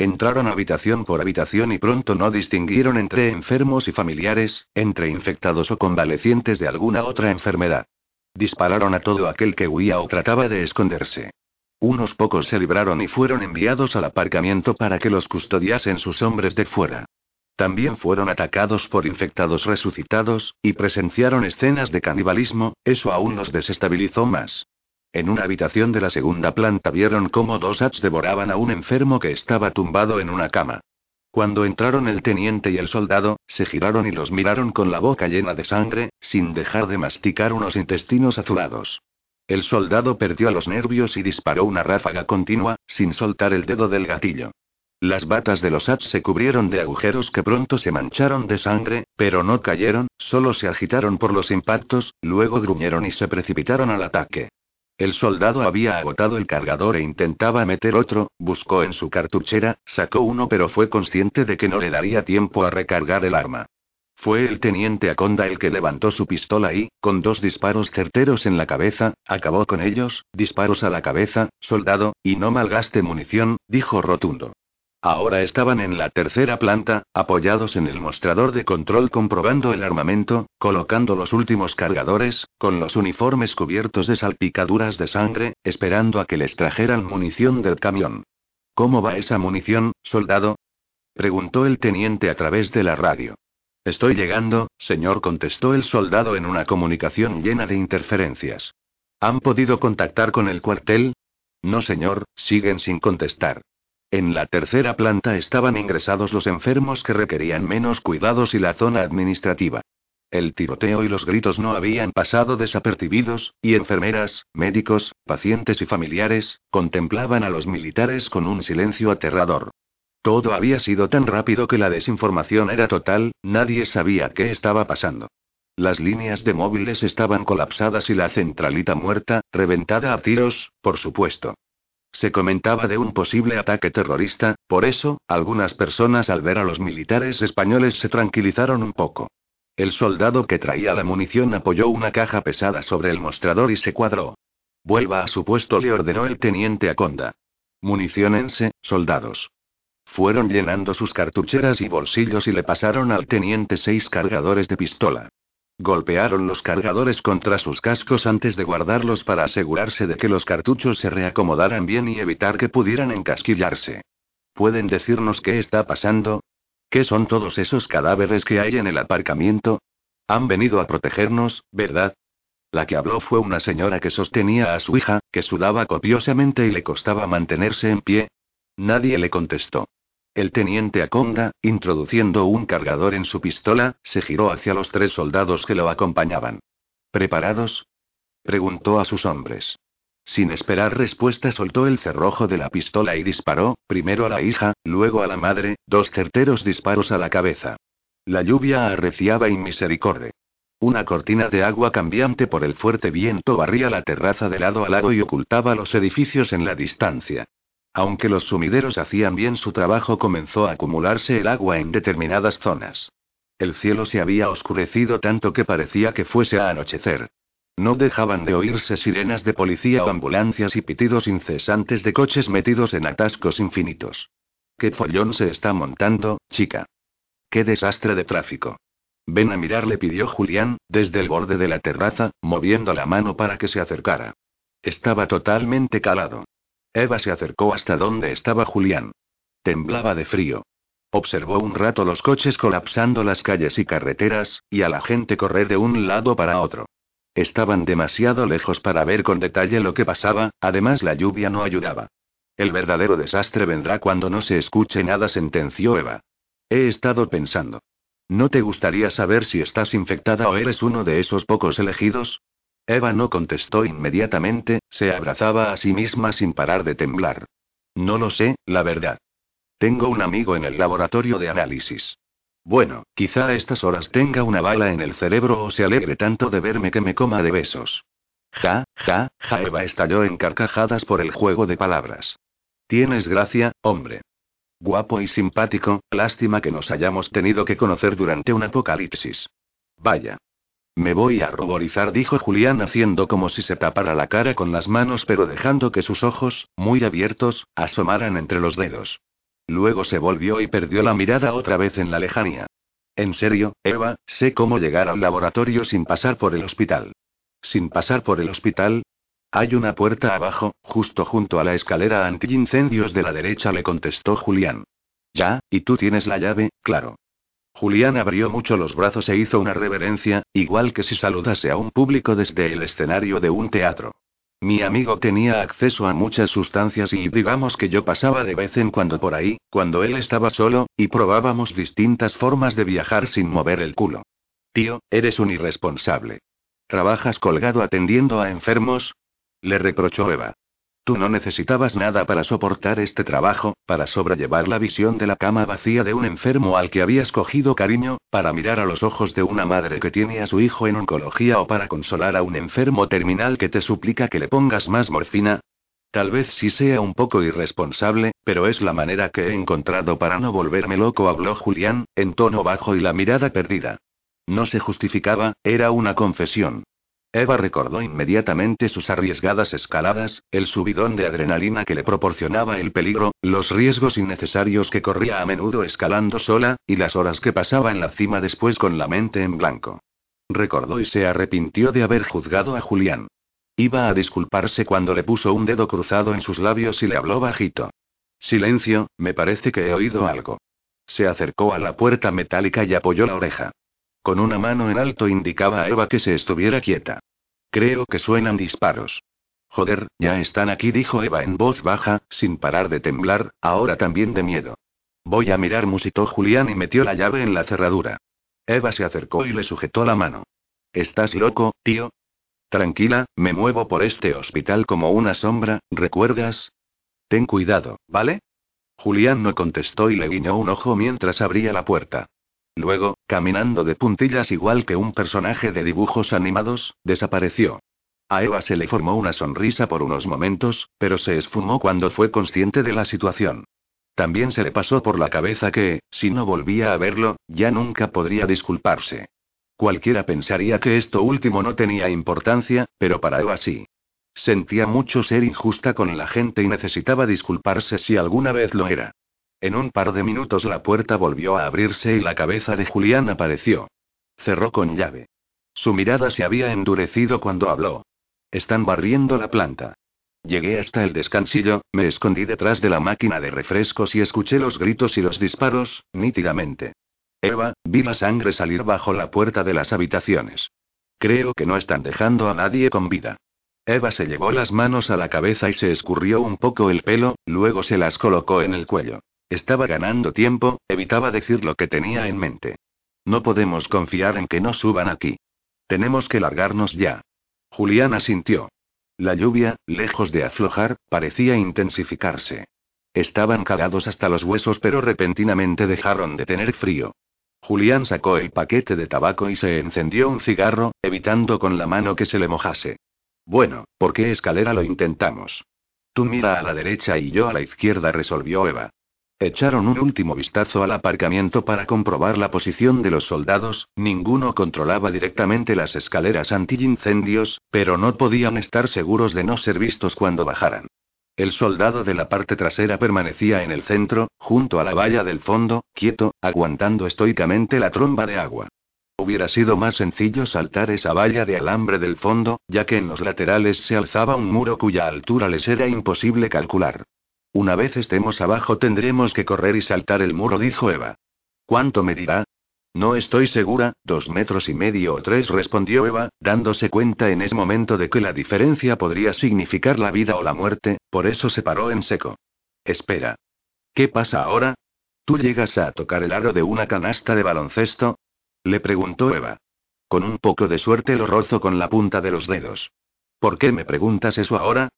Entraron habitación por habitación y pronto no distinguieron entre enfermos y familiares, entre infectados o convalecientes de alguna otra enfermedad. Dispararon a todo aquel que huía o trataba de esconderse. Unos pocos se libraron y fueron enviados al aparcamiento para que los custodiasen sus hombres de fuera. También fueron atacados por infectados resucitados, y presenciaron escenas de canibalismo, eso aún los desestabilizó más. En una habitación de la segunda planta vieron cómo dos ats devoraban a un enfermo que estaba tumbado en una cama. Cuando entraron el teniente y el soldado, se giraron y los miraron con la boca llena de sangre, sin dejar de masticar unos intestinos azulados. El soldado perdió los nervios y disparó una ráfaga continua, sin soltar el dedo del gatillo. Las batas de los ats se cubrieron de agujeros que pronto se mancharon de sangre, pero no cayeron, solo se agitaron por los impactos, luego gruñeron y se precipitaron al ataque. El soldado había agotado el cargador e intentaba meter otro, buscó en su cartuchera, sacó uno pero fue consciente de que no le daría tiempo a recargar el arma. Fue el teniente Aconda el que levantó su pistola y, con dos disparos certeros en la cabeza, acabó con ellos, disparos a la cabeza, soldado, y no malgaste munición, dijo rotundo. Ahora estaban en la tercera planta, apoyados en el mostrador de control comprobando el armamento, colocando los últimos cargadores, con los uniformes cubiertos de salpicaduras de sangre, esperando a que les trajeran munición del camión. ¿Cómo va esa munición, soldado? preguntó el teniente a través de la radio. Estoy llegando, señor, contestó el soldado en una comunicación llena de interferencias. ¿Han podido contactar con el cuartel? No, señor, siguen sin contestar. En la tercera planta estaban ingresados los enfermos que requerían menos cuidados y la zona administrativa. El tiroteo y los gritos no habían pasado desapercibidos, y enfermeras, médicos, pacientes y familiares, contemplaban a los militares con un silencio aterrador. Todo había sido tan rápido que la desinformación era total, nadie sabía qué estaba pasando. Las líneas de móviles estaban colapsadas y la centralita muerta, reventada a tiros, por supuesto. Se comentaba de un posible ataque terrorista, por eso, algunas personas al ver a los militares españoles se tranquilizaron un poco. El soldado que traía la munición apoyó una caja pesada sobre el mostrador y se cuadró. Vuelva a su puesto, le ordenó el teniente Aconda. Municiónense, soldados. Fueron llenando sus cartucheras y bolsillos y le pasaron al teniente seis cargadores de pistola. Golpearon los cargadores contra sus cascos antes de guardarlos para asegurarse de que los cartuchos se reacomodaran bien y evitar que pudieran encasquillarse. ¿Pueden decirnos qué está pasando? ¿Qué son todos esos cadáveres que hay en el aparcamiento? Han venido a protegernos, ¿verdad? La que habló fue una señora que sostenía a su hija, que sudaba copiosamente y le costaba mantenerse en pie. Nadie le contestó. El teniente Aconda, introduciendo un cargador en su pistola, se giró hacia los tres soldados que lo acompañaban. ¿Preparados? preguntó a sus hombres. Sin esperar respuesta soltó el cerrojo de la pistola y disparó, primero a la hija, luego a la madre, dos certeros disparos a la cabeza. La lluvia arreciaba inmisericordia. Una cortina de agua cambiante por el fuerte viento barría la terraza de lado a lado y ocultaba los edificios en la distancia. Aunque los sumideros hacían bien su trabajo, comenzó a acumularse el agua en determinadas zonas. El cielo se había oscurecido tanto que parecía que fuese a anochecer. No dejaban de oírse sirenas de policía o ambulancias y pitidos incesantes de coches metidos en atascos infinitos. ¿Qué follón se está montando, chica? ¡Qué desastre de tráfico! Ven a mirar, le pidió Julián, desde el borde de la terraza, moviendo la mano para que se acercara. Estaba totalmente calado. Eva se acercó hasta donde estaba Julián. Temblaba de frío. Observó un rato los coches colapsando las calles y carreteras, y a la gente correr de un lado para otro. Estaban demasiado lejos para ver con detalle lo que pasaba, además la lluvia no ayudaba. El verdadero desastre vendrá cuando no se escuche nada, sentenció Eva. He estado pensando. ¿No te gustaría saber si estás infectada o eres uno de esos pocos elegidos? Eva no contestó inmediatamente, se abrazaba a sí misma sin parar de temblar. No lo sé, la verdad. Tengo un amigo en el laboratorio de análisis. Bueno, quizá a estas horas tenga una bala en el cerebro o se alegre tanto de verme que me coma de besos. Ja, ja, ja, Eva estalló en carcajadas por el juego de palabras. Tienes gracia, hombre. Guapo y simpático, lástima que nos hayamos tenido que conocer durante un apocalipsis. Vaya. Me voy a ruborizar, dijo Julián haciendo como si se tapara la cara con las manos pero dejando que sus ojos, muy abiertos, asomaran entre los dedos. Luego se volvió y perdió la mirada otra vez en la lejanía. En serio, Eva, sé cómo llegar al laboratorio sin pasar por el hospital. ¿Sin pasar por el hospital? Hay una puerta abajo, justo junto a la escalera antiincendios de la derecha, le contestó Julián. Ya, y tú tienes la llave, claro. Julián abrió mucho los brazos e hizo una reverencia, igual que si saludase a un público desde el escenario de un teatro. Mi amigo tenía acceso a muchas sustancias y digamos que yo pasaba de vez en cuando por ahí, cuando él estaba solo, y probábamos distintas formas de viajar sin mover el culo. Tío, eres un irresponsable. ¿Trabajas colgado atendiendo a enfermos? Le reprochó Eva. Tú no necesitabas nada para soportar este trabajo, para sobrellevar la visión de la cama vacía de un enfermo al que habías cogido cariño, para mirar a los ojos de una madre que tiene a su hijo en oncología o para consolar a un enfermo terminal que te suplica que le pongas más morfina. Tal vez sí sea un poco irresponsable, pero es la manera que he encontrado para no volverme loco, habló Julián, en tono bajo y la mirada perdida. No se justificaba, era una confesión. Eva recordó inmediatamente sus arriesgadas escaladas, el subidón de adrenalina que le proporcionaba el peligro, los riesgos innecesarios que corría a menudo escalando sola, y las horas que pasaba en la cima después con la mente en blanco. Recordó y se arrepintió de haber juzgado a Julián. Iba a disculparse cuando le puso un dedo cruzado en sus labios y le habló bajito. Silencio, me parece que he oído algo. Se acercó a la puerta metálica y apoyó la oreja. Con una mano en alto indicaba a Eva que se estuviera quieta. Creo que suenan disparos. Joder, ya están aquí, dijo Eva en voz baja, sin parar de temblar, ahora también de miedo. Voy a mirar, musitó Julián y metió la llave en la cerradura. Eva se acercó y le sujetó la mano. ¿Estás loco, tío? Tranquila, me muevo por este hospital como una sombra, ¿recuerdas? Ten cuidado, ¿vale? Julián no contestó y le guiñó un ojo mientras abría la puerta. Luego, caminando de puntillas igual que un personaje de dibujos animados, desapareció. A Eva se le formó una sonrisa por unos momentos, pero se esfumó cuando fue consciente de la situación. También se le pasó por la cabeza que, si no volvía a verlo, ya nunca podría disculparse. Cualquiera pensaría que esto último no tenía importancia, pero para Eva sí. Sentía mucho ser injusta con la gente y necesitaba disculparse si alguna vez lo era. En un par de minutos la puerta volvió a abrirse y la cabeza de Julián apareció. Cerró con llave. Su mirada se había endurecido cuando habló. Están barriendo la planta. Llegué hasta el descansillo, me escondí detrás de la máquina de refrescos y escuché los gritos y los disparos, nítidamente. Eva, vi la sangre salir bajo la puerta de las habitaciones. Creo que no están dejando a nadie con vida. Eva se llevó las manos a la cabeza y se escurrió un poco el pelo, luego se las colocó en el cuello. Estaba ganando tiempo, evitaba decir lo que tenía en mente. No podemos confiar en que no suban aquí. Tenemos que largarnos ya. Julián asintió. La lluvia, lejos de aflojar, parecía intensificarse. Estaban cagados hasta los huesos pero repentinamente dejaron de tener frío. Julián sacó el paquete de tabaco y se encendió un cigarro, evitando con la mano que se le mojase. Bueno, ¿por qué escalera lo intentamos? Tú mira a la derecha y yo a la izquierda, resolvió Eva. Echaron un último vistazo al aparcamiento para comprobar la posición de los soldados, ninguno controlaba directamente las escaleras antiincendios, pero no podían estar seguros de no ser vistos cuando bajaran. El soldado de la parte trasera permanecía en el centro, junto a la valla del fondo, quieto, aguantando estoicamente la tromba de agua. Hubiera sido más sencillo saltar esa valla de alambre del fondo, ya que en los laterales se alzaba un muro cuya altura les era imposible calcular. Una vez estemos abajo tendremos que correr y saltar el muro, dijo Eva. ¿Cuánto medirá? No estoy segura, dos metros y medio o tres, respondió Eva, dándose cuenta en ese momento de que la diferencia podría significar la vida o la muerte, por eso se paró en seco. Espera. ¿Qué pasa ahora? ¿Tú llegas a tocar el aro de una canasta de baloncesto? Le preguntó Eva. Con un poco de suerte lo rozo con la punta de los dedos. ¿Por qué me preguntas eso ahora?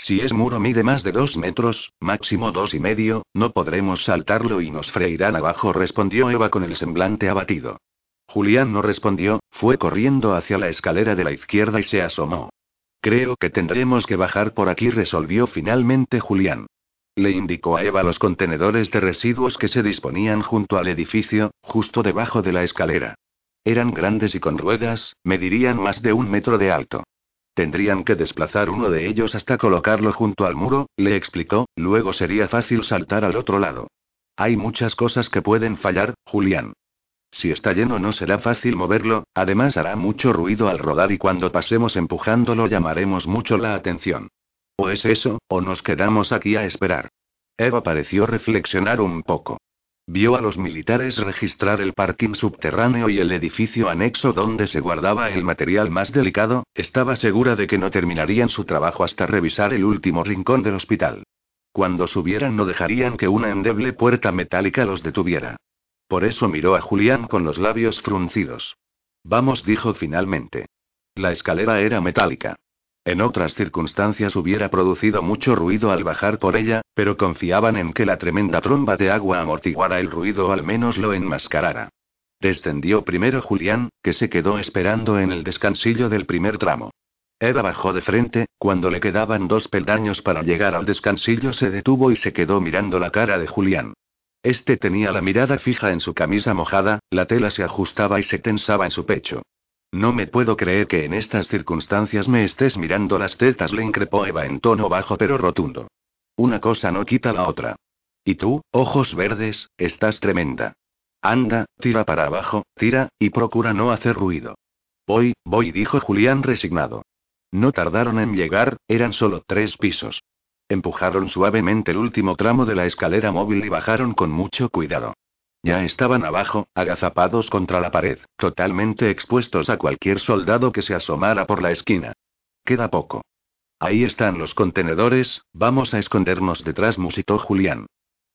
Si es muro mide más de dos metros, máximo dos y medio, no podremos saltarlo y nos freirán abajo, respondió Eva con el semblante abatido. Julián no respondió, fue corriendo hacia la escalera de la izquierda y se asomó. Creo que tendremos que bajar por aquí, resolvió finalmente Julián. Le indicó a Eva los contenedores de residuos que se disponían junto al edificio, justo debajo de la escalera. Eran grandes y con ruedas, medirían más de un metro de alto. Tendrían que desplazar uno de ellos hasta colocarlo junto al muro, le explicó, luego sería fácil saltar al otro lado. Hay muchas cosas que pueden fallar, Julián. Si está lleno no será fácil moverlo, además hará mucho ruido al rodar y cuando pasemos empujándolo llamaremos mucho la atención. O es eso, o nos quedamos aquí a esperar. Eva pareció reflexionar un poco. Vio a los militares registrar el parking subterráneo y el edificio anexo donde se guardaba el material más delicado, estaba segura de que no terminarían su trabajo hasta revisar el último rincón del hospital. Cuando subieran no dejarían que una endeble puerta metálica los detuviera. Por eso miró a Julián con los labios fruncidos. Vamos, dijo finalmente. La escalera era metálica. En otras circunstancias hubiera producido mucho ruido al bajar por ella, pero confiaban en que la tremenda tromba de agua amortiguara el ruido o al menos lo enmascarara. Descendió primero Julián, que se quedó esperando en el descansillo del primer tramo. Eva bajó de frente, cuando le quedaban dos peldaños para llegar al descansillo se detuvo y se quedó mirando la cara de Julián. Este tenía la mirada fija en su camisa mojada, la tela se ajustaba y se tensaba en su pecho. No me puedo creer que en estas circunstancias me estés mirando las tetas, le increpó Eva en tono bajo pero rotundo. Una cosa no quita la otra. Y tú, ojos verdes, estás tremenda. Anda, tira para abajo, tira, y procura no hacer ruido. Voy, voy, dijo Julián resignado. No tardaron en llegar, eran solo tres pisos. Empujaron suavemente el último tramo de la escalera móvil y bajaron con mucho cuidado. Ya estaban abajo, agazapados contra la pared, totalmente expuestos a cualquier soldado que se asomara por la esquina. Queda poco. Ahí están los contenedores, vamos a escondernos detrás, musitó Julián.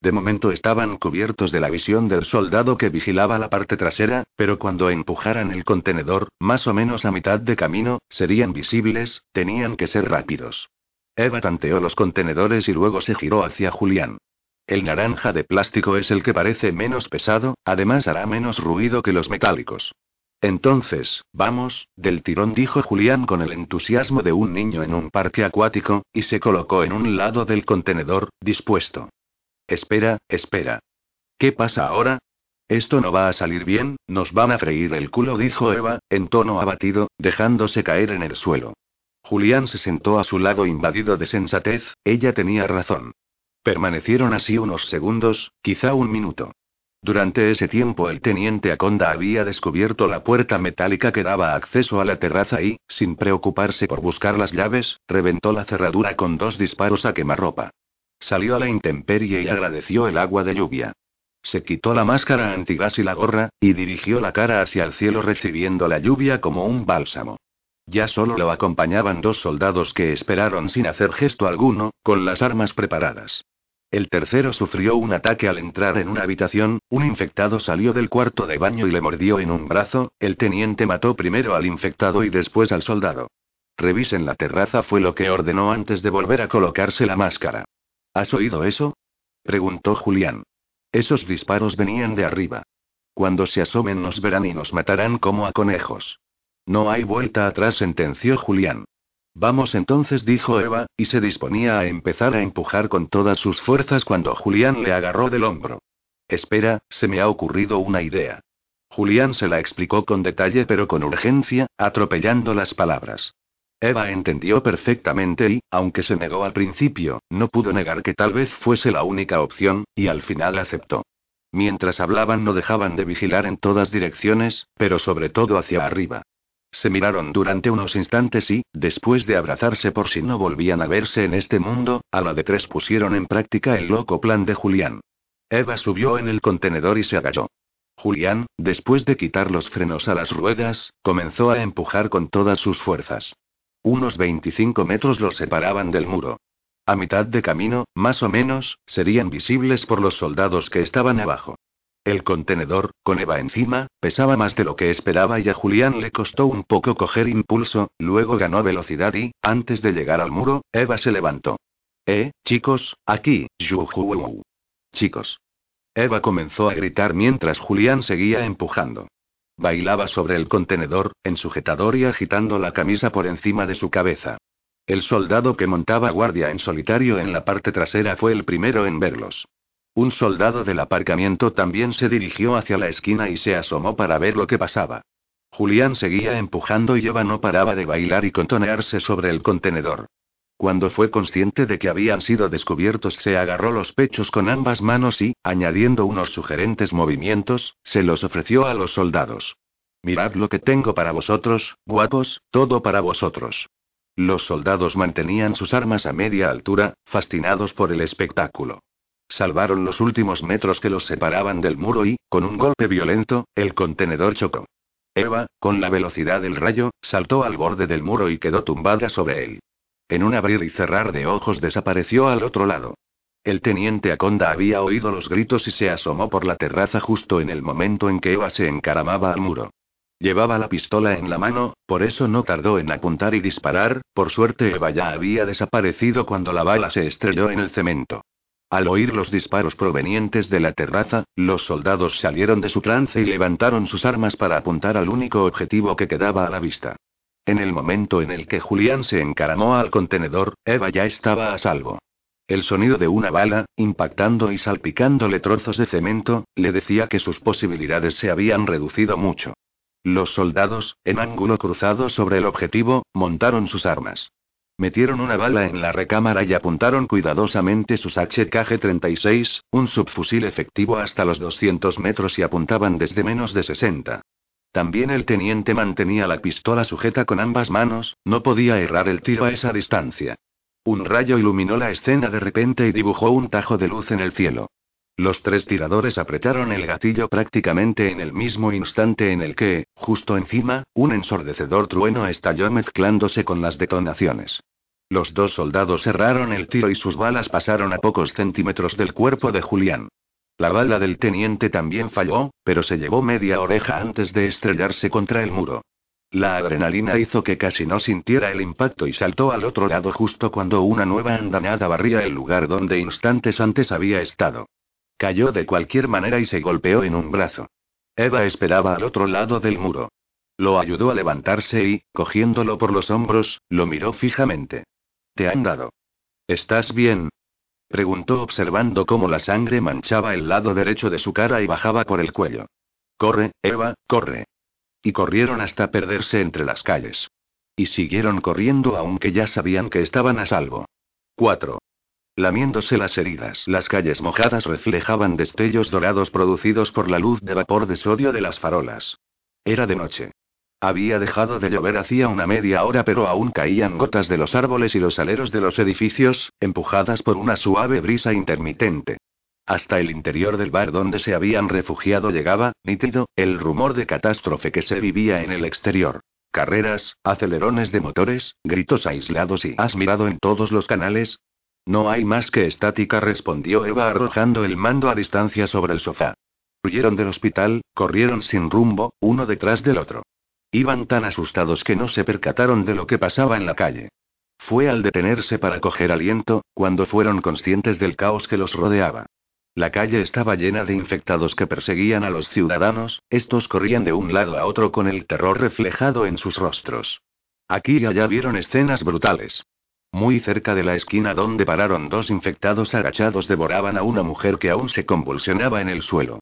De momento estaban cubiertos de la visión del soldado que vigilaba la parte trasera, pero cuando empujaran el contenedor, más o menos a mitad de camino, serían visibles, tenían que ser rápidos. Eva tanteó los contenedores y luego se giró hacia Julián. El naranja de plástico es el que parece menos pesado, además hará menos ruido que los metálicos. Entonces, vamos, del tirón dijo Julián con el entusiasmo de un niño en un parque acuático, y se colocó en un lado del contenedor, dispuesto. Espera, espera. ¿Qué pasa ahora? Esto no va a salir bien, nos van a freír el culo, dijo Eva, en tono abatido, dejándose caer en el suelo. Julián se sentó a su lado invadido de sensatez, ella tenía razón. Permanecieron así unos segundos, quizá un minuto. Durante ese tiempo el teniente Aconda había descubierto la puerta metálica que daba acceso a la terraza y, sin preocuparse por buscar las llaves, reventó la cerradura con dos disparos a quemarropa. Salió a la intemperie y agradeció el agua de lluvia. Se quitó la máscara antigas y la gorra, y dirigió la cara hacia el cielo recibiendo la lluvia como un bálsamo. Ya solo lo acompañaban dos soldados que esperaron sin hacer gesto alguno, con las armas preparadas. El tercero sufrió un ataque al entrar en una habitación, un infectado salió del cuarto de baño y le mordió en un brazo, el teniente mató primero al infectado y después al soldado. Revisen la terraza fue lo que ordenó antes de volver a colocarse la máscara. ¿Has oído eso? preguntó Julián. Esos disparos venían de arriba. Cuando se asomen nos verán y nos matarán como a conejos. No hay vuelta atrás, sentenció Julián. Vamos entonces, dijo Eva, y se disponía a empezar a empujar con todas sus fuerzas cuando Julián le agarró del hombro. Espera, se me ha ocurrido una idea. Julián se la explicó con detalle pero con urgencia, atropellando las palabras. Eva entendió perfectamente y, aunque se negó al principio, no pudo negar que tal vez fuese la única opción, y al final aceptó. Mientras hablaban no dejaban de vigilar en todas direcciones, pero sobre todo hacia arriba. Se miraron durante unos instantes y, después de abrazarse por si no volvían a verse en este mundo, a la de tres pusieron en práctica el loco plan de Julián. Eva subió en el contenedor y se agachó. Julián, después de quitar los frenos a las ruedas, comenzó a empujar con todas sus fuerzas. Unos 25 metros los separaban del muro. A mitad de camino, más o menos, serían visibles por los soldados que estaban abajo. El contenedor, con Eva encima, pesaba más de lo que esperaba y a Julián le costó un poco coger impulso, luego ganó velocidad y, antes de llegar al muro, Eva se levantó. Eh, chicos, aquí, Juju. Chicos. Eva comenzó a gritar mientras Julián seguía empujando. Bailaba sobre el contenedor, en sujetador y agitando la camisa por encima de su cabeza. El soldado que montaba guardia en solitario en la parte trasera fue el primero en verlos. Un soldado del aparcamiento también se dirigió hacia la esquina y se asomó para ver lo que pasaba. Julián seguía empujando y Eva no paraba de bailar y contonearse sobre el contenedor. Cuando fue consciente de que habían sido descubiertos, se agarró los pechos con ambas manos y, añadiendo unos sugerentes movimientos, se los ofreció a los soldados. Mirad lo que tengo para vosotros, guapos, todo para vosotros. Los soldados mantenían sus armas a media altura, fascinados por el espectáculo. Salvaron los últimos metros que los separaban del muro y, con un golpe violento, el contenedor chocó. Eva, con la velocidad del rayo, saltó al borde del muro y quedó tumbada sobre él. En un abrir y cerrar de ojos desapareció al otro lado. El teniente Aconda había oído los gritos y se asomó por la terraza justo en el momento en que Eva se encaramaba al muro. Llevaba la pistola en la mano, por eso no tardó en apuntar y disparar, por suerte Eva ya había desaparecido cuando la bala se estrelló en el cemento. Al oír los disparos provenientes de la terraza, los soldados salieron de su trance y levantaron sus armas para apuntar al único objetivo que quedaba a la vista. En el momento en el que Julián se encaramó al contenedor, Eva ya estaba a salvo. El sonido de una bala, impactando y salpicándole trozos de cemento, le decía que sus posibilidades se habían reducido mucho. Los soldados, en ángulo cruzado sobre el objetivo, montaron sus armas. Metieron una bala en la recámara y apuntaron cuidadosamente sus HKG-36, un subfusil efectivo hasta los 200 metros y apuntaban desde menos de 60. También el teniente mantenía la pistola sujeta con ambas manos, no podía errar el tiro a esa distancia. Un rayo iluminó la escena de repente y dibujó un tajo de luz en el cielo. Los tres tiradores apretaron el gatillo prácticamente en el mismo instante en el que, justo encima, un ensordecedor trueno estalló mezclándose con las detonaciones. Los dos soldados cerraron el tiro y sus balas pasaron a pocos centímetros del cuerpo de Julián. La bala del teniente también falló, pero se llevó media oreja antes de estrellarse contra el muro. La adrenalina hizo que casi no sintiera el impacto y saltó al otro lado justo cuando una nueva andanada barría el lugar donde instantes antes había estado. Cayó de cualquier manera y se golpeó en un brazo. Eva esperaba al otro lado del muro. Lo ayudó a levantarse y, cogiéndolo por los hombros, lo miró fijamente. ¿Te han dado? ¿Estás bien? Preguntó observando cómo la sangre manchaba el lado derecho de su cara y bajaba por el cuello. Corre, Eva, corre. Y corrieron hasta perderse entre las calles. Y siguieron corriendo aunque ya sabían que estaban a salvo. 4. Lamiéndose las heridas, las calles mojadas reflejaban destellos dorados producidos por la luz de vapor de sodio de las farolas. Era de noche. Había dejado de llover hacía una media hora, pero aún caían gotas de los árboles y los aleros de los edificios, empujadas por una suave brisa intermitente. Hasta el interior del bar donde se habían refugiado llegaba, nítido, el rumor de catástrofe que se vivía en el exterior. Carreras, acelerones de motores, gritos aislados y ¿has mirado en todos los canales? No hay más que estática, respondió Eva arrojando el mando a distancia sobre el sofá. Huyeron del hospital, corrieron sin rumbo, uno detrás del otro. Iban tan asustados que no se percataron de lo que pasaba en la calle. Fue al detenerse para coger aliento, cuando fueron conscientes del caos que los rodeaba. La calle estaba llena de infectados que perseguían a los ciudadanos, estos corrían de un lado a otro con el terror reflejado en sus rostros. Aquí y allá vieron escenas brutales. Muy cerca de la esquina donde pararon dos infectados agachados devoraban a una mujer que aún se convulsionaba en el suelo.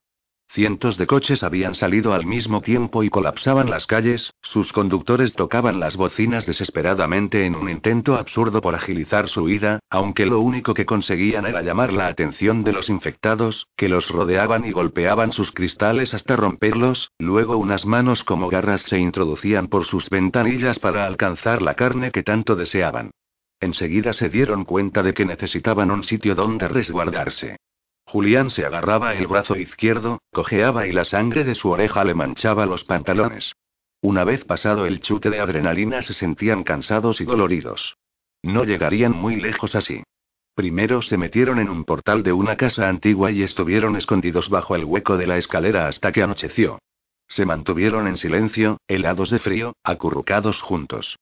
Cientos de coches habían salido al mismo tiempo y colapsaban las calles, sus conductores tocaban las bocinas desesperadamente en un intento absurdo por agilizar su huida, aunque lo único que conseguían era llamar la atención de los infectados, que los rodeaban y golpeaban sus cristales hasta romperlos, luego unas manos como garras se introducían por sus ventanillas para alcanzar la carne que tanto deseaban. Enseguida se dieron cuenta de que necesitaban un sitio donde resguardarse. Julián se agarraba el brazo izquierdo, cojeaba y la sangre de su oreja le manchaba los pantalones. Una vez pasado el chute de adrenalina se sentían cansados y doloridos. No llegarían muy lejos así. Primero se metieron en un portal de una casa antigua y estuvieron escondidos bajo el hueco de la escalera hasta que anocheció. Se mantuvieron en silencio, helados de frío, acurrucados juntos.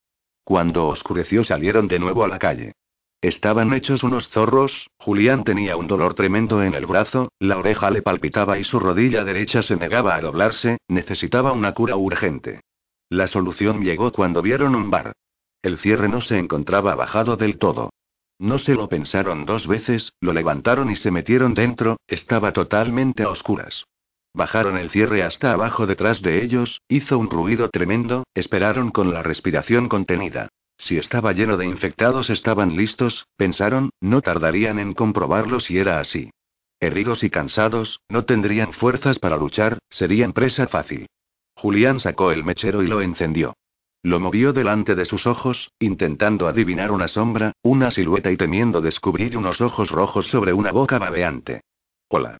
Cuando oscureció salieron de nuevo a la calle. Estaban hechos unos zorros, Julián tenía un dolor tremendo en el brazo, la oreja le palpitaba y su rodilla derecha se negaba a doblarse, necesitaba una cura urgente. La solución llegó cuando vieron un bar. El cierre no se encontraba bajado del todo. No se lo pensaron dos veces, lo levantaron y se metieron dentro, estaba totalmente a oscuras. Bajaron el cierre hasta abajo detrás de ellos, hizo un ruido tremendo, esperaron con la respiración contenida. Si estaba lleno de infectados estaban listos, pensaron, no tardarían en comprobarlo si era así. Heridos y cansados, no tendrían fuerzas para luchar, serían presa fácil. Julián sacó el mechero y lo encendió. Lo movió delante de sus ojos, intentando adivinar una sombra, una silueta y temiendo descubrir unos ojos rojos sobre una boca babeante. Hola.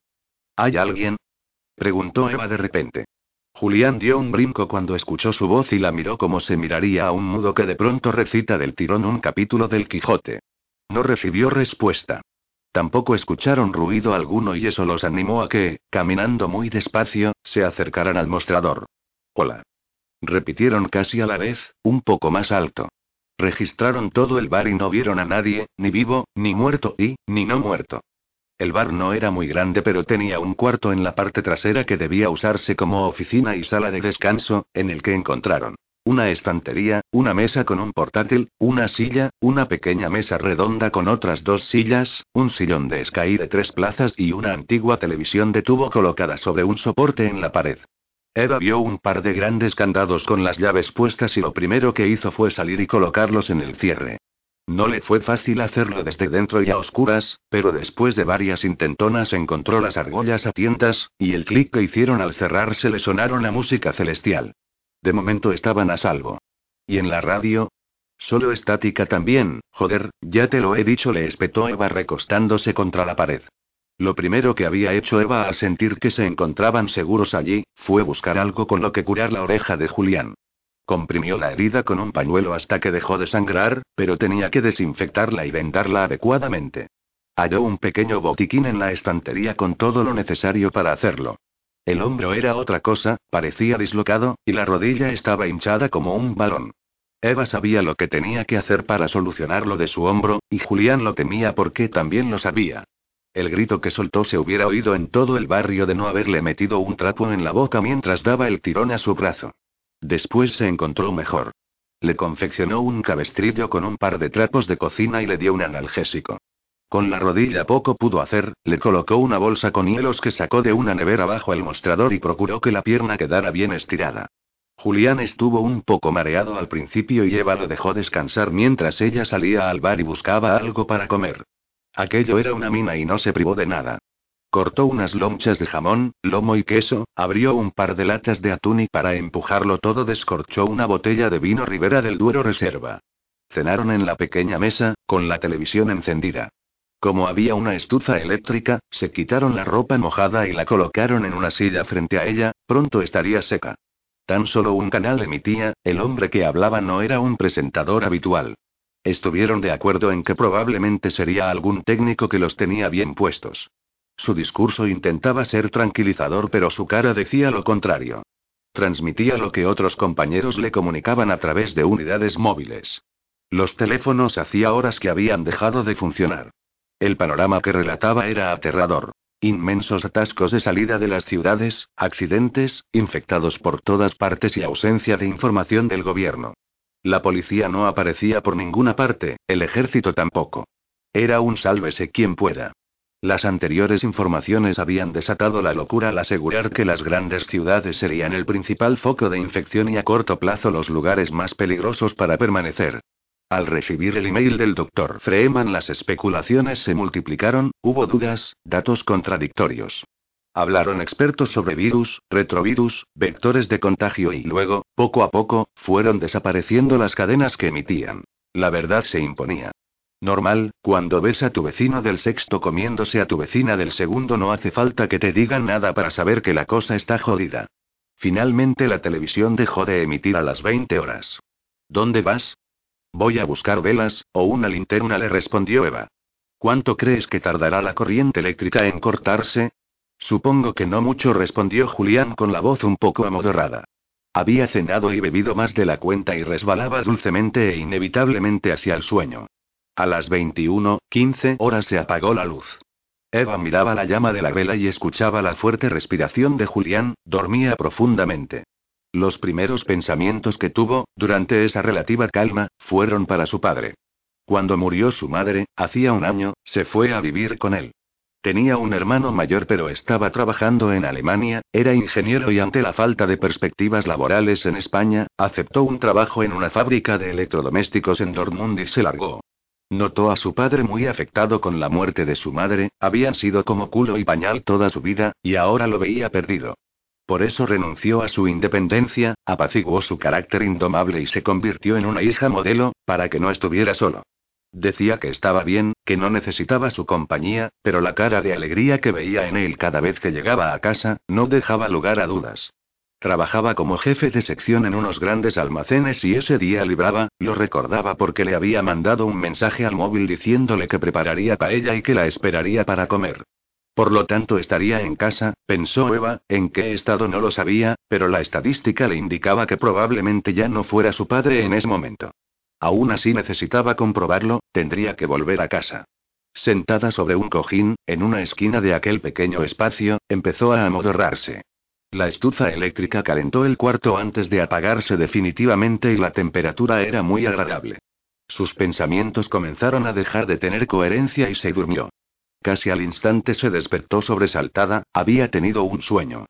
¿Hay alguien? Preguntó Eva de repente. Julián dio un brinco cuando escuchó su voz y la miró como se miraría a un mudo que de pronto recita del tirón un capítulo del Quijote. No recibió respuesta. Tampoco escucharon ruido alguno y eso los animó a que, caminando muy despacio, se acercaran al mostrador. Hola. Repitieron casi a la vez, un poco más alto. Registraron todo el bar y no vieron a nadie, ni vivo, ni muerto y, ni no muerto. El bar no era muy grande pero tenía un cuarto en la parte trasera que debía usarse como oficina y sala de descanso, en el que encontraron una estantería, una mesa con un portátil, una silla, una pequeña mesa redonda con otras dos sillas, un sillón de Sky de tres plazas y una antigua televisión de tubo colocada sobre un soporte en la pared. Eva vio un par de grandes candados con las llaves puestas y lo primero que hizo fue salir y colocarlos en el cierre. No le fue fácil hacerlo desde dentro y a oscuras, pero después de varias intentonas encontró las argollas a tientas, y el clic que hicieron al cerrarse le sonaron a música celestial. De momento estaban a salvo. ¿Y en la radio? Solo estática también, joder, ya te lo he dicho, le espetó Eva recostándose contra la pared. Lo primero que había hecho Eva al sentir que se encontraban seguros allí, fue buscar algo con lo que curar la oreja de Julián. Comprimió la herida con un pañuelo hasta que dejó de sangrar, pero tenía que desinfectarla y vendarla adecuadamente. Halló un pequeño botiquín en la estantería con todo lo necesario para hacerlo. El hombro era otra cosa, parecía dislocado, y la rodilla estaba hinchada como un balón. Eva sabía lo que tenía que hacer para solucionar lo de su hombro, y Julián lo temía porque también lo sabía. El grito que soltó se hubiera oído en todo el barrio de no haberle metido un trapo en la boca mientras daba el tirón a su brazo. Después se encontró mejor. Le confeccionó un cabestrillo con un par de trapos de cocina y le dio un analgésico. Con la rodilla poco pudo hacer, le colocó una bolsa con hielos que sacó de una nevera bajo el mostrador y procuró que la pierna quedara bien estirada. Julián estuvo un poco mareado al principio y Eva lo dejó descansar mientras ella salía al bar y buscaba algo para comer. Aquello era una mina y no se privó de nada. Cortó unas lonchas de jamón, lomo y queso, abrió un par de latas de atún y para empujarlo todo descorchó una botella de vino Ribera del Duero Reserva. Cenaron en la pequeña mesa, con la televisión encendida. Como había una estufa eléctrica, se quitaron la ropa mojada y la colocaron en una silla frente a ella, pronto estaría seca. Tan solo un canal emitía, el hombre que hablaba no era un presentador habitual. Estuvieron de acuerdo en que probablemente sería algún técnico que los tenía bien puestos. Su discurso intentaba ser tranquilizador, pero su cara decía lo contrario. Transmitía lo que otros compañeros le comunicaban a través de unidades móviles. Los teléfonos hacía horas que habían dejado de funcionar. El panorama que relataba era aterrador. Inmensos atascos de salida de las ciudades, accidentes, infectados por todas partes y ausencia de información del gobierno. La policía no aparecía por ninguna parte, el ejército tampoco. Era un sálvese quien pueda. Las anteriores informaciones habían desatado la locura al asegurar que las grandes ciudades serían el principal foco de infección y a corto plazo los lugares más peligrosos para permanecer. Al recibir el email del doctor Freeman las especulaciones se multiplicaron, hubo dudas, datos contradictorios. Hablaron expertos sobre virus, retrovirus, vectores de contagio y luego, poco a poco, fueron desapareciendo las cadenas que emitían. La verdad se imponía. Normal, cuando ves a tu vecino del sexto comiéndose a tu vecina del segundo no hace falta que te digan nada para saber que la cosa está jodida. Finalmente la televisión dejó de emitir a las 20 horas. ¿Dónde vas? Voy a buscar velas, o una linterna, le respondió Eva. ¿Cuánto crees que tardará la corriente eléctrica en cortarse? Supongo que no mucho, respondió Julián con la voz un poco amodorrada. Había cenado y bebido más de la cuenta y resbalaba dulcemente e inevitablemente hacia el sueño. A las 21:15 horas se apagó la luz. Eva miraba la llama de la vela y escuchaba la fuerte respiración de Julián, dormía profundamente. Los primeros pensamientos que tuvo, durante esa relativa calma, fueron para su padre. Cuando murió su madre, hacía un año, se fue a vivir con él. Tenía un hermano mayor pero estaba trabajando en Alemania, era ingeniero y ante la falta de perspectivas laborales en España, aceptó un trabajo en una fábrica de electrodomésticos en Dortmund y se largó. Notó a su padre muy afectado con la muerte de su madre, habían sido como culo y pañal toda su vida, y ahora lo veía perdido. Por eso renunció a su independencia, apaciguó su carácter indomable y se convirtió en una hija modelo, para que no estuviera solo. Decía que estaba bien, que no necesitaba su compañía, pero la cara de alegría que veía en él cada vez que llegaba a casa, no dejaba lugar a dudas. Trabajaba como jefe de sección en unos grandes almacenes y ese día libraba, lo recordaba porque le había mandado un mensaje al móvil diciéndole que prepararía paella y que la esperaría para comer. Por lo tanto estaría en casa, pensó Eva, en qué estado no lo sabía, pero la estadística le indicaba que probablemente ya no fuera su padre en ese momento. Aún así necesitaba comprobarlo, tendría que volver a casa. Sentada sobre un cojín, en una esquina de aquel pequeño espacio, empezó a amodorrarse. La estufa eléctrica calentó el cuarto antes de apagarse definitivamente y la temperatura era muy agradable. Sus pensamientos comenzaron a dejar de tener coherencia y se durmió. Casi al instante se despertó sobresaltada, había tenido un sueño.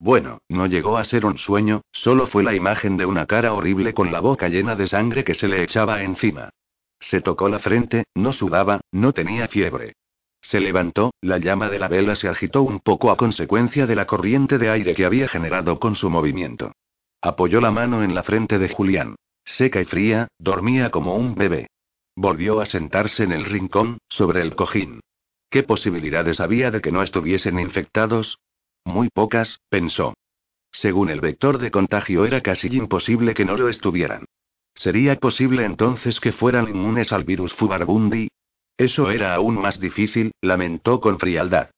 Bueno, no llegó a ser un sueño, solo fue la imagen de una cara horrible con la boca llena de sangre que se le echaba encima. Se tocó la frente, no sudaba, no tenía fiebre. Se levantó, la llama de la vela se agitó un poco a consecuencia de la corriente de aire que había generado con su movimiento. Apoyó la mano en la frente de Julián. Seca y fría, dormía como un bebé. Volvió a sentarse en el rincón, sobre el cojín. ¿Qué posibilidades había de que no estuviesen infectados? Muy pocas, pensó. Según el vector de contagio era casi imposible que no lo estuvieran. ¿Sería posible entonces que fueran inmunes al virus Fubarbundi? Eso era aún más difícil, lamentó con frialdad.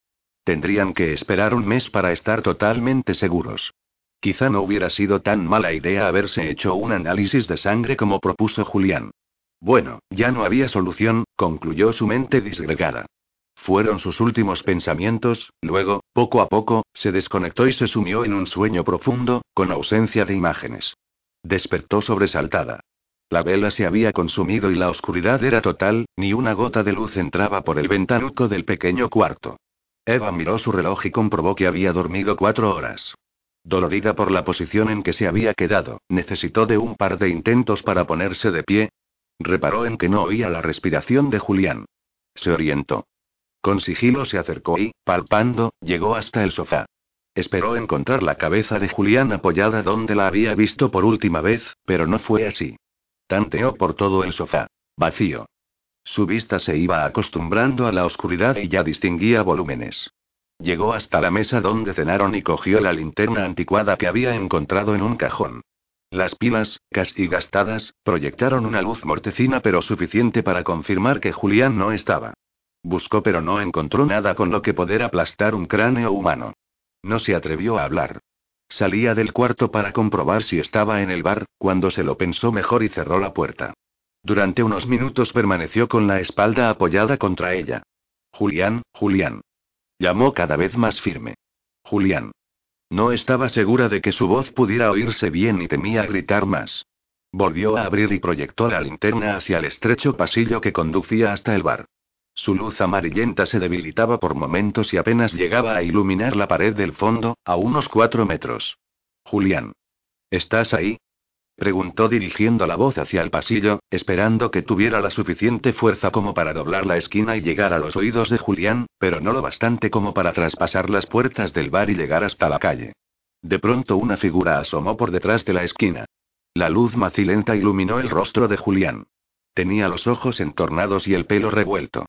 Tendrían que esperar un mes para estar totalmente seguros. Quizá no hubiera sido tan mala idea haberse hecho un análisis de sangre como propuso Julián. Bueno, ya no había solución, concluyó su mente disgregada. Fueron sus últimos pensamientos, luego, poco a poco, se desconectó y se sumió en un sueño profundo, con ausencia de imágenes. Despertó sobresaltada. La vela se había consumido y la oscuridad era total, ni una gota de luz entraba por el ventanuco del pequeño cuarto. Eva miró su reloj y comprobó que había dormido cuatro horas. Dolorida por la posición en que se había quedado, necesitó de un par de intentos para ponerse de pie. Reparó en que no oía la respiración de Julián. Se orientó. Con sigilo se acercó y, palpando, llegó hasta el sofá. Esperó encontrar la cabeza de Julián apoyada donde la había visto por última vez, pero no fue así. Tanteó por todo el sofá. Vacío. Su vista se iba acostumbrando a la oscuridad y ya distinguía volúmenes. Llegó hasta la mesa donde cenaron y cogió la linterna anticuada que había encontrado en un cajón. Las pilas, casi gastadas, proyectaron una luz mortecina pero suficiente para confirmar que Julián no estaba. Buscó pero no encontró nada con lo que poder aplastar un cráneo humano. No se atrevió a hablar. Salía del cuarto para comprobar si estaba en el bar, cuando se lo pensó mejor y cerró la puerta. Durante unos minutos permaneció con la espalda apoyada contra ella. Julián, Julián. Llamó cada vez más firme. Julián. No estaba segura de que su voz pudiera oírse bien y temía gritar más. Volvió a abrir y proyectó la linterna hacia el estrecho pasillo que conducía hasta el bar. Su luz amarillenta se debilitaba por momentos y apenas llegaba a iluminar la pared del fondo, a unos cuatro metros. Julián. ¿Estás ahí? Preguntó dirigiendo la voz hacia el pasillo, esperando que tuviera la suficiente fuerza como para doblar la esquina y llegar a los oídos de Julián, pero no lo bastante como para traspasar las puertas del bar y llegar hasta la calle. De pronto una figura asomó por detrás de la esquina. La luz macilenta iluminó el rostro de Julián. Tenía los ojos entornados y el pelo revuelto.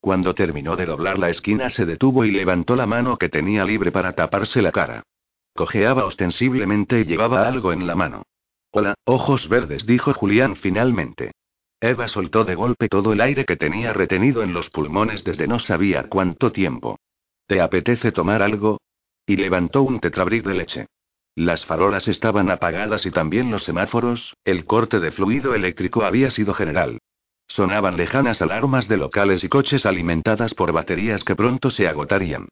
Cuando terminó de doblar la esquina se detuvo y levantó la mano que tenía libre para taparse la cara. Cojeaba ostensiblemente y llevaba algo en la mano. Hola, ojos verdes, dijo Julián finalmente. Eva soltó de golpe todo el aire que tenía retenido en los pulmones desde no sabía cuánto tiempo. ¿Te apetece tomar algo? Y levantó un tetrabric de leche. Las farolas estaban apagadas y también los semáforos, el corte de fluido eléctrico había sido general. Sonaban lejanas alarmas de locales y coches alimentadas por baterías que pronto se agotarían.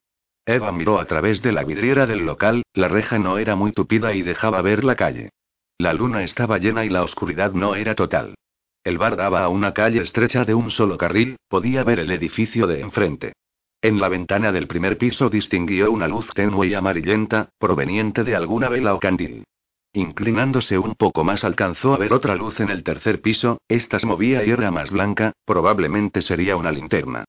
Eva miró a través de la vidriera del local, la reja no era muy tupida y dejaba ver la calle. La luna estaba llena y la oscuridad no era total. El bar daba a una calle estrecha de un solo carril, podía ver el edificio de enfrente. En la ventana del primer piso distinguió una luz tenue y amarillenta, proveniente de alguna vela o candil. Inclinándose un poco más alcanzó a ver otra luz en el tercer piso, esta se movía y era más blanca, probablemente sería una linterna.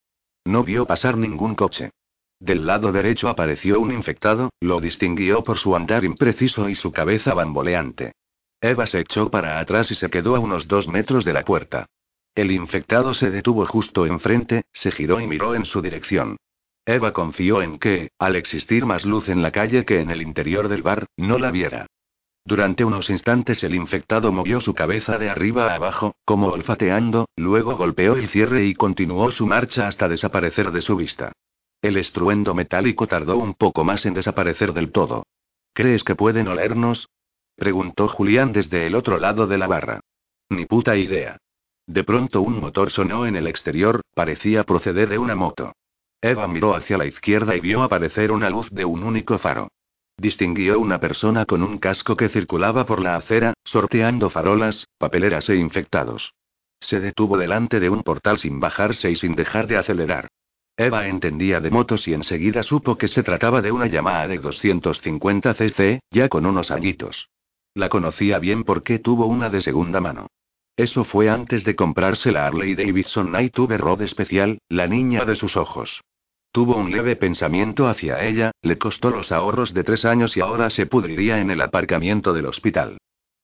No vio pasar ningún coche. Del lado derecho apareció un infectado, lo distinguió por su andar impreciso y su cabeza bamboleante. Eva se echó para atrás y se quedó a unos dos metros de la puerta. El infectado se detuvo justo enfrente, se giró y miró en su dirección. Eva confió en que, al existir más luz en la calle que en el interior del bar, no la viera. Durante unos instantes el infectado movió su cabeza de arriba a abajo, como olfateando, luego golpeó el cierre y continuó su marcha hasta desaparecer de su vista. El estruendo metálico tardó un poco más en desaparecer del todo. ¿Crees que pueden olernos? Preguntó Julián desde el otro lado de la barra. Ni puta idea. De pronto un motor sonó en el exterior, parecía proceder de una moto. Eva miró hacia la izquierda y vio aparecer una luz de un único faro. Distinguió una persona con un casco que circulaba por la acera, sorteando farolas, papeleras e infectados. Se detuvo delante de un portal sin bajarse y sin dejar de acelerar. Eva entendía de motos y enseguida supo que se trataba de una Yamaha de 250 cc, ya con unos añitos. La conocía bien porque tuvo una de segunda mano. Eso fue antes de comprarse la Harley Davidson Night Road especial, la niña de sus ojos. Tuvo un leve pensamiento hacia ella, le costó los ahorros de tres años y ahora se pudriría en el aparcamiento del hospital.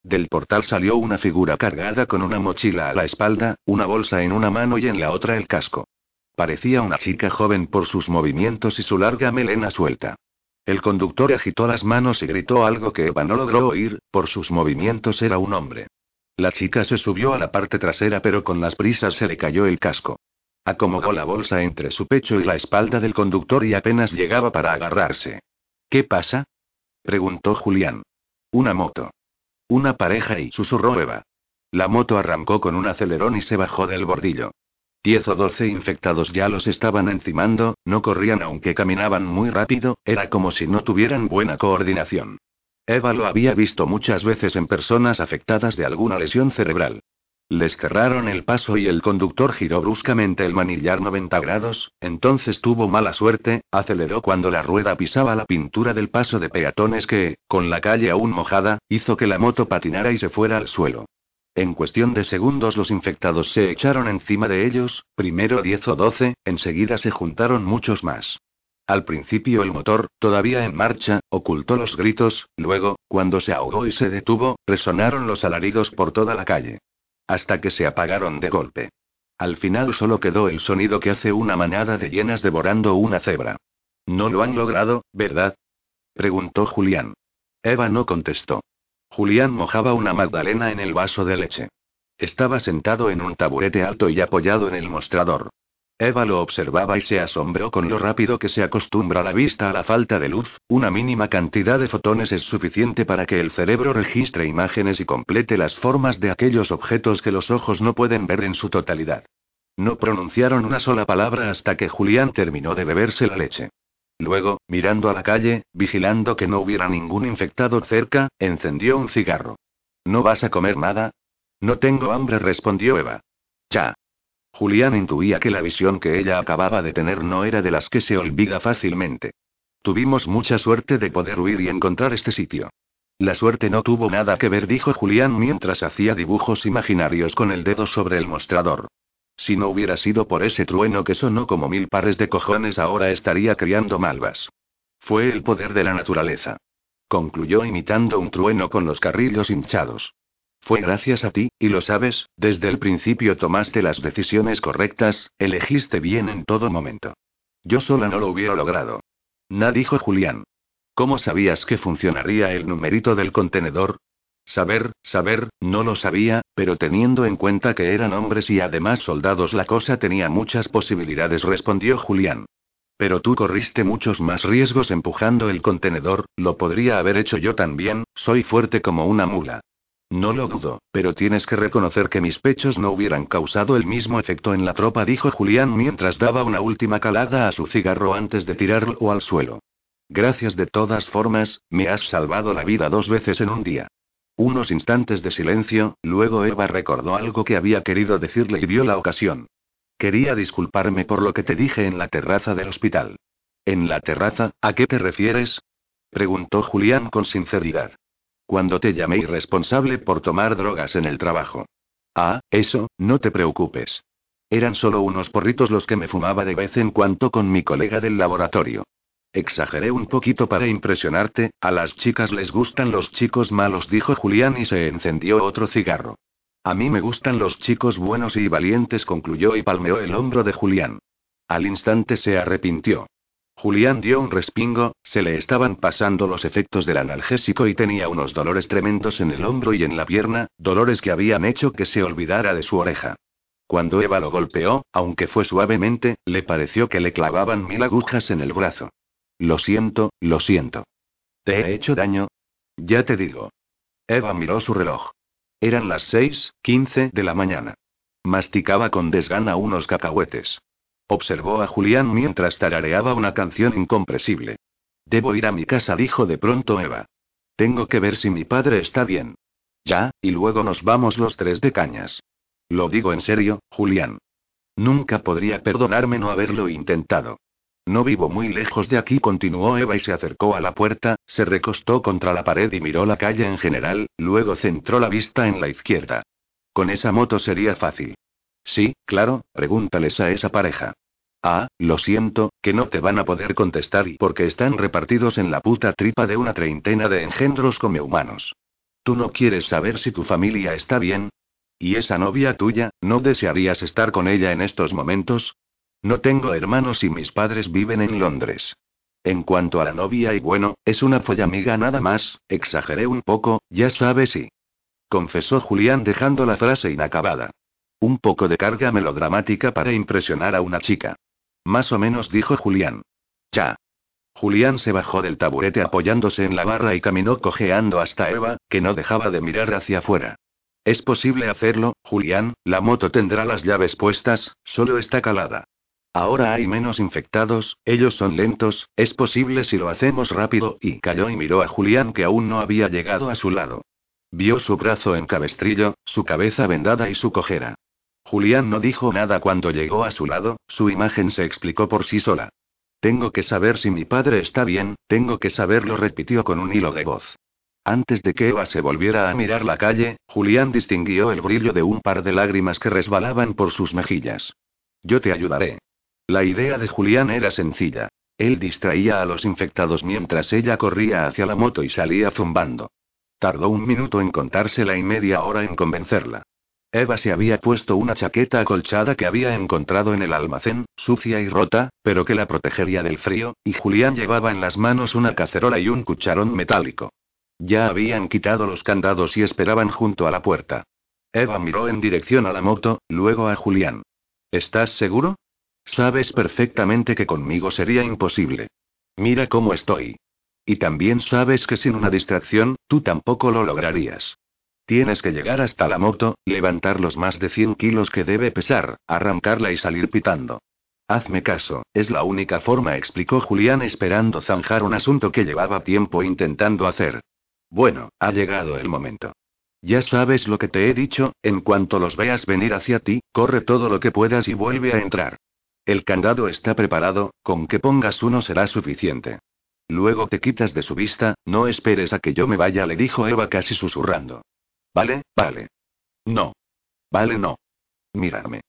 Del portal salió una figura cargada con una mochila a la espalda, una bolsa en una mano y en la otra el casco. Parecía una chica joven por sus movimientos y su larga melena suelta. El conductor agitó las manos y gritó algo que Eva no logró oír, por sus movimientos era un hombre. La chica se subió a la parte trasera pero con las prisas se le cayó el casco. Acomodó la bolsa entre su pecho y la espalda del conductor y apenas llegaba para agarrarse. ¿Qué pasa? preguntó Julián. Una moto. Una pareja y susurró Eva. La moto arrancó con un acelerón y se bajó del bordillo. Diez o doce infectados ya los estaban encimando, no corrían aunque caminaban muy rápido, era como si no tuvieran buena coordinación. Eva lo había visto muchas veces en personas afectadas de alguna lesión cerebral. Les cerraron el paso y el conductor giró bruscamente el manillar 90 grados, entonces tuvo mala suerte, aceleró cuando la rueda pisaba la pintura del paso de peatones que, con la calle aún mojada, hizo que la moto patinara y se fuera al suelo. En cuestión de segundos los infectados se echaron encima de ellos, primero 10 o 12, enseguida se juntaron muchos más. Al principio el motor, todavía en marcha, ocultó los gritos, luego, cuando se ahogó y se detuvo, resonaron los alaridos por toda la calle. Hasta que se apagaron de golpe. Al final solo quedó el sonido que hace una manada de hienas devorando una cebra. No lo han logrado, ¿verdad? preguntó Julián. Eva no contestó. Julián mojaba una magdalena en el vaso de leche. Estaba sentado en un taburete alto y apoyado en el mostrador. Eva lo observaba y se asombró con lo rápido que se acostumbra la vista a la falta de luz, una mínima cantidad de fotones es suficiente para que el cerebro registre imágenes y complete las formas de aquellos objetos que los ojos no pueden ver en su totalidad. No pronunciaron una sola palabra hasta que Julián terminó de beberse la leche. Luego, mirando a la calle, vigilando que no hubiera ningún infectado cerca, encendió un cigarro. ¿No vas a comer nada? No tengo hambre, respondió Eva. Julián intuía que la visión que ella acababa de tener no era de las que se olvida fácilmente. Tuvimos mucha suerte de poder huir y encontrar este sitio. La suerte no tuvo nada que ver, dijo Julián mientras hacía dibujos imaginarios con el dedo sobre el mostrador. Si no hubiera sido por ese trueno que sonó como mil pares de cojones, ahora estaría criando malvas. Fue el poder de la naturaleza. Concluyó imitando un trueno con los carrillos hinchados. Fue gracias a ti, y lo sabes, desde el principio tomaste las decisiones correctas, elegiste bien en todo momento. Yo sola no lo hubiera logrado. Na dijo Julián. ¿Cómo sabías que funcionaría el numerito del contenedor? Saber, saber, no lo sabía, pero teniendo en cuenta que eran hombres y además soldados la cosa tenía muchas posibilidades, respondió Julián. Pero tú corriste muchos más riesgos empujando el contenedor, lo podría haber hecho yo también, soy fuerte como una mula. No lo dudo, pero tienes que reconocer que mis pechos no hubieran causado el mismo efecto en la tropa, dijo Julián mientras daba una última calada a su cigarro antes de tirarlo al suelo. Gracias de todas formas, me has salvado la vida dos veces en un día. Unos instantes de silencio, luego Eva recordó algo que había querido decirle y vio la ocasión. Quería disculparme por lo que te dije en la terraza del hospital. ¿En la terraza? ¿A qué te refieres? preguntó Julián con sinceridad. Cuando te llamé irresponsable por tomar drogas en el trabajo. Ah, eso, no te preocupes. Eran solo unos porritos los que me fumaba de vez en cuando con mi colega del laboratorio. Exageré un poquito para impresionarte, a las chicas les gustan los chicos malos, dijo Julián y se encendió otro cigarro. A mí me gustan los chicos buenos y valientes, concluyó y palmeó el hombro de Julián. Al instante se arrepintió. Julián dio un respingo, se le estaban pasando los efectos del analgésico y tenía unos dolores tremendos en el hombro y en la pierna, dolores que habían hecho que se olvidara de su oreja. Cuando Eva lo golpeó, aunque fue suavemente, le pareció que le clavaban mil agujas en el brazo. Lo siento, lo siento. ¿Te he hecho daño? Ya te digo. Eva miró su reloj. Eran las seis, quince de la mañana. Masticaba con desgana unos cacahuetes. Observó a Julián mientras tarareaba una canción incompresible. Debo ir a mi casa, dijo de pronto Eva. Tengo que ver si mi padre está bien. Ya, y luego nos vamos los tres de cañas. Lo digo en serio, Julián. Nunca podría perdonarme no haberlo intentado. No vivo muy lejos de aquí, continuó Eva y se acercó a la puerta, se recostó contra la pared y miró la calle en general, luego centró la vista en la izquierda. Con esa moto sería fácil. Sí, claro, pregúntales a esa pareja. Ah, lo siento, que no te van a poder contestar y porque están repartidos en la puta tripa de una treintena de engendros come humanos. ¿Tú no quieres saber si tu familia está bien? ¿Y esa novia tuya, no desearías estar con ella en estos momentos? No tengo hermanos y mis padres viven en Londres. En cuanto a la novia y bueno, es una follamiga nada más, exageré un poco, ya sabes y... Confesó Julián dejando la frase inacabada. Un poco de carga melodramática para impresionar a una chica. Más o menos dijo Julián. Ya. Julián se bajó del taburete apoyándose en la barra y caminó cojeando hasta Eva, que no dejaba de mirar hacia afuera. Es posible hacerlo, Julián, la moto tendrá las llaves puestas, solo está calada. Ahora hay menos infectados, ellos son lentos, es posible si lo hacemos rápido, y cayó y miró a Julián que aún no había llegado a su lado. Vio su brazo en cabestrillo, su cabeza vendada y su cojera. Julián no dijo nada cuando llegó a su lado, su imagen se explicó por sí sola. Tengo que saber si mi padre está bien, tengo que saberlo, repitió con un hilo de voz. Antes de que Eva se volviera a mirar la calle, Julián distinguió el brillo de un par de lágrimas que resbalaban por sus mejillas. Yo te ayudaré. La idea de Julián era sencilla. Él distraía a los infectados mientras ella corría hacia la moto y salía zumbando. Tardó un minuto en contársela y media hora en convencerla. Eva se había puesto una chaqueta acolchada que había encontrado en el almacén, sucia y rota, pero que la protegería del frío, y Julián llevaba en las manos una cacerola y un cucharón metálico. Ya habían quitado los candados y esperaban junto a la puerta. Eva miró en dirección a la moto, luego a Julián. ¿Estás seguro? Sabes perfectamente que conmigo sería imposible. Mira cómo estoy. Y también sabes que sin una distracción, tú tampoco lo lograrías. Tienes que llegar hasta la moto, levantar los más de 100 kilos que debe pesar, arrancarla y salir pitando. Hazme caso, es la única forma, explicó Julián esperando zanjar un asunto que llevaba tiempo intentando hacer. Bueno, ha llegado el momento. Ya sabes lo que te he dicho, en cuanto los veas venir hacia ti, corre todo lo que puedas y vuelve a entrar. El candado está preparado, con que pongas uno será suficiente. Luego te quitas de su vista, no esperes a que yo me vaya, le dijo Eva casi susurrando. Vale, vale. No. Vale, no. Mírame.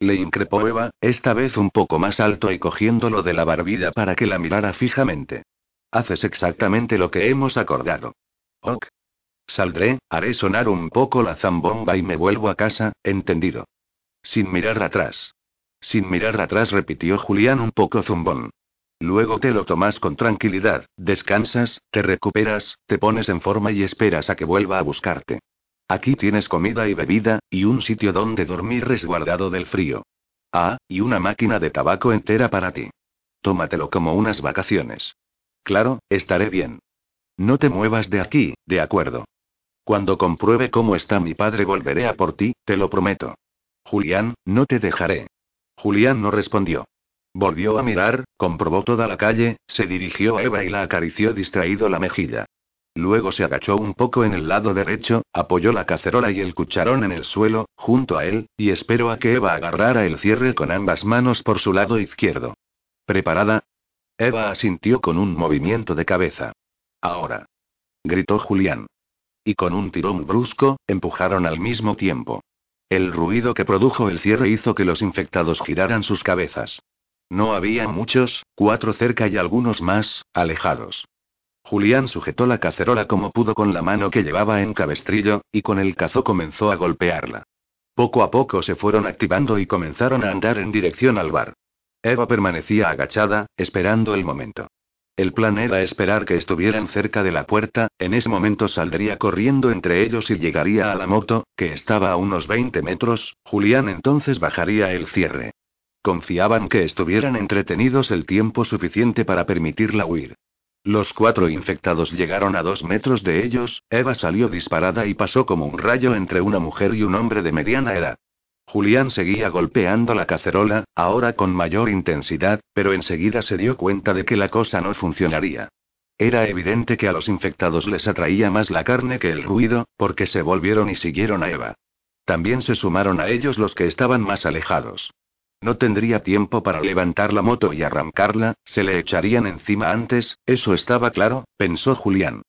Le increpó Eva, esta vez un poco más alto y cogiéndolo de la barbilla para que la mirara fijamente. Haces exactamente lo que hemos acordado. Ok. Saldré, haré sonar un poco la zambomba y me vuelvo a casa, entendido. Sin mirar atrás. Sin mirar atrás, repitió Julián un poco zumbón. Luego te lo tomas con tranquilidad, descansas, te recuperas, te pones en forma y esperas a que vuelva a buscarte. Aquí tienes comida y bebida, y un sitio donde dormir resguardado del frío. Ah, y una máquina de tabaco entera para ti. Tómatelo como unas vacaciones. Claro, estaré bien. No te muevas de aquí, de acuerdo. Cuando compruebe cómo está mi padre volveré a por ti, te lo prometo. Julián, no te dejaré. Julián no respondió. Volvió a mirar, comprobó toda la calle, se dirigió a Eva y la acarició distraído la mejilla. Luego se agachó un poco en el lado derecho, apoyó la cacerola y el cucharón en el suelo, junto a él, y esperó a que Eva agarrara el cierre con ambas manos por su lado izquierdo. ¿Preparada? Eva asintió con un movimiento de cabeza. Ahora. Gritó Julián. Y con un tirón brusco, empujaron al mismo tiempo. El ruido que produjo el cierre hizo que los infectados giraran sus cabezas. No había muchos, cuatro cerca y algunos más, alejados. Julián sujetó la cacerola como pudo con la mano que llevaba en cabestrillo, y con el cazo comenzó a golpearla. Poco a poco se fueron activando y comenzaron a andar en dirección al bar. Eva permanecía agachada, esperando el momento. El plan era esperar que estuvieran cerca de la puerta, en ese momento saldría corriendo entre ellos y llegaría a la moto, que estaba a unos 20 metros, Julián entonces bajaría el cierre. Confiaban que estuvieran entretenidos el tiempo suficiente para permitirla huir. Los cuatro infectados llegaron a dos metros de ellos, Eva salió disparada y pasó como un rayo entre una mujer y un hombre de mediana edad. Julián seguía golpeando la cacerola, ahora con mayor intensidad, pero enseguida se dio cuenta de que la cosa no funcionaría. Era evidente que a los infectados les atraía más la carne que el ruido, porque se volvieron y siguieron a Eva. También se sumaron a ellos los que estaban más alejados. No tendría tiempo para levantar la moto y arrancarla, se le echarían encima antes, eso estaba claro, pensó Julián.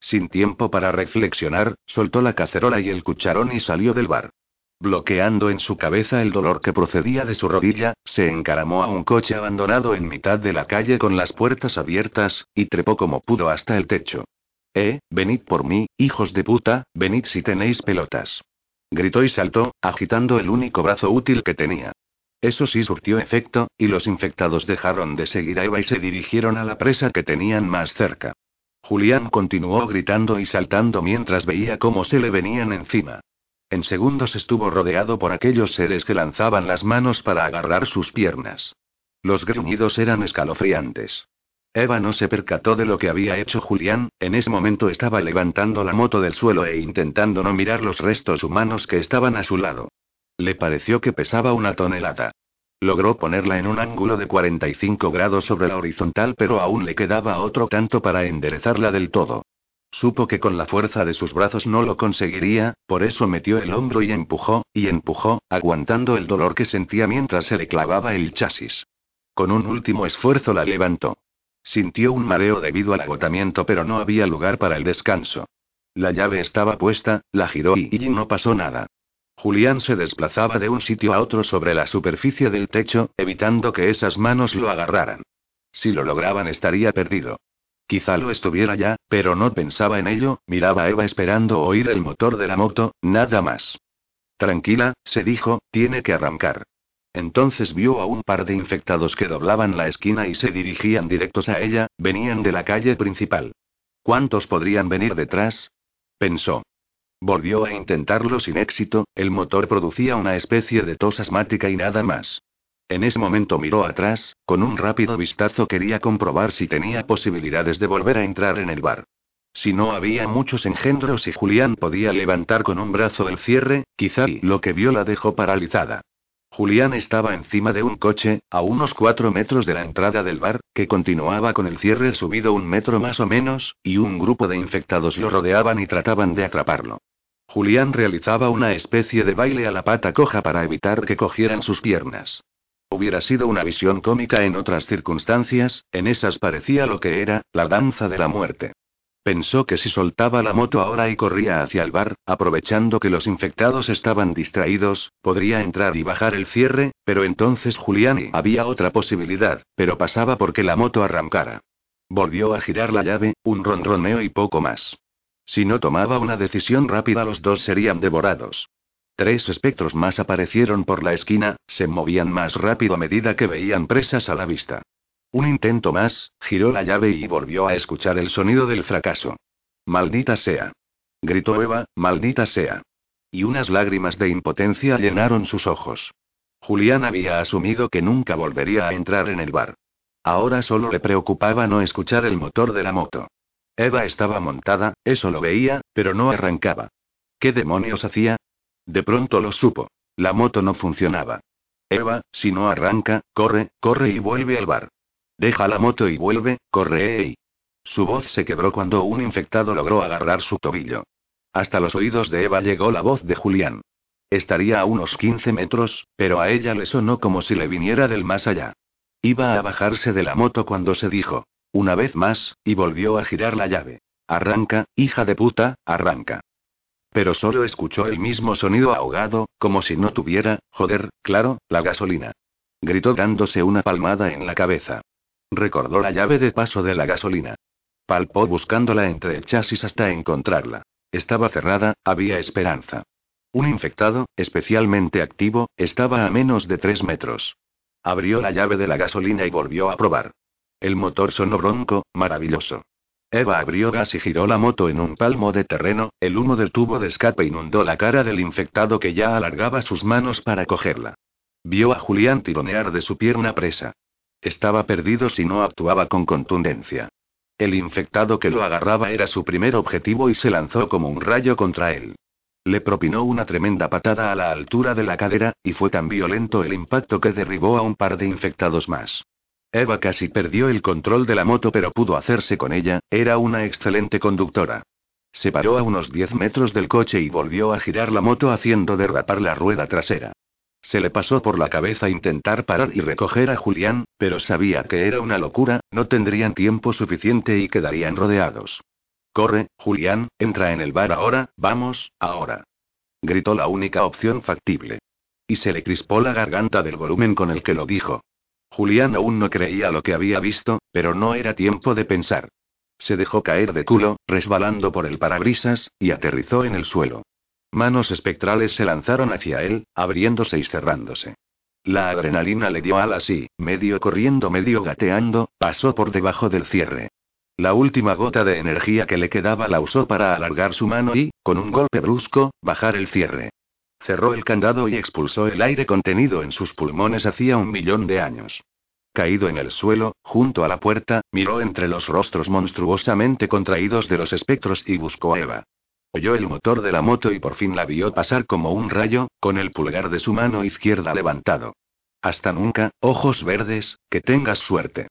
Sin tiempo para reflexionar, soltó la cacerola y el cucharón y salió del bar. Bloqueando en su cabeza el dolor que procedía de su rodilla, se encaramó a un coche abandonado en mitad de la calle con las puertas abiertas, y trepó como pudo hasta el techo. Eh, venid por mí, hijos de puta, venid si tenéis pelotas. Gritó y saltó, agitando el único brazo útil que tenía. Eso sí surtió efecto, y los infectados dejaron de seguir a Eva y se dirigieron a la presa que tenían más cerca. Julián continuó gritando y saltando mientras veía cómo se le venían encima. En segundos estuvo rodeado por aquellos seres que lanzaban las manos para agarrar sus piernas. Los gruñidos eran escalofriantes. Eva no se percató de lo que había hecho Julián, en ese momento estaba levantando la moto del suelo e intentando no mirar los restos humanos que estaban a su lado. Le pareció que pesaba una tonelada. Logró ponerla en un ángulo de 45 grados sobre la horizontal, pero aún le quedaba otro tanto para enderezarla del todo. Supo que con la fuerza de sus brazos no lo conseguiría, por eso metió el hombro y empujó, y empujó, aguantando el dolor que sentía mientras se le clavaba el chasis. Con un último esfuerzo la levantó. Sintió un mareo debido al agotamiento, pero no había lugar para el descanso. La llave estaba puesta, la giró y, y no pasó nada. Julián se desplazaba de un sitio a otro sobre la superficie del techo, evitando que esas manos lo agarraran. Si lo lograban estaría perdido. Quizá lo estuviera ya, pero no pensaba en ello, miraba a Eva esperando oír el motor de la moto, nada más. Tranquila, se dijo, tiene que arrancar. Entonces vio a un par de infectados que doblaban la esquina y se dirigían directos a ella, venían de la calle principal. ¿Cuántos podrían venir detrás? Pensó. Volvió a intentarlo sin éxito, el motor producía una especie de tos asmática y nada más. En ese momento miró atrás, con un rápido vistazo quería comprobar si tenía posibilidades de volver a entrar en el bar. Si no había muchos engendros y Julián podía levantar con un brazo el cierre, quizá lo que vio la dejó paralizada. Julián estaba encima de un coche, a unos cuatro metros de la entrada del bar, que continuaba con el cierre subido un metro más o menos, y un grupo de infectados lo rodeaban y trataban de atraparlo. Julián realizaba una especie de baile a la pata coja para evitar que cogieran sus piernas. Hubiera sido una visión cómica en otras circunstancias, en esas parecía lo que era, la danza de la muerte. Pensó que si soltaba la moto ahora y corría hacia el bar, aprovechando que los infectados estaban distraídos, podría entrar y bajar el cierre, pero entonces Julián había otra posibilidad, pero pasaba porque la moto arrancara. Volvió a girar la llave, un ronroneo y poco más. Si no tomaba una decisión rápida los dos serían devorados. Tres espectros más aparecieron por la esquina, se movían más rápido a medida que veían presas a la vista. Un intento más, giró la llave y volvió a escuchar el sonido del fracaso. Maldita sea. Gritó Eva, maldita sea. Y unas lágrimas de impotencia llenaron sus ojos. Julián había asumido que nunca volvería a entrar en el bar. Ahora solo le preocupaba no escuchar el motor de la moto. Eva estaba montada, eso lo veía, pero no arrancaba. ¿Qué demonios hacía? De pronto lo supo. La moto no funcionaba. Eva, si no arranca, corre, corre y vuelve al bar. Deja la moto y vuelve, corre. Ey. Su voz se quebró cuando un infectado logró agarrar su tobillo. Hasta los oídos de Eva llegó la voz de Julián. Estaría a unos 15 metros, pero a ella le sonó como si le viniera del más allá. Iba a bajarse de la moto cuando se dijo. Una vez más, y volvió a girar la llave. Arranca, hija de puta, arranca pero solo escuchó el mismo sonido ahogado, como si no tuviera, joder, claro, la gasolina. Gritó dándose una palmada en la cabeza. Recordó la llave de paso de la gasolina. Palpó buscándola entre el chasis hasta encontrarla. Estaba cerrada, había esperanza. Un infectado, especialmente activo, estaba a menos de tres metros. Abrió la llave de la gasolina y volvió a probar. El motor sonó bronco, maravilloso. Eva abrió gas y giró la moto en un palmo de terreno, el humo del tubo de escape inundó la cara del infectado que ya alargaba sus manos para cogerla. Vio a Julián tironear de su pierna presa. Estaba perdido si no actuaba con contundencia. El infectado que lo agarraba era su primer objetivo y se lanzó como un rayo contra él. Le propinó una tremenda patada a la altura de la cadera, y fue tan violento el impacto que derribó a un par de infectados más. Eva casi perdió el control de la moto pero pudo hacerse con ella, era una excelente conductora. Se paró a unos 10 metros del coche y volvió a girar la moto haciendo derrapar la rueda trasera. Se le pasó por la cabeza intentar parar y recoger a Julián, pero sabía que era una locura, no tendrían tiempo suficiente y quedarían rodeados. Corre, Julián, entra en el bar ahora, vamos, ahora. Gritó la única opción factible. Y se le crispó la garganta del volumen con el que lo dijo. Julián aún no creía lo que había visto, pero no era tiempo de pensar. Se dejó caer de culo, resbalando por el parabrisas, y aterrizó en el suelo. Manos espectrales se lanzaron hacia él, abriéndose y cerrándose. La adrenalina le dio alas y, medio corriendo, medio gateando, pasó por debajo del cierre. La última gota de energía que le quedaba la usó para alargar su mano y, con un golpe brusco, bajar el cierre. cerró el candado y expulsó el aire contenido en sus pulmones hacía un millón de años. Caído en el suelo, junto a la puerta, miró entre los rostros monstruosamente contraídos de los espectros y buscó a Eva. Oyó el motor de la moto y por fin la vio pasar como un rayo, con el pulgar de su mano izquierda levantado. Hasta nunca, ojos verdes, que tengas suerte.